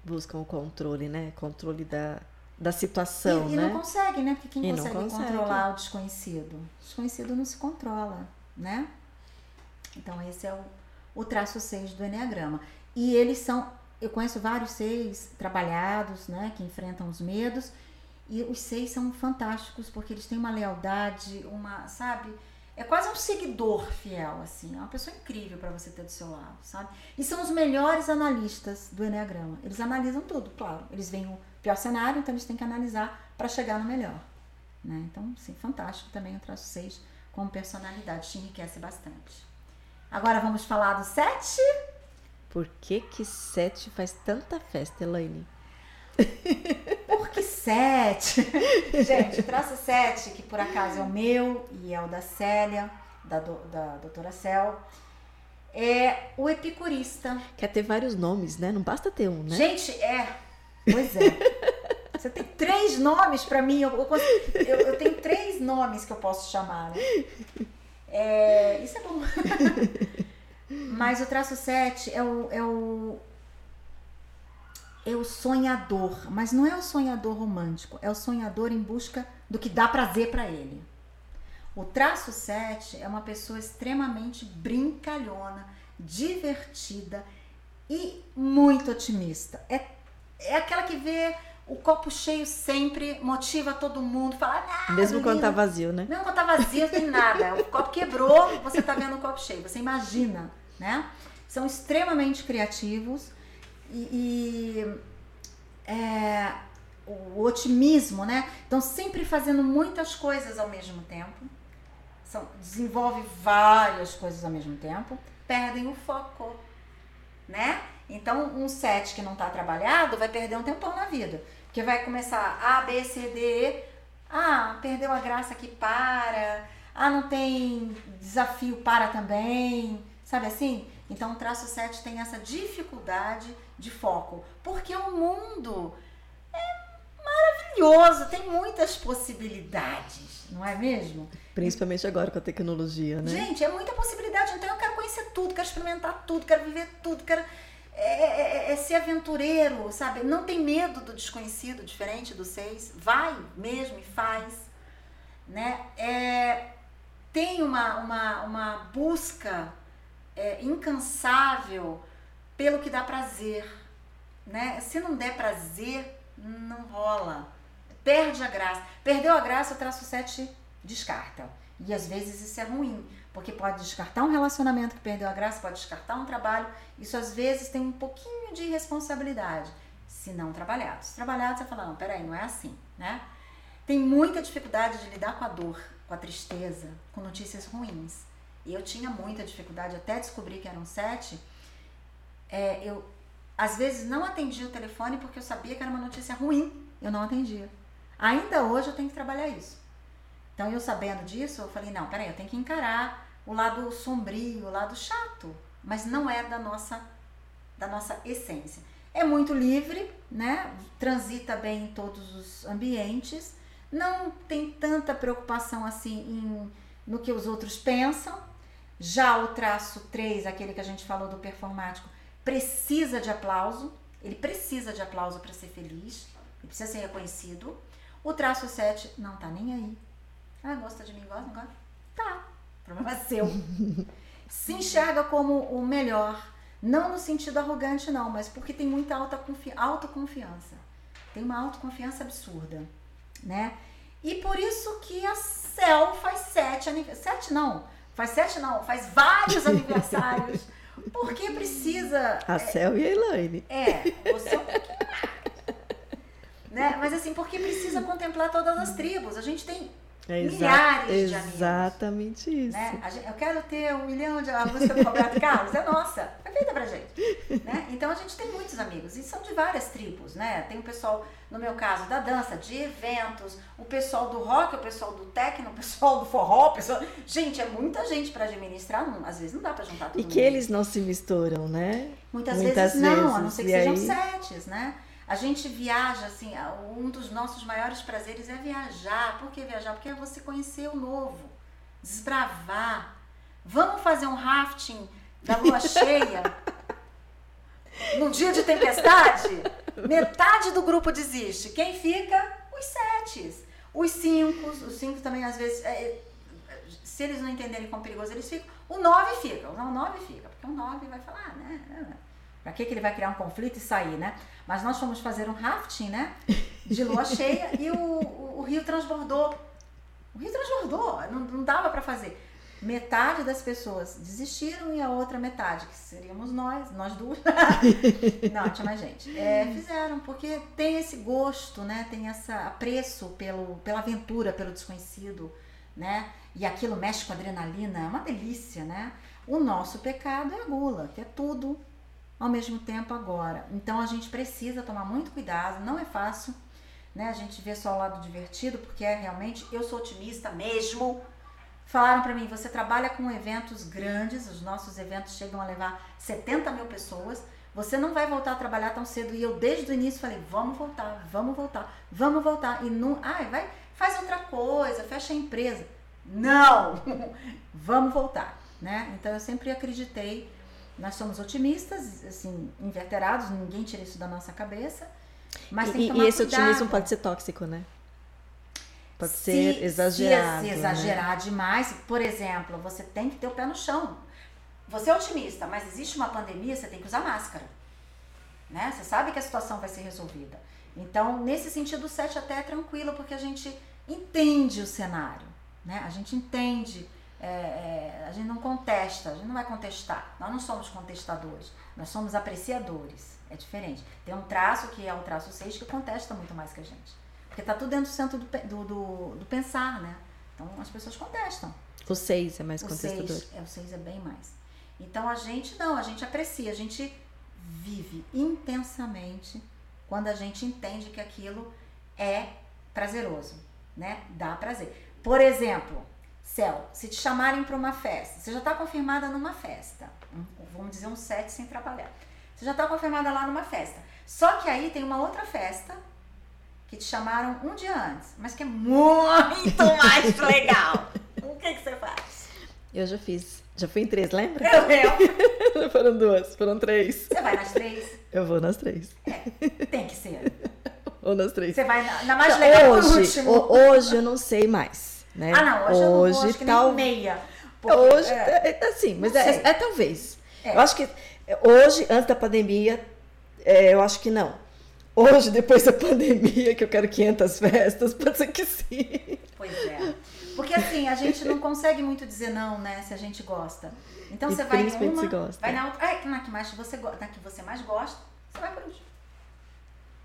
Buscam o controle, né? Controle da, da situação, e, e né? não consegue, né? Porque quem consegue, consegue. controlar o desconhecido? O desconhecido não se controla, né? Então, esse é o, o traço 6 do Enneagrama. E eles são, eu conheço vários seis trabalhados, né? Que enfrentam os medos. E os seis são fantásticos porque eles têm uma lealdade, uma, sabe? É quase um seguidor fiel, assim. É uma pessoa incrível para você ter do seu lado, sabe? E são os melhores analistas do Enneagrama. Eles analisam tudo, claro. Eles veem o pior cenário, então eles têm que analisar para chegar no melhor. Né? Então, sim, fantástico também o traço 6 como personalidade. Te enriquece bastante. Agora vamos falar do 7. Por que que sete faz tanta festa, Elaine? Porque 7. Gente, o traço 7, que por acaso é o meu e é o da Célia, da, do, da doutora Cel, é o epicurista. Quer ter vários nomes, né? Não basta ter um, né? Gente, é. Pois é. Você tem três nomes pra mim. Eu, eu- eu tenho três nomes que eu posso chamar, né? É, isso é bom. Mas o traço 7 é o, é o. É o sonhador. Mas não é o sonhador romântico. É o sonhador em busca do que dá prazer pra ele. O traço 7 é uma pessoa extremamente brincalhona, divertida e muito otimista. É, é aquela que vê o copo cheio sempre, motiva todo mundo, fala, ah, Mesmo quando tá vazio, né? Mesmo quando tá vazio, não tem nada. O copo quebrou, você tá vendo o copo cheio. Você imagina, né? São extremamente criativos e, é, o otimismo, né? Estão sempre fazendo muitas coisas ao mesmo tempo. São, desenvolve várias coisas ao mesmo tempo. Perdem o foco, né? Então, um set que não está trabalhado vai perder um tempão na vida. Porque vai começar A, B, C, D, E. Ah, perdeu a graça aqui, para. Ah, não tem desafio, para também. Sabe assim? Então, o traço 7 tem essa dificuldade de foco. Porque o mundo é maravilhoso, tem muitas possibilidades, não é mesmo? Principalmente agora com a tecnologia, né? Gente, é muita possibilidade. Então eu quero conhecer tudo, quero experimentar tudo, quero viver tudo, quero é, é- é ser aventureiro, sabe? Não tem medo do desconhecido, diferente do seis. Vai mesmo e faz, né? É, tem uma, uma, uma busca é, incansável pelo que dá prazer, né? Se não der prazer, não rola. Perde a graça. Perdeu a graça, o traço 7 descarta. E às vezes isso é ruim, porque pode descartar um relacionamento que perdeu a graça, pode descartar um trabalho. Isso às vezes tem um pouquinho de responsabilidade. se não trabalhados. Trabalhados, você fala, não, peraí, não é assim, né? Tem muita dificuldade de lidar com a dor, com a tristeza, com notícias ruins. E eu tinha muita dificuldade até descobrir que eram sete. É, eu, às vezes, não atendia o telefone porque eu sabia que era uma notícia ruim. Eu não atendia. Ainda hoje eu tenho que trabalhar isso. Então, eu sabendo disso, eu falei, não, peraí, eu tenho que encarar o lado sombrio, o lado chato. Mas não é da nossa, da nossa essência. É muito livre, né? Transita bem em todos os ambientes. Não tem tanta preocupação assim em, no que os outros pensam. Já o traço 3, aquele que a gente falou do performático, precisa de aplauso. Ele precisa de aplauso para ser feliz. Ele precisa ser reconhecido. O traço 7 não tá nem aí. Ah, gosta de mim, gosta, não gosta? Tá. O problema é seu. Se enxerga como o melhor. Não no sentido arrogante, não, mas porque tem muita alta confi autoconfiança. Tem uma autoconfiança absurda, né? E por isso que a Cel faz sete aniversários. Sete não, faz sete não, faz vários aniversários. Porque precisa. A Cel e a Elaine. É, você é um pouquinho né? Mas assim, porque precisa contemplar todas as tribos. A gente tem É exa- milhares de amigos. exatamente isso. Né? Gente- eu quero ter um milhão de. A música do Roberto Carlos é nossa, foi feita pra gente. Né? Então a gente tem muitos amigos e são de várias tribos, né? Tem o pessoal, no meu caso, da dança, de eventos, o pessoal do rock, o pessoal do techno, o pessoal do forró, o pessoal. Gente, é muita gente pra administrar, não- às vezes não dá pra juntar todo E mundo. que eles não se misturam, né? Muitas, Muitas vezes não, a não vezes, ser que e sejam aí- setes, né? A gente viaja, assim, um dos nossos maiores prazeres é viajar. Por que viajar? Porque é você conhecer o novo, desbravar. Vamos fazer um rafting da lua cheia num dia de tempestade? Metade do grupo desiste. Quem fica? Os setes. Os cinco, os cinco também às vezes, é, se eles não entenderem como perigoso, eles ficam. O nove fica, o nove fica, porque o nove vai falar, né? Pra que, que ele vai criar um conflito e sair, né? Mas nós fomos fazer um rafting, né? De lua cheia e o, o, o rio transbordou. O rio transbordou, não, não dava pra fazer. Metade das pessoas desistiram e a outra metade, que seríamos nós, nós duas. não, tinha mais gente. É, fizeram, porque tem esse gosto, né? Tem esse apreço pelo, pela aventura, pelo desconhecido, né? E aquilo mexe com adrenalina, é uma delícia, né? O nosso pecado é a gula, que é tudo ao mesmo tempo agora. Então a gente precisa tomar muito cuidado, não é fácil, né? A gente vê só o lado divertido, porque é realmente, eu sou otimista mesmo. Falaram para mim, você trabalha com eventos grandes, os nossos eventos chegam a levar 70 mil pessoas. Você não vai voltar a trabalhar tão cedo. E eu desde o início falei, vamos voltar, vamos voltar, vamos voltar. E não, ai, vai, faz outra coisa, fecha a empresa. Não! vamos voltar, né? Então eu sempre acreditei nós somos otimistas, assim, inveterados, ninguém tira isso da nossa cabeça. Mas tem que e, tomar e esse cuidado. otimismo pode ser tóxico, né? Pode Se- ser exagerado. Se né? exagerar demais, por exemplo, você tem que ter o pé no chão. Você é otimista, mas existe uma pandemia, você tem que usar máscara. Né? Você sabe que a situação vai ser resolvida. Então, nesse sentido, o 7 até é tranquilo, porque a gente entende o cenário. Né? A gente entende, é, é, a gente não contesta, a gente não vai contestar. Nós não somos contestadores, nós somos apreciadores. É diferente. Tem um traço que é o traço 6 que contesta muito mais que a gente. Porque tá tudo dentro do centro do, do, do, do pensar, né? Então as pessoas contestam. O 6 é mais O contestador. 6 é, o seis é bem mais. Então a gente não, a gente aprecia, a gente vive intensamente quando a gente entende que aquilo é prazeroso, né? Dá prazer. Por exemplo, Céu, se te chamarem para uma festa, você já está confirmada numa festa, vamos dizer um sete sem trabalhar. Você já está confirmada lá numa festa. Só que aí tem uma outra festa que te chamaram um dia antes, mas que é muito mais legal. O que, que você faz? Eu já fiz. Já fui em três, lembra? Eu lembro. foram duas, foram três. Você vai nas três? Eu vou nas três. Tem que ser. Ou nas três. Você vai na, na mais Então, legal por hoje, último. ho- hoje eu não sei mais, né? ah, não, hoje, eu não vou, acho que nem tal- meia. porque- Hoje, é, é, é assim, mas é, sei. é talvez. É. Eu acho que é, hoje, antes da pandemia, é, eu acho que não. Hoje, depois da pandemia, que eu quero 500 festas, pode ser que sim. Pois é. Porque assim, a gente não consegue muito dizer não, né? Se a gente gosta. Então E você vai numa, se gosta. vai na outra. Ai, na que, mais você, na que você mais gosta, você vai por último.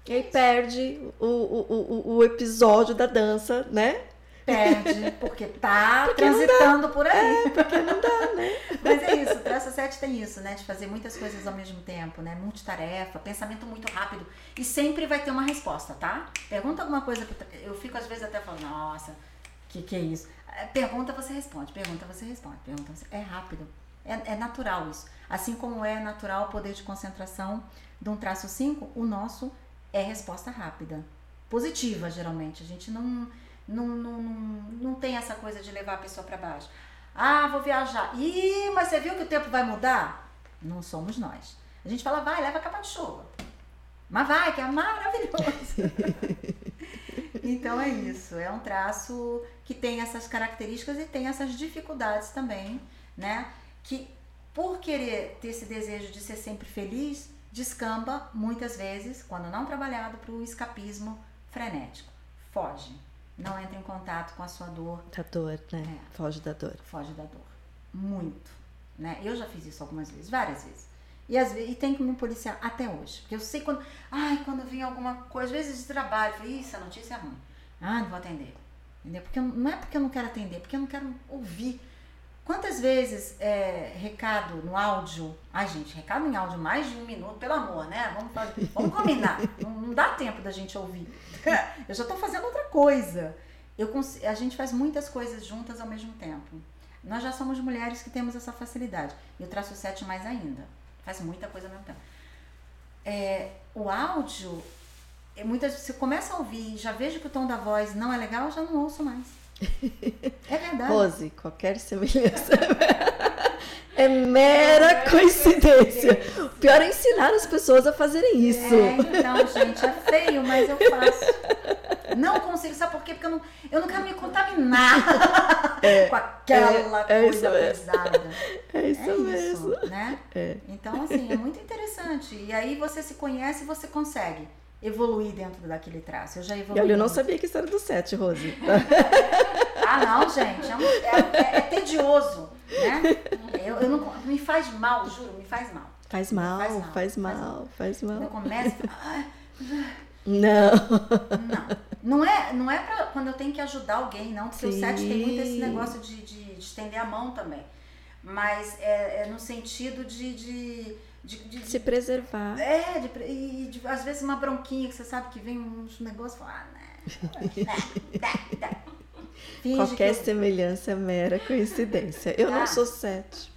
E aí perde o, o, o, o episódio da dança, né? Perde, porque tá porque transitando por aí. É, porque não dá, né? Mas é isso, o traço 7 tem isso, né? De fazer muitas coisas ao mesmo tempo, né? Multitarefa, pensamento muito rápido. E sempre vai ter uma resposta, tá? Pergunta alguma coisa, eu fico às vezes até falando, nossa, que que é isso? É, pergunta, você responde, pergunta, você responde, pergunta, você... É rápido, é, é natural isso. Assim como é natural o poder de concentração de um traço 5, o nosso é resposta rápida. Positiva, geralmente. A gente não não, não, não, não tem essa coisa de levar a pessoa para baixo. Ah, vou viajar. Ih, mas você viu que o tempo vai mudar? Não somos nós. A gente fala, vai, leva capa de chuva. Mas vai, que é maravilhoso. então é isso. É um traço que tem essas características e tem essas dificuldades também, né? Que por querer ter esse desejo de ser sempre feliz, descamba muitas vezes, quando não trabalhado, para o escapismo frenético. Foge não entra em contato com a sua dor. Da dor, né? É. Foge da dor. Foge da dor. Muito. Né? Eu já fiz isso algumas vezes, várias vezes. E, às vezes, e tem que me policiar até hoje. Porque eu sei quando. Ai, quando vem alguma coisa, às vezes de trabalho, eu falei, isso, a notícia é ruim. Ah, não vou atender. Entendeu? Porque não é porque eu não quero atender, é porque eu não quero ouvir. Quantas vezes é, recado no áudio. Ai, gente, recado em áudio mais de um minuto, pelo amor, né? Vamos, fazer, vamos combinar. não, não dá tempo da gente ouvir. eu já estou fazendo outra coisa. Eu, a gente faz muitas coisas juntas ao mesmo tempo. Nós já somos mulheres que temos essa facilidade. E o traço 7 mais ainda. Faz muita coisa ao mesmo tempo. É, o áudio, é, muitas você começa a ouvir, já vejo que o tom da voz não é legal, eu já não ouço mais. É verdade. Rose, qualquer semelhança. É mera coincidência. O pior é ensinar as pessoas a fazerem isso. É, então, gente, é feio, mas eu faço. Não consigo, sabe por quê? Porque eu não, eu não quero me contaminar é, com aquela é, é coisa pesada. É isso é mesmo. Isso, né? É. Então, assim, é muito interessante. E aí você se conhece e você consegue evoluir dentro daquele traço. Eu já evoluí. olha, eu não sabia que isso era do 7, Rose. ah, não, gente. É, é, é tedioso. Né? Eu, eu não, me faz mal, juro, me faz mal. Faz mal, faz mal, faz mal. Faz mal. Faz mal. Eu começo. não. Não. Não é, não é pra quando eu tenho que ajudar alguém, não. Porque Sim. o 7 tem muito esse negócio de, de, de, estender a mão também. Mas é, é no sentido de, de de, de, se preservar. É, de, e de, às vezes uma bronquinha que você sabe que vem uns negócios, ah, né, né, né, Qualquer semelhança é mera coincidência. Eu ah. não sou sete.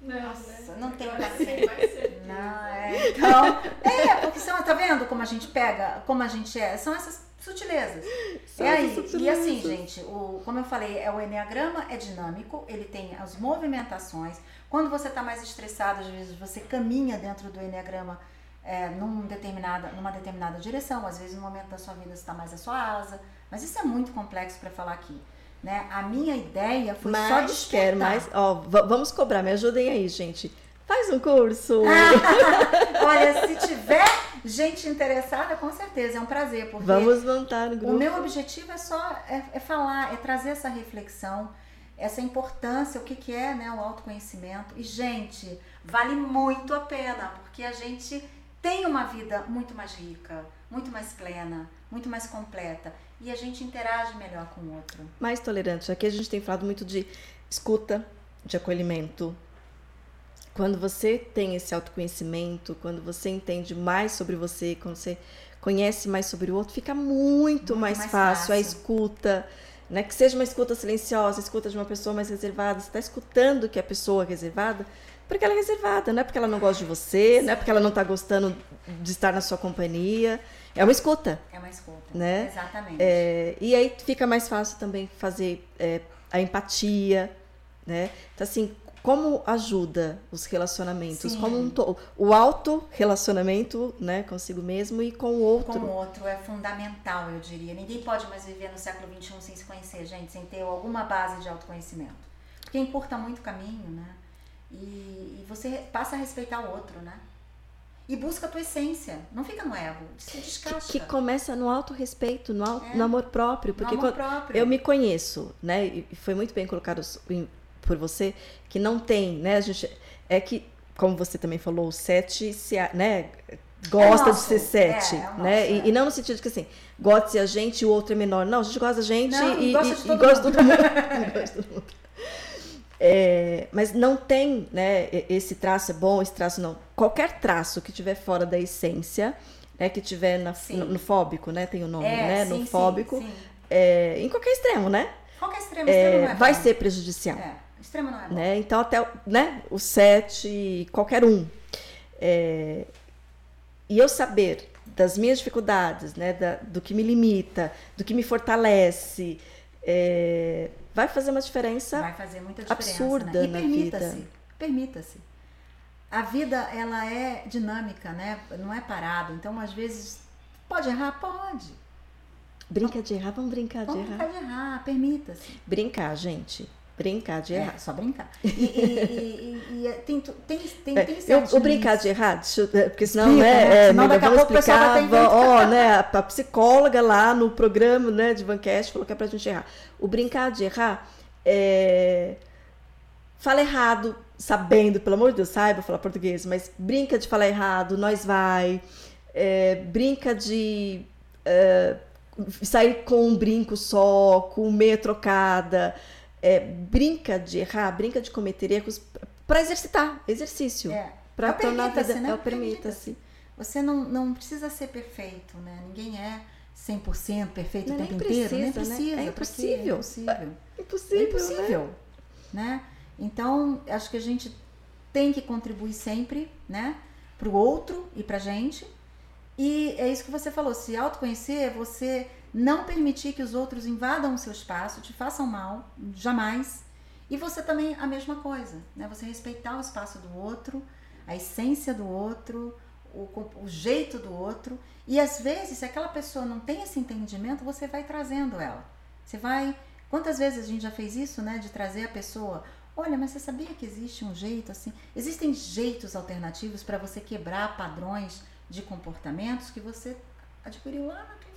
Não, Nossa, né? não tenho paciência. Não, é. Então, é, porque são, tá vendo como a gente pega, como a gente é? São essas sutilezas. São é aí. Sutilezas. E assim, gente, o, como eu falei, é o Enneagrama é dinâmico, ele tem as movimentações. Quando você está mais estressado, às vezes você caminha dentro do Enneagrama é, num determinada, numa determinada direção, às vezes no momento da sua vida você está mais a sua asa. Mas isso é muito complexo para falar aqui. Né? A minha ideia foi mas só despertar. Quero mais, ó, vamos cobrar, me ajudem aí, gente. Faz um curso. Olha, se tiver gente interessada, com certeza, é um prazer. Porque vamos montar no grupo. O meu objetivo é só é, é falar, é trazer essa reflexão, essa importância, o que, que é né, o autoconhecimento. E, gente, vale muito a pena, porque a gente tem uma vida muito mais rica, muito mais plena, muito mais completa e a gente interage melhor com o outro. Mais tolerante. Aqui a gente tem falado muito de escuta, de acolhimento. Quando você tem esse autoconhecimento, quando você entende mais sobre você, quando você conhece mais sobre o outro, fica muito, muito mais, mais fácil, fácil a escuta. Né? Que seja uma escuta silenciosa, escuta de uma pessoa mais reservada. Você está escutando que a pessoa é reservada porque ela é reservada, não é porque ela não gosta de você, não é porque ela não está gostando de estar na sua companhia. É uma escuta. É uma escuta. Né? Exatamente. É, e aí fica mais fácil também fazer é, a empatia, né? Então, assim, como ajuda os relacionamentos, Sim. como um to o auto relacionamento, né, consigo mesmo e com o outro. Com o outro é fundamental, eu diria. Ninguém pode mais viver no século XXI sem se conhecer, gente, sem ter alguma base de autoconhecimento. Porque encurta muito o caminho, né? E, e você passa a respeitar o outro, né? e busca a tua essência. Não fica no ego, se descasca. Que, que começa no autorrespeito, no, é. no amor próprio. Porque amor próprio. eu me conheço, né? E foi muito bem colocado por você, que não tem, né? A gente, é que, como você também falou, o sete, se, né? gosta É de ser nosso, sete, é, é né? nosso, E, é. e não no sentido de que assim, goste a gente e o outro é menor. Não, a gente gosta da gente Não, e, gosta e- de e todo gosta de mundo. todo mundo. E gosta de todo mundo. É, mas não tem, né? Esse traço é bom, esse traço não. Qualquer traço que tiver fora da essência, né? Que tiver na- Sim. no, no fóbico, né? Tem o nome, É, né? sim, no sim, fóbico, sim. é, em qualquer extremo, né? Qualquer extremo, extremo vai bom. ser prejudicial. É, extremo não é bom. né? Então até o- né, o 7, qualquer um. É, e eu saber das minhas dificuldades, né, da- do que me limita, do que me fortalece, é, vai fazer uma diferença. Vai fazer muita diferença. absurda né? E na permita-se. vida. Permita-se. A vida, ela é dinâmica, né? Não é parada. Então, às vezes, pode errar? Pode. Brinca de errar, vamos brincar de Vamos errar. brincar de errar, permita-se. Brincar, gente. Brincar de errar. É, só brincar. E, e- e- e- e tem, tem, tem, É, tem eu, certos o brincar de errar, eu- é, porque senão, Explica, né, né? é, Senão daqui a pouco o pessoal explicar, que va- ó, né, a, a psicóloga lá no programa, né, de Vancast falou que é pra gente errar. O brincar de errar é, fala errado, sabendo, pelo amor de Deus, saiba falar português, mas brinca de falar errado, nós vai, é, brinca de é, sair com um brinco só, com meia trocada, é, brinca de errar, brinca de cometer erros para exercitar, exercício. É. Para É o tornar a vida. né? É o permita-se. Você não, não precisa ser perfeito, né? Ninguém é 100% perfeito Não, o tempo inteiro. Nem precisa, né? precisa. É pra quê? impossível. É impossível. Impossível. É impossível, né? Então, acho que a gente tem que contribuir sempre, né? Pro outro e pra gente. E é isso que você falou, se autoconhecer é você não permitir que os outros invadam o seu espaço, te façam mal, jamais. E você também a mesma coisa, né? Você respeitar o espaço do outro, a essência do outro, o, o jeito do outro. E às vezes, se aquela pessoa não tem esse entendimento, você vai trazendo ela. Você vai. Quantas vezes a gente já fez isso, né? De trazer a pessoa. Olha, mas você sabia que existe um jeito assim? Existem jeitos alternativos para você quebrar padrões de comportamentos que você adquiriu lá na tua.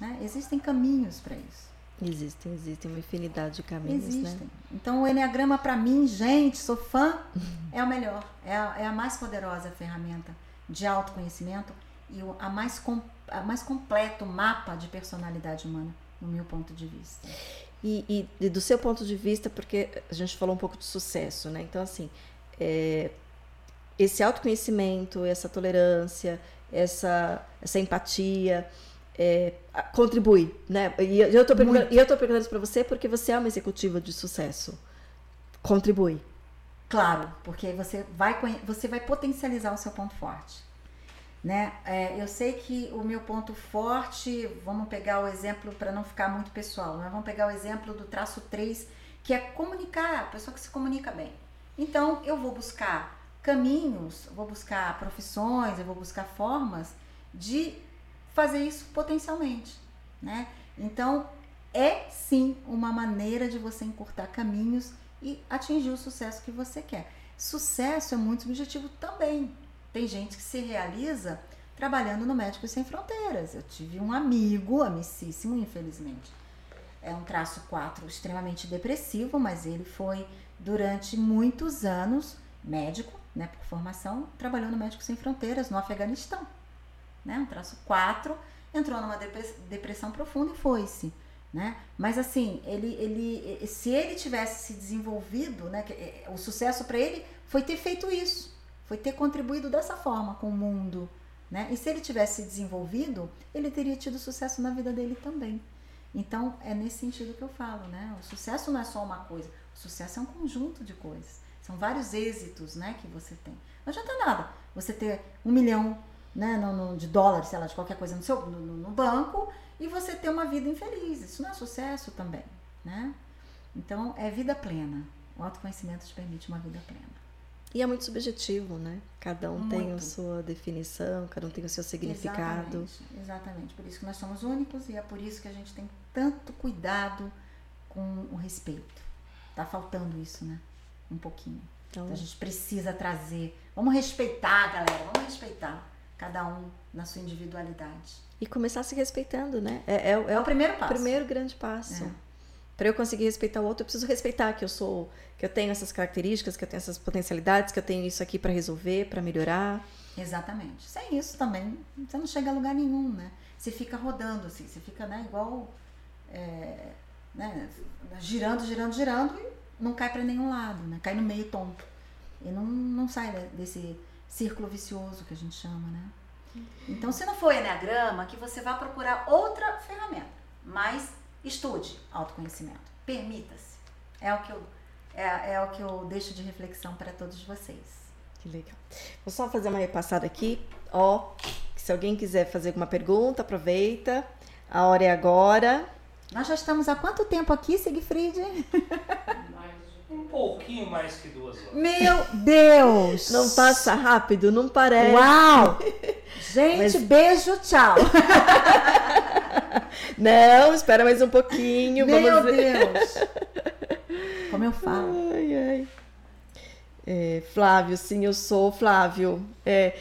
Né? Existem caminhos para isso. Existem, existem uma infinidade de caminhos, Existem. né? Então, o Enneagrama, para mim, gente, sou fã, é o melhor. É a, é a mais poderosa ferramenta de autoconhecimento e o, a, mais com, a mais completo mapa de personalidade humana, no meu ponto de vista. E, e- e do seu ponto de vista, porque a gente falou um pouco de sucesso, né? Então, assim, é, esse autoconhecimento, essa tolerância, essa, essa empatia, é, contribui, né? E eu estou perguntando, Muito. eu tô perguntando isso para você porque você é uma executiva de sucesso. Contribui. Claro, porque aí você vai, você vai potencializar o seu ponto forte. Né? É, eu sei que o meu ponto forte, vamos pegar o exemplo para não ficar muito pessoal, né? vamos pegar o exemplo do traço 3, que é comunicar, a pessoa que se comunica bem. Então, eu vou buscar caminhos, vou buscar profissões, eu vou buscar formas de fazer isso potencialmente. Né? Então, é sim uma maneira de você encurtar caminhos e atingir o sucesso que você quer. Sucesso é muito subjetivo também. Tem gente que se realiza trabalhando no Médicos Sem Fronteiras. Eu tive um amigo, amicíssimo, infelizmente. É um traço 4 extremamente depressivo, mas ele foi durante muitos anos médico, né, por formação, trabalhou no Médicos Sem Fronteiras no Afeganistão. Né, um traço 4, entrou numa depre- depressão profunda e foi-se. Né? Mas assim, ele, ele, se ele tivesse se desenvolvido, né, o sucesso para ele foi ter feito isso, foi ter contribuído dessa forma com o mundo, né? E se ele tivesse se desenvolvido, ele teria tido sucesso na vida dele também. Então é nesse sentido que eu falo, né? O sucesso não é só uma coisa, o sucesso é um conjunto de coisas. São vários êxitos, né, que você tem. Não adianta nada você ter um milhão, né, no, no- de dólares, sei lá, de qualquer coisa no seu no, no- banco e você ter uma vida infeliz. Isso não é sucesso também, né? Então é vida plena. O autoconhecimento te permite uma vida plena. E é muito subjetivo, né? Cada um tem a Muito. sua definição, cada um tem o seu significado. Exatamente, exatamente. Por isso que nós somos únicos e é por isso que a gente tem tanto cuidado com o respeito. Tá faltando isso, né? Um pouquinho. Então, Então a gente precisa trazer. Vamos respeitar, galera. Vamos respeitar cada um na sua individualidade. e começar se respeitando, né? É, é, o- é É o o primeiro passo. primeiro grande passo. É. Para eu conseguir respeitar o outro, eu preciso respeitar que eu sou, que eu tenho essas características, que eu tenho essas potencialidades, que eu tenho isso aqui para resolver, para melhorar. Exatamente. Sem isso também, você não chega a lugar nenhum, né? Você fica rodando assim, você fica, né, igual é, né, girando, girando, girando e não cai para nenhum lado, né? Cai no meio tonto. E não, não sai desse círculo vicioso que a gente chama, né? Então, se não for Enneagrama, que você vá procurar outra ferramenta, mas estude autoconhecimento. Permita-se. É o que eu é, é o que eu deixo de reflexão para todos vocês. Que legal. Vou só fazer uma repassada aqui. Ó, se alguém quiser fazer alguma pergunta, aproveita. A hora é agora. Nós já estamos há quanto tempo aqui, Sigfried? Um pouquinho mais que duas horas. Meu Deus! Não passa rápido, não parece. Uau! Gente, Mas- beijo, tchau. Não, espera mais um pouquinho. Meu vamos ver. Deus! Como eu falo. Ai, ai. É, Flávio, sim, eu sou Flávio. É,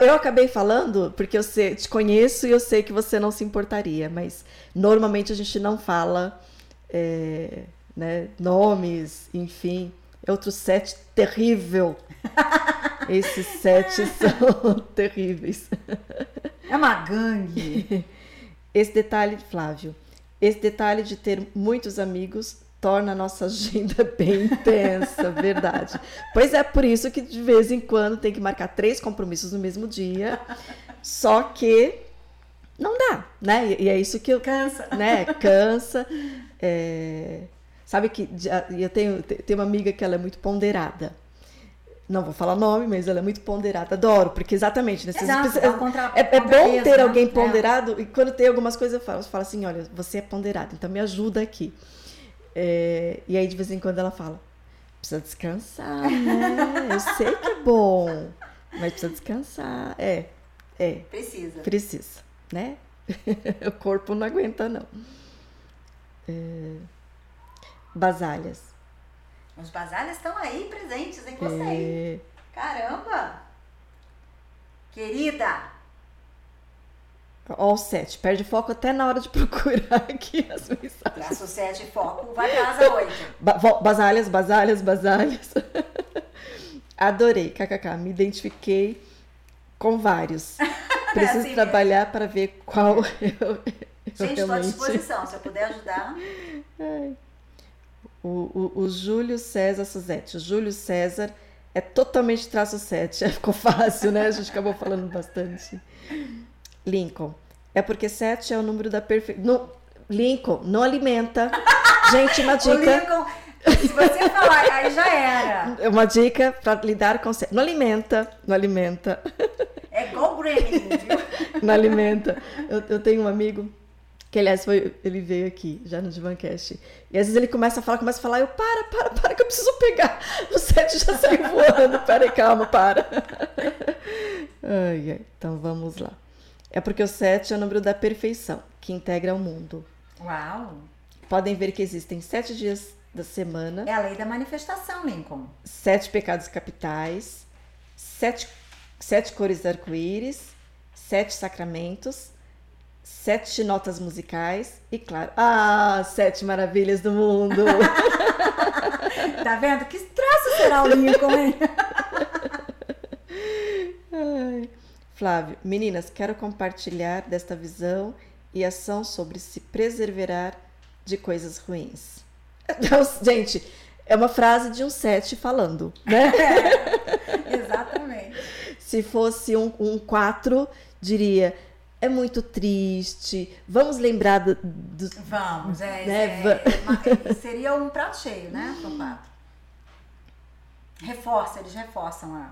eu acabei falando porque eu sei- te conheço e eu sei que você não se importaria, mas normalmente a gente não fala é, né, nomes, enfim. É outro set terrível. Esses sete são terríveis. É uma gangue. Esse detalhe, Flávio, esse detalhe de ter muitos amigos torna a nossa agenda bem intensa, verdade. Pois é por isso que de vez em quando tem que marcar três compromissos no mesmo dia. Só que não dá, né? E- E é isso que eu, Cansa. né? Cansa. É, Sabe que eu tenho, te- tenho uma amiga que ela é muito ponderada. Não vou falar nome, mas ela é muito ponderada. Adoro, porque exatamente, né? Vocês Exato, contra- é, é bom contrapeso, ter né? alguém É. ponderado, e quando tem algumas coisas eu falo, eu falo assim, olha, você é ponderado, então me ajuda aqui. É, e aí de vez em quando ela fala, precisa descansar, né? Eu sei que é bom, mas precisa descansar. É, é, Precisa. precisa, né? o corpo não aguenta, não. É, basalhas. Os basalhas estão aí presentes, hein? Gostei. É, Caramba! Querida! ó, o sete, perde foco até na hora de procurar aqui as mensagens. Traço 7 foco, vai pra asa 8. Ba basalhas, basalhas, basalhas. Adorei, kkk. Me identifiquei com vários. Preciso assim trabalhar para ver qual eu, Gente, estou à disposição. Se eu puder ajudar. O, o, o Júlio César Suzete. O Júlio César é totalmente traço 7. Ficou fácil, né? A gente acabou falando bastante. Lincoln. É porque 7 é o número da perfeição. Lincoln, não alimenta. Gente, uma O dica. Lincoln, se você falar, aí já era. É Uma dica para lidar com. Não alimenta, não alimenta, É igual o Gremlin, viu? não alimenta. Eu, eu tenho um amigo que, aliás, foi, ele veio aqui já no Divancast. E às vezes ele começa a falar, começa a falar, eu para, para, para, que eu preciso pegar. O sete já saiu voando. Peraí, calma, para. Ai, ai. Então vamos lá. É porque o sete é o número da perfeição, que integra o mundo. Uau! Podem ver que existem sete dias da semana. É a lei da manifestação, Lincoln. sete pecados capitais, sete, sete cores arco-íris, sete sacramentos, sete notas musicais e, claro, ah, sete maravilhas do mundo. Tá vendo? Que traço será o Lincoln, hein? Ai. Flávio, meninas, quero compartilhar desta visão e ação sobre se preservar de coisas ruins. Então, gente, é uma frase de um sete falando, né? Exatamente. Se fosse um, um 4, diria: é muito triste, vamos lembrar do. do- Vamos, é, Né, é- uma- seria um prato cheio, né? Reforça, eles reforçam a.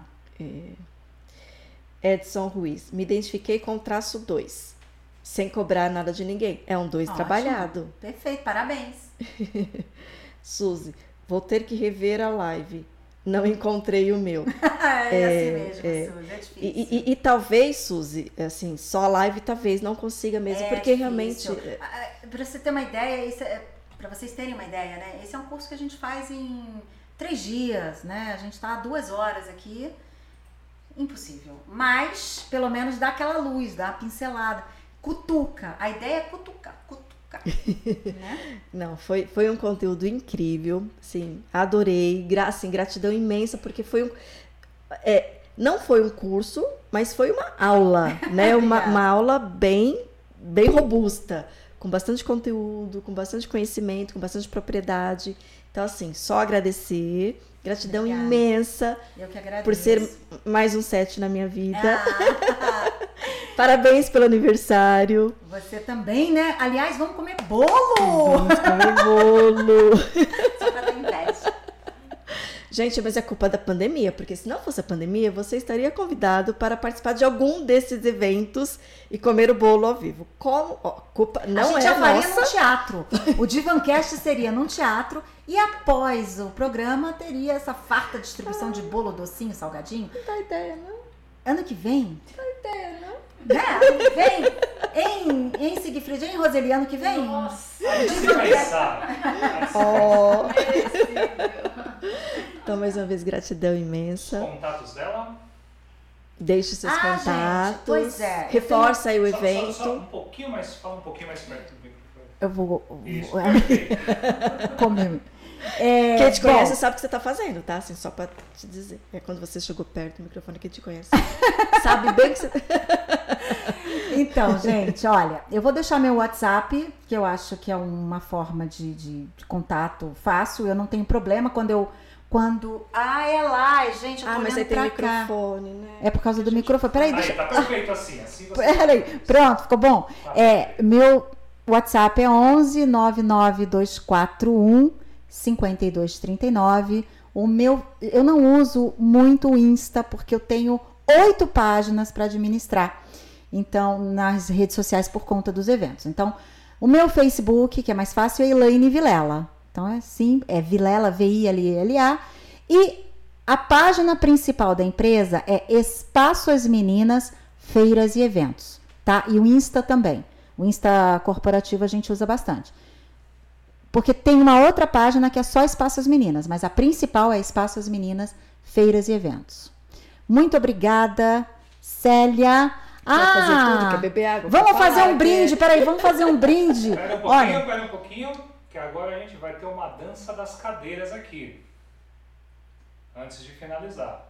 Edson Ruiz, me identifiquei com o traço 2, sem cobrar nada de ninguém. É um 2 Ótimo. trabalhado. Perfeito, parabéns. Suzy, vou ter que rever a live. Não encontrei o meu. é, assim mesmo, é. Suzy, é difícil. E, e- e talvez, Suzy, assim, só a live talvez não consiga mesmo, É porque difícil. realmente. Ah, Pra você ter uma ideia, é, pra vocês terem uma ideia, né? Esse é um curso que a gente faz em três dias, né? A gente tá duas horas aqui. Impossível. Mas, pelo menos, dá aquela luz, dá a pincelada. Cutuca. A ideia é cutucar, né? Não, foi, foi um conteúdo incrível, sim, adorei, gra, assim, gratidão imensa, porque foi um, é, não foi um curso, mas foi uma aula, né, uma, uma aula bem, bem robusta, com bastante conteúdo, com bastante conhecimento, com bastante propriedade, então assim, só agradecer, gratidão Obrigada. imensa por ser mais um set na minha vida, Ah, parabéns pelo aniversário, você também, né? Aliás, vamos comer bolo! vamos comer bolo. Só pra dar inveja. Gente, mas é culpa da pandemia, porque se não fosse a pandemia, você estaria convidado para participar de algum desses eventos e comer o bolo ao vivo. Como? Ó, culpa a não gente é já faria nossa. num teatro. O Divancast seria num teatro e após o programa teria essa farta distribuição de bolo, docinho, salgadinho. Não dá ideia, não. Ano que vem, Não dá ideia, não. Né? Vem, em, em Sigfrid, em Roseli, ano que vem. Nossa, merecível. então, mais uma vez, gratidão Os imensa. contatos dela. Deixe seus Ah, gente, contatos. pois é, Reforça aí o Só- só- evento. Só, um pouquinho mais, fala um pouquinho mais perto do microfone. Eu vou. Isso, perfeito. comer. É, Quem te bom, conhece sabe o que você tá fazendo, tá? Assim, só pra te dizer. É quando você chegou perto do microfone, quem te conhece. sabe bem que você. Então, gente, olha, eu vou deixar meu WhatsApp, que eu acho que é uma forma de, de- de contato fácil. Eu não tenho problema quando eu. Quando. Ah, é lá, gente, eu tô Ah, mas aí tem pra cá. microfone, né? É por causa do microfone. Peraí, Aí, deixa. tá perfeito assim. Assim você. Peraí, pronto, ficou bom? Tá É, meu WhatsApp é 11 99241 5239. O meu, eu não uso muito o Insta porque eu tenho oito páginas para administrar. Então, nas redes sociais por conta dos eventos. Então, o meu Facebook, que é mais fácil, é Elaine Vilela. Então é sim, é Vilela, V-I-L-L-A. E a página principal da empresa é Espaço As Meninas, Feiras e Eventos, tá? E o Insta também. O Insta corporativo a gente usa bastante. Porque tem uma outra página que é só Espaço As Meninas, mas a principal é Espaço As Meninas, Feiras e Eventos. Muito obrigada, Célia. Quer fazer Ah, tudo, quer beber água? vamos quer fazer um brinde, peraí, vamos fazer um brinde. Espera um pouquinho, Olha, espera um pouquinho, que agora a gente vai ter uma dança das cadeiras aqui. Antes de finalizar.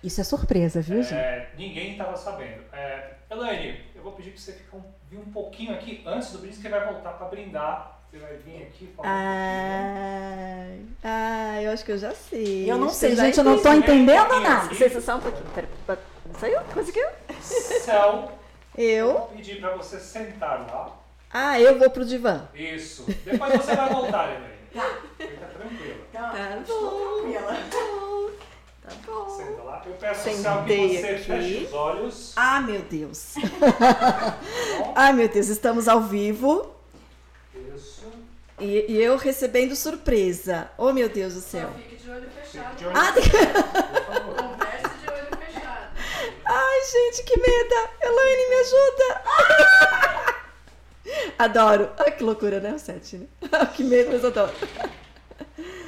isso é surpresa, viu, gente? É, ninguém estava sabendo. É, Elaine, eu vou pedir para você ficar um, vir um pouquinho aqui antes do brinde, que vai voltar para brindar. Você vai vir aqui falar Ai, ai, eu acho que eu já sei. Eu não sei, gente, eu não tô entendendo nada. aqui. Licença só um pouquinho. Pera, pera. Saiu? Conseguiu? um pouquinho. Céu, Eu? vou pedir para você sentar lá. Ah, eu vou pro divã. Isso. Depois você vai voltar, Elaine. Fica tranquila. Tá bom. Tá bom. Senta lá. Eu peço, Sentei Céu, que você aqui. feche os olhos. Ah, meu Deus. tá? Ai, meu Deus, estamos ao vivo. E, e eu recebendo surpresa. Oh, meu Deus do céu. Só fique de olho Fique fechado. de olho. Ah, favor. Converse de olho fechado. Ai, gente, que medo. Elaine, me ajuda. Adoro. Ai, que loucura, né? O set, né? que medo, mas adoro.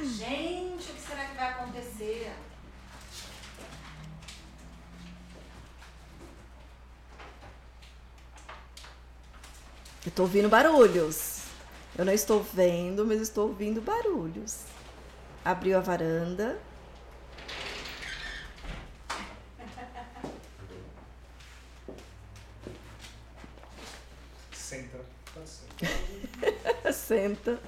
Gente, o que será que vai acontecer? Eu tô ouvindo barulhos. Eu não estou vendo, mas estou ouvindo barulhos. Abriu a varanda. Senta. Senta.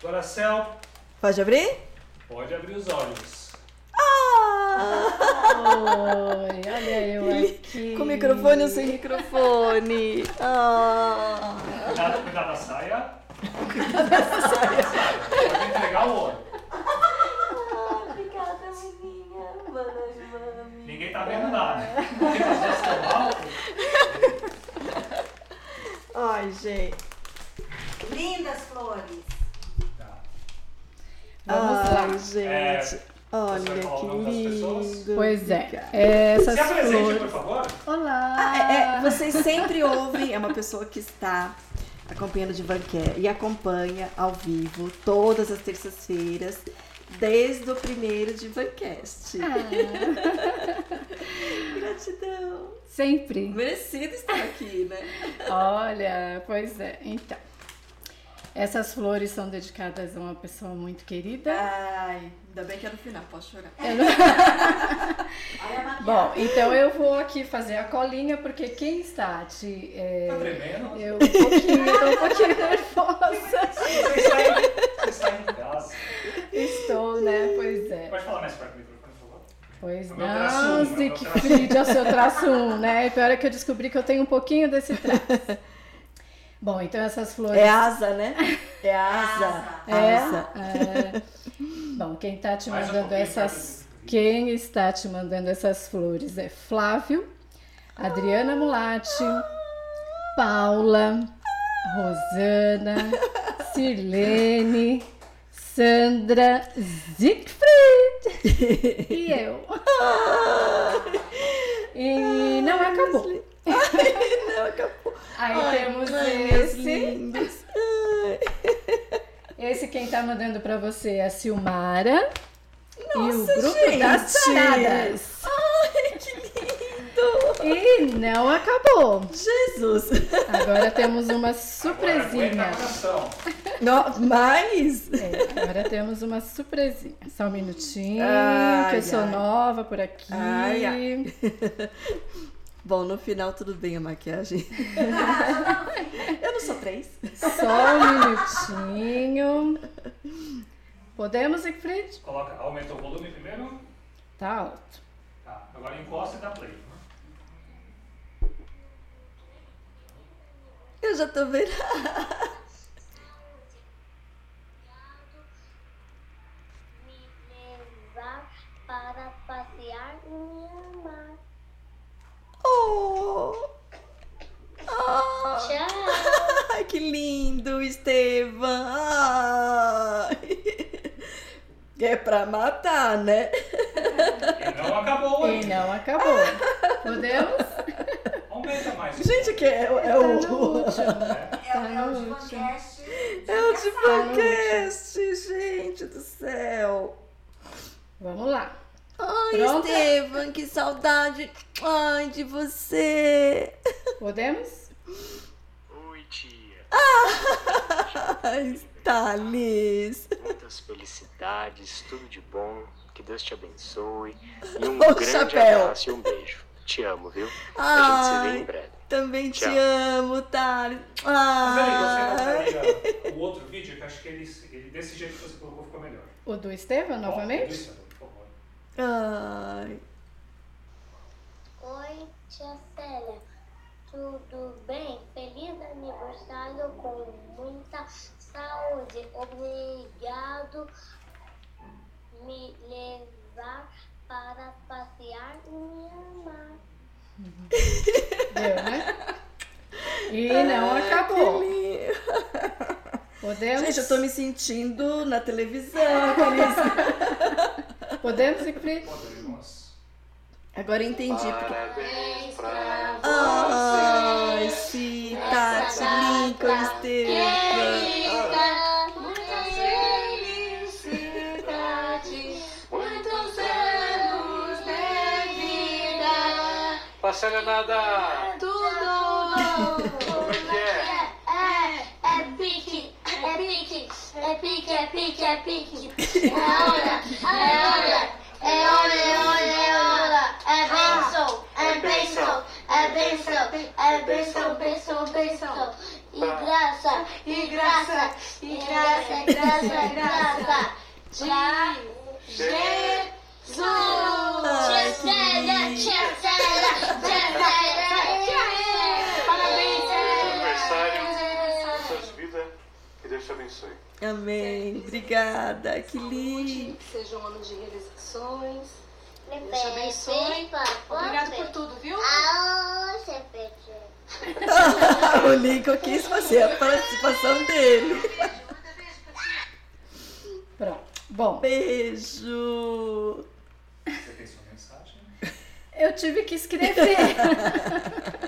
Agora, Céu, Pode abrir? pode abrir os olhos. Ah! Oi, olha eu aqui. Com microfone ou sem microfone? Ah! Cuidado, cuidado da saia. Cuidado da saia. Pode entregar o ouro. Obrigada, menina. Ninguém tá vendo nada. Ai, gente. Lindas flores. Tá. Vamos lá. Ai, gente. É, Olha que lindo. Pois é, essas Se apresente, flores. por favor. Olá! Ah, é, é, vocês sempre ouvem, é uma pessoa que está acompanhando de Vanquer e acompanha ao vivo todas as terças-feiras, desde o primeiro de Vancast. Ah. Gratidão. Sempre. Merecido estar aqui, né? Olha, pois é. Então, essas flores são dedicadas a uma pessoa muito querida. Ai, ainda bem que é no final, posso chorar. A maquiagem. Bom, então eu vou aqui fazer a colinha, porque quem está te. é, Tá tremendo? eu um pouquinho, tô um pouquinho nervosa. Você está, em, você está em casa. Estou, né? Pois é. Pode falar mais perto do microfone, por favor? Pois É um, é não, Siegfried, é o seu traço 1, né? E pior é que eu descobri que eu tenho um pouquinho desse traço. Bom, então essas flores. É asa, né? É asa. É, Asa. é. Bom, quem está te um mandando essas. Quem está te mandando essas flores é Flávio, Adriana Mulatti, Paula, Rosana, Sirlene, Sandra, Siegfried e eu. E não acabou. Não, acabou. Aí Ai, temos ai, esse. lindos. Esse quem tá mandando pra você é a Silmara. e o Nossa, grupo gente. das Taradas. Ai, que lindo. E não acabou. Jesus. Agora temos uma surpresinha. mais? É, agora temos uma surpresinha. Só um minutinho, Ai, que eu sou ai. nova por aqui. Ai, ai. Bom, no final tudo bem a maquiagem. Eu não sou três. Só um minutinho. Podemos, Siegfried? Coloca, aumenta o volume primeiro. Tá alto. Tá, agora encosta e dá play. Eu já tô vendo. me levar para passear amar. Oh. Ah. Tchau! Ai, que lindo, Estevam. Ai. É pra matar, né? E não acabou E ainda. não acabou. Podemos? Aumenta mais. Gente, que é, é Tá o. último. É, Tá o- é o último. Divocast. É o de podcast, gente do céu. Vamos lá. Ai, Pronta? Estevam, que saudade. Ai, de você. Podemos? Oi, tia. Ai, Thales. Muitas felicidades, tudo de bom. Que Deus te abençoe. E um Ô, grande chapéu. abraço e um beijo. Te amo, viu? A gente se vê em breve. também te amo, Thales. Mas aí, você mostraria o outro vídeo, que eu acho que ele, ele- desse jeito que você colocou ficou melhor. O do Estevam, novamente? Isso, por favor. Ai. Oi, tia Célia. Tudo bem? Feliz aniversário com muita saúde. Obrigado me levar para passear e me amar. Deu, né? E não acabou. Que lindo. Podemos? Gente, eu tô me sentindo na televisão, aqueles... Podemos, Siegfried? Podemos. Agora eu entendi. Porque... Parabéns pra Ai, sim, Tati, Lincoln, Estevam. Muita felicidade, muitos anos de vida. Passando nada! Tudo! Como é que é? É, é pique, é pique, é pique, é pique, é pique. É hora, é hora, é hora, é hora, é hora. É benção, é benção, é benção, é benção, benção, benção. E graça, e graça, e graça, graça, graça. De Jesus! Tia lindo. tia Célia. Parabéns, Aniversário, suas vidas. Que Deus te abençoe. Amém. Obrigada. Que lindo. Que seja um ano de realizações. Deus te abençoe. Obrigado por tudo, viu? Ah, o Lincoln quis fazer a participação dele. Pronto. Bom, Beijo. Você tem sua mensagem? eu tive que escrever.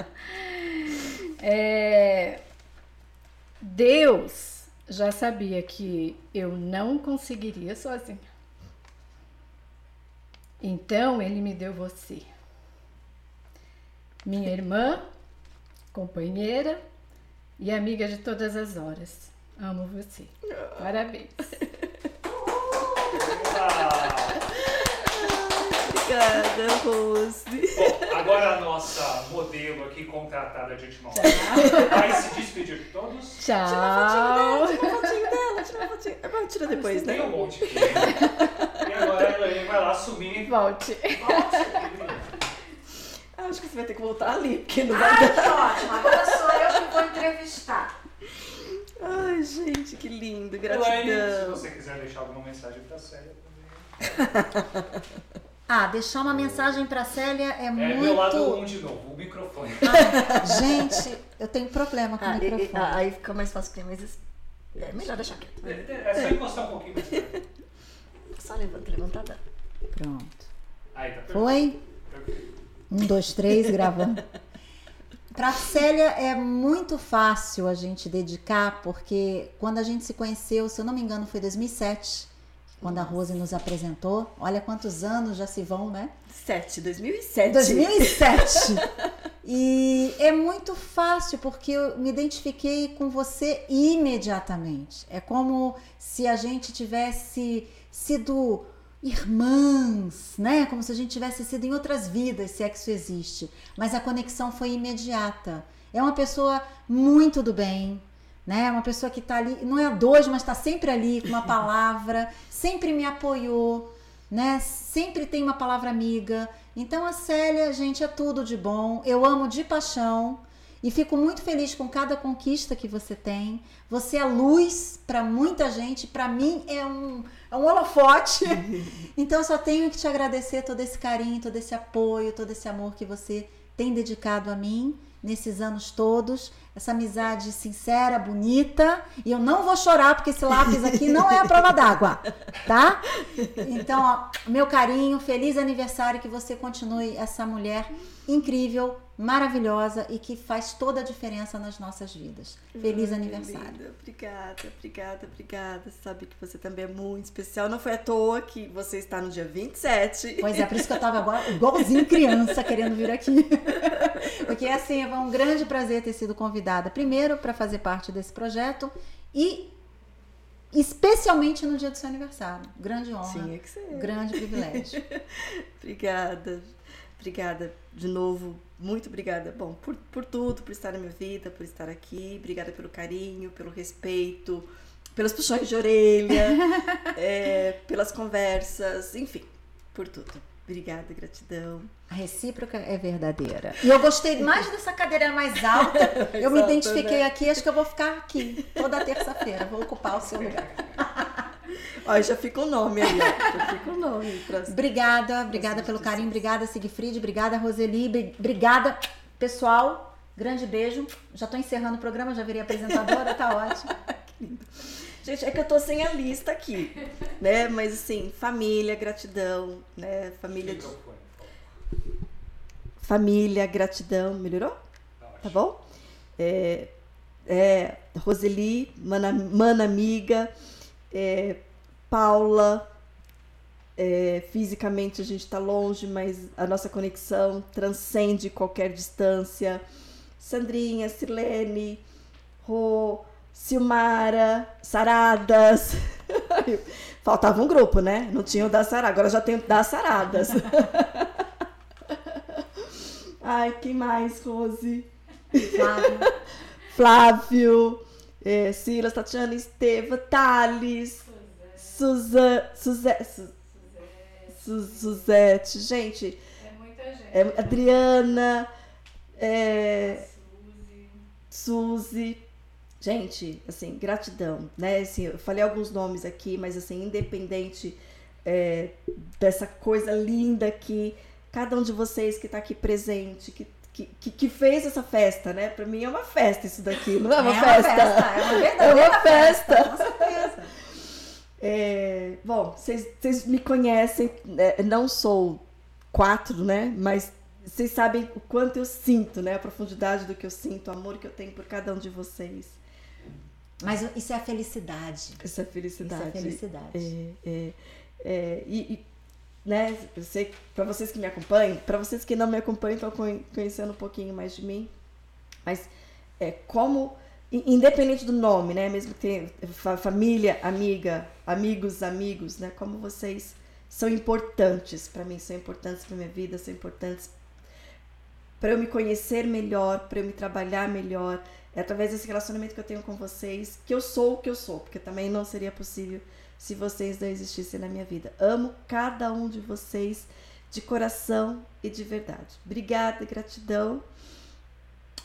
É, Deus já sabia que eu não conseguiria sozinha. Então ele me deu você. minha irmã, companheira e amiga de todas as horas. Amo você. Parabéns. Obrigada, Rose. Agora a nossa modelo aqui contratada de última hora vai se despedir de todos. Tchau. Tira uma fotinho dela, tira uma fotinho. Agora tira depois, Tem né? um monte aqui. E agora ela vai lá assumir. Volte. Ah, Acho que você vai ter que voltar ali, porque não vai Ai, dar. que ótimo. Agora sou eu que vou entrevistar. Ai, gente, que lindo. Elaine, se Gratidão. você quiser deixar alguma mensagem pra Célia também. Ah, deixar uma mensagem pra Célia é, É muito. meu lado 1 de novo, o microfone. Gente, eu tenho problema com o Ah, e- e- microfone. ah, aí fica mais fácil, porque mas é melhor deixar quieto. É só encostar um pouquinho. Só levanta, levantada. Pronto. Aí, tá perfeito. Foi? Um, dois, três, gravando. Pra Célia é muito fácil a gente dedicar, porque quando a gente se conheceu, se eu não me engano, foi 2007, quando a Rose nos apresentou. Olha quantos anos já se vão, né? 7, 2007. 2007. E é muito fácil porque eu me identifiquei com você imediatamente. É como se a gente tivesse sido irmãs, né? Como se a gente tivesse sido em outras vidas, se é que isso existe. Mas a conexão foi imediata. É uma pessoa muito do bem, né? Uma pessoa que tá ali, não é a dois, mas tá sempre ali com uma palavra, sempre me apoiou, né? Sempre tem uma palavra amiga. Então a Célia, gente, é tudo de bom. Eu amo de paixão e fico muito feliz com cada conquista que você tem. Você é luz para muita gente, para mim é um, é um holofote. então eu só tenho que te agradecer todo esse carinho, todo esse apoio, todo esse amor que você tem dedicado a mim nesses anos todos. Essa amizade sincera, bonita. E eu não vou chorar porque esse lápis aqui não é a prova d'água, tá? Então, ó, meu carinho, feliz aniversário, que você continue essa mulher incrível, maravilhosa e que faz toda a diferença nas nossas vidas. Feliz Ai, aniversário. linda. Obrigada, obrigada, obrigada. Sabe que você também é muito especial. Não foi à toa que você está no dia 27. Pois é, por isso que eu tava agora igualzinho criança querendo vir aqui. Porque assim, é um grande prazer ter sido convidada, primeiro para fazer parte desse projeto e especialmente no dia do seu aniversário. Grande honra, Tinha que ser. grande privilégio. Obrigada. Obrigada de novo. Muito obrigada. Bom, por, por tudo, por estar na minha vida, por estar aqui. Obrigada pelo carinho, pelo respeito, pelos puxões de orelha, é, pelas conversas, enfim, por tudo. Obrigada, gratidão. A recíproca é verdadeira. E eu gostei mais dessa cadeira mais alta. Eu me Exato, identifiquei né? aqui, acho que eu vou ficar aqui toda terça-feira. Vou ocupar o seu lugar. Ó, já fica o nome aí. Já fica o nome. Pra... Obrigada, obrigada pelo carinho, obrigada Sigfried, obrigada Roseli, bri- obrigada pessoal. Grande beijo. Já tô encerrando o programa, já virei apresentadora, tá ótimo. Gente, é que eu tô sem a lista aqui, né? Mas assim, família, gratidão, né? Família, de- família, gratidão. Melhorou? Tá. Tá bom? É, é, Roseli, mana, mana amiga, é, Paula. é, fisicamente a gente tá longe, mas a nossa conexão transcende qualquer distância. Sandrinha, Silene, Rô, Silmara, Saradas. Faltava um grupo, né? Não tinha o da Sarada, agora já tem o da Saradas. Ai, quem mais, Rose? Flávio, Flávio, é, Silas, Tatiana, Esteva, Thales, Suzan, Suze, Su- Su- Suzete, gente, É muita gente. é, Adriana, é, Suzy. Gente, assim, gratidão, né? Assim, eu falei alguns nomes aqui, mas assim, independente é, dessa coisa linda que cada um de vocês que está aqui presente, que, que, que- que fez essa festa, né? Para mim é uma festa isso daqui, não é uma festa? é uma É verdadeira uma festa. com certeza. É, bom, vocês me conhecem, né? não sou quatro, né? Mas vocês sabem o quanto eu sinto, né? A profundidade do que eu sinto, o amor que eu tenho por cada um de vocês. Mas isso é a felicidade. Essa felicidade. Isso é felicidade. É, é, é, e, e né, para vocês que me acompanham, para vocês que não me acompanham, estão conhecendo um pouquinho mais de mim, mas é como independente do nome, né, mesmo que tenha família, amiga, amigos, amigos, né, como vocês são importantes para mim, são importantes para minha vida, são importantes para eu me conhecer melhor, para eu me trabalhar melhor, é através desse relacionamento que eu tenho com vocês que eu sou o que eu sou, porque também não seria possível se vocês não existissem na minha vida. Amo cada um de vocês de coração e de verdade. Obrigada, gratidão.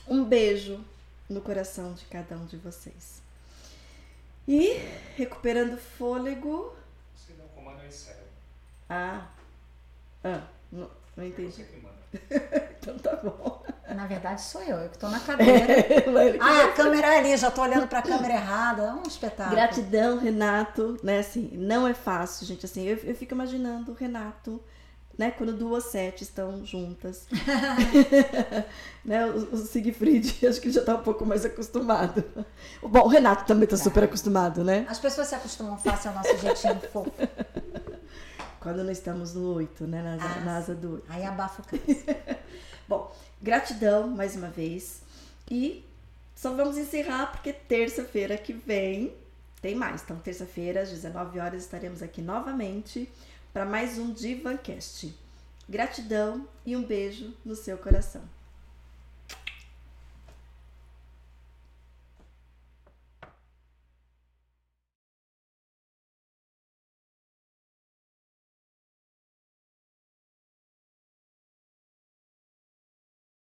Um beijo no coração de cada um de vocês. E recuperando fôlego. Você não comanda em sério. Ah. Ah, não, não entendi. Então tá bom. Na verdade sou eu, eu que tô na cadeira. É, ah, a câmera é ali, já tô olhando para a câmera errada. É um espetáculo. Gratidão, Renato. Né, assim, não é fácil, gente. Assim, eu, eu fico imaginando o Renato né, quando duas sete estão juntas. né, o, o Siegfried, acho que já está um pouco mais acostumado. Bom, o Renato também está super acostumado, né? As pessoas se acostumam fácil ao nosso jeitinho fofo. Quando não estamos no 8, né? Na, ah, na asa do 8. Aí abafa o Bom, gratidão mais uma vez. E só vamos encerrar porque terça-feira que vem tem mais. Então, terça-feira, às 19 horas, estaremos aqui novamente para mais um Divancast. Gratidão e um beijo no seu coração.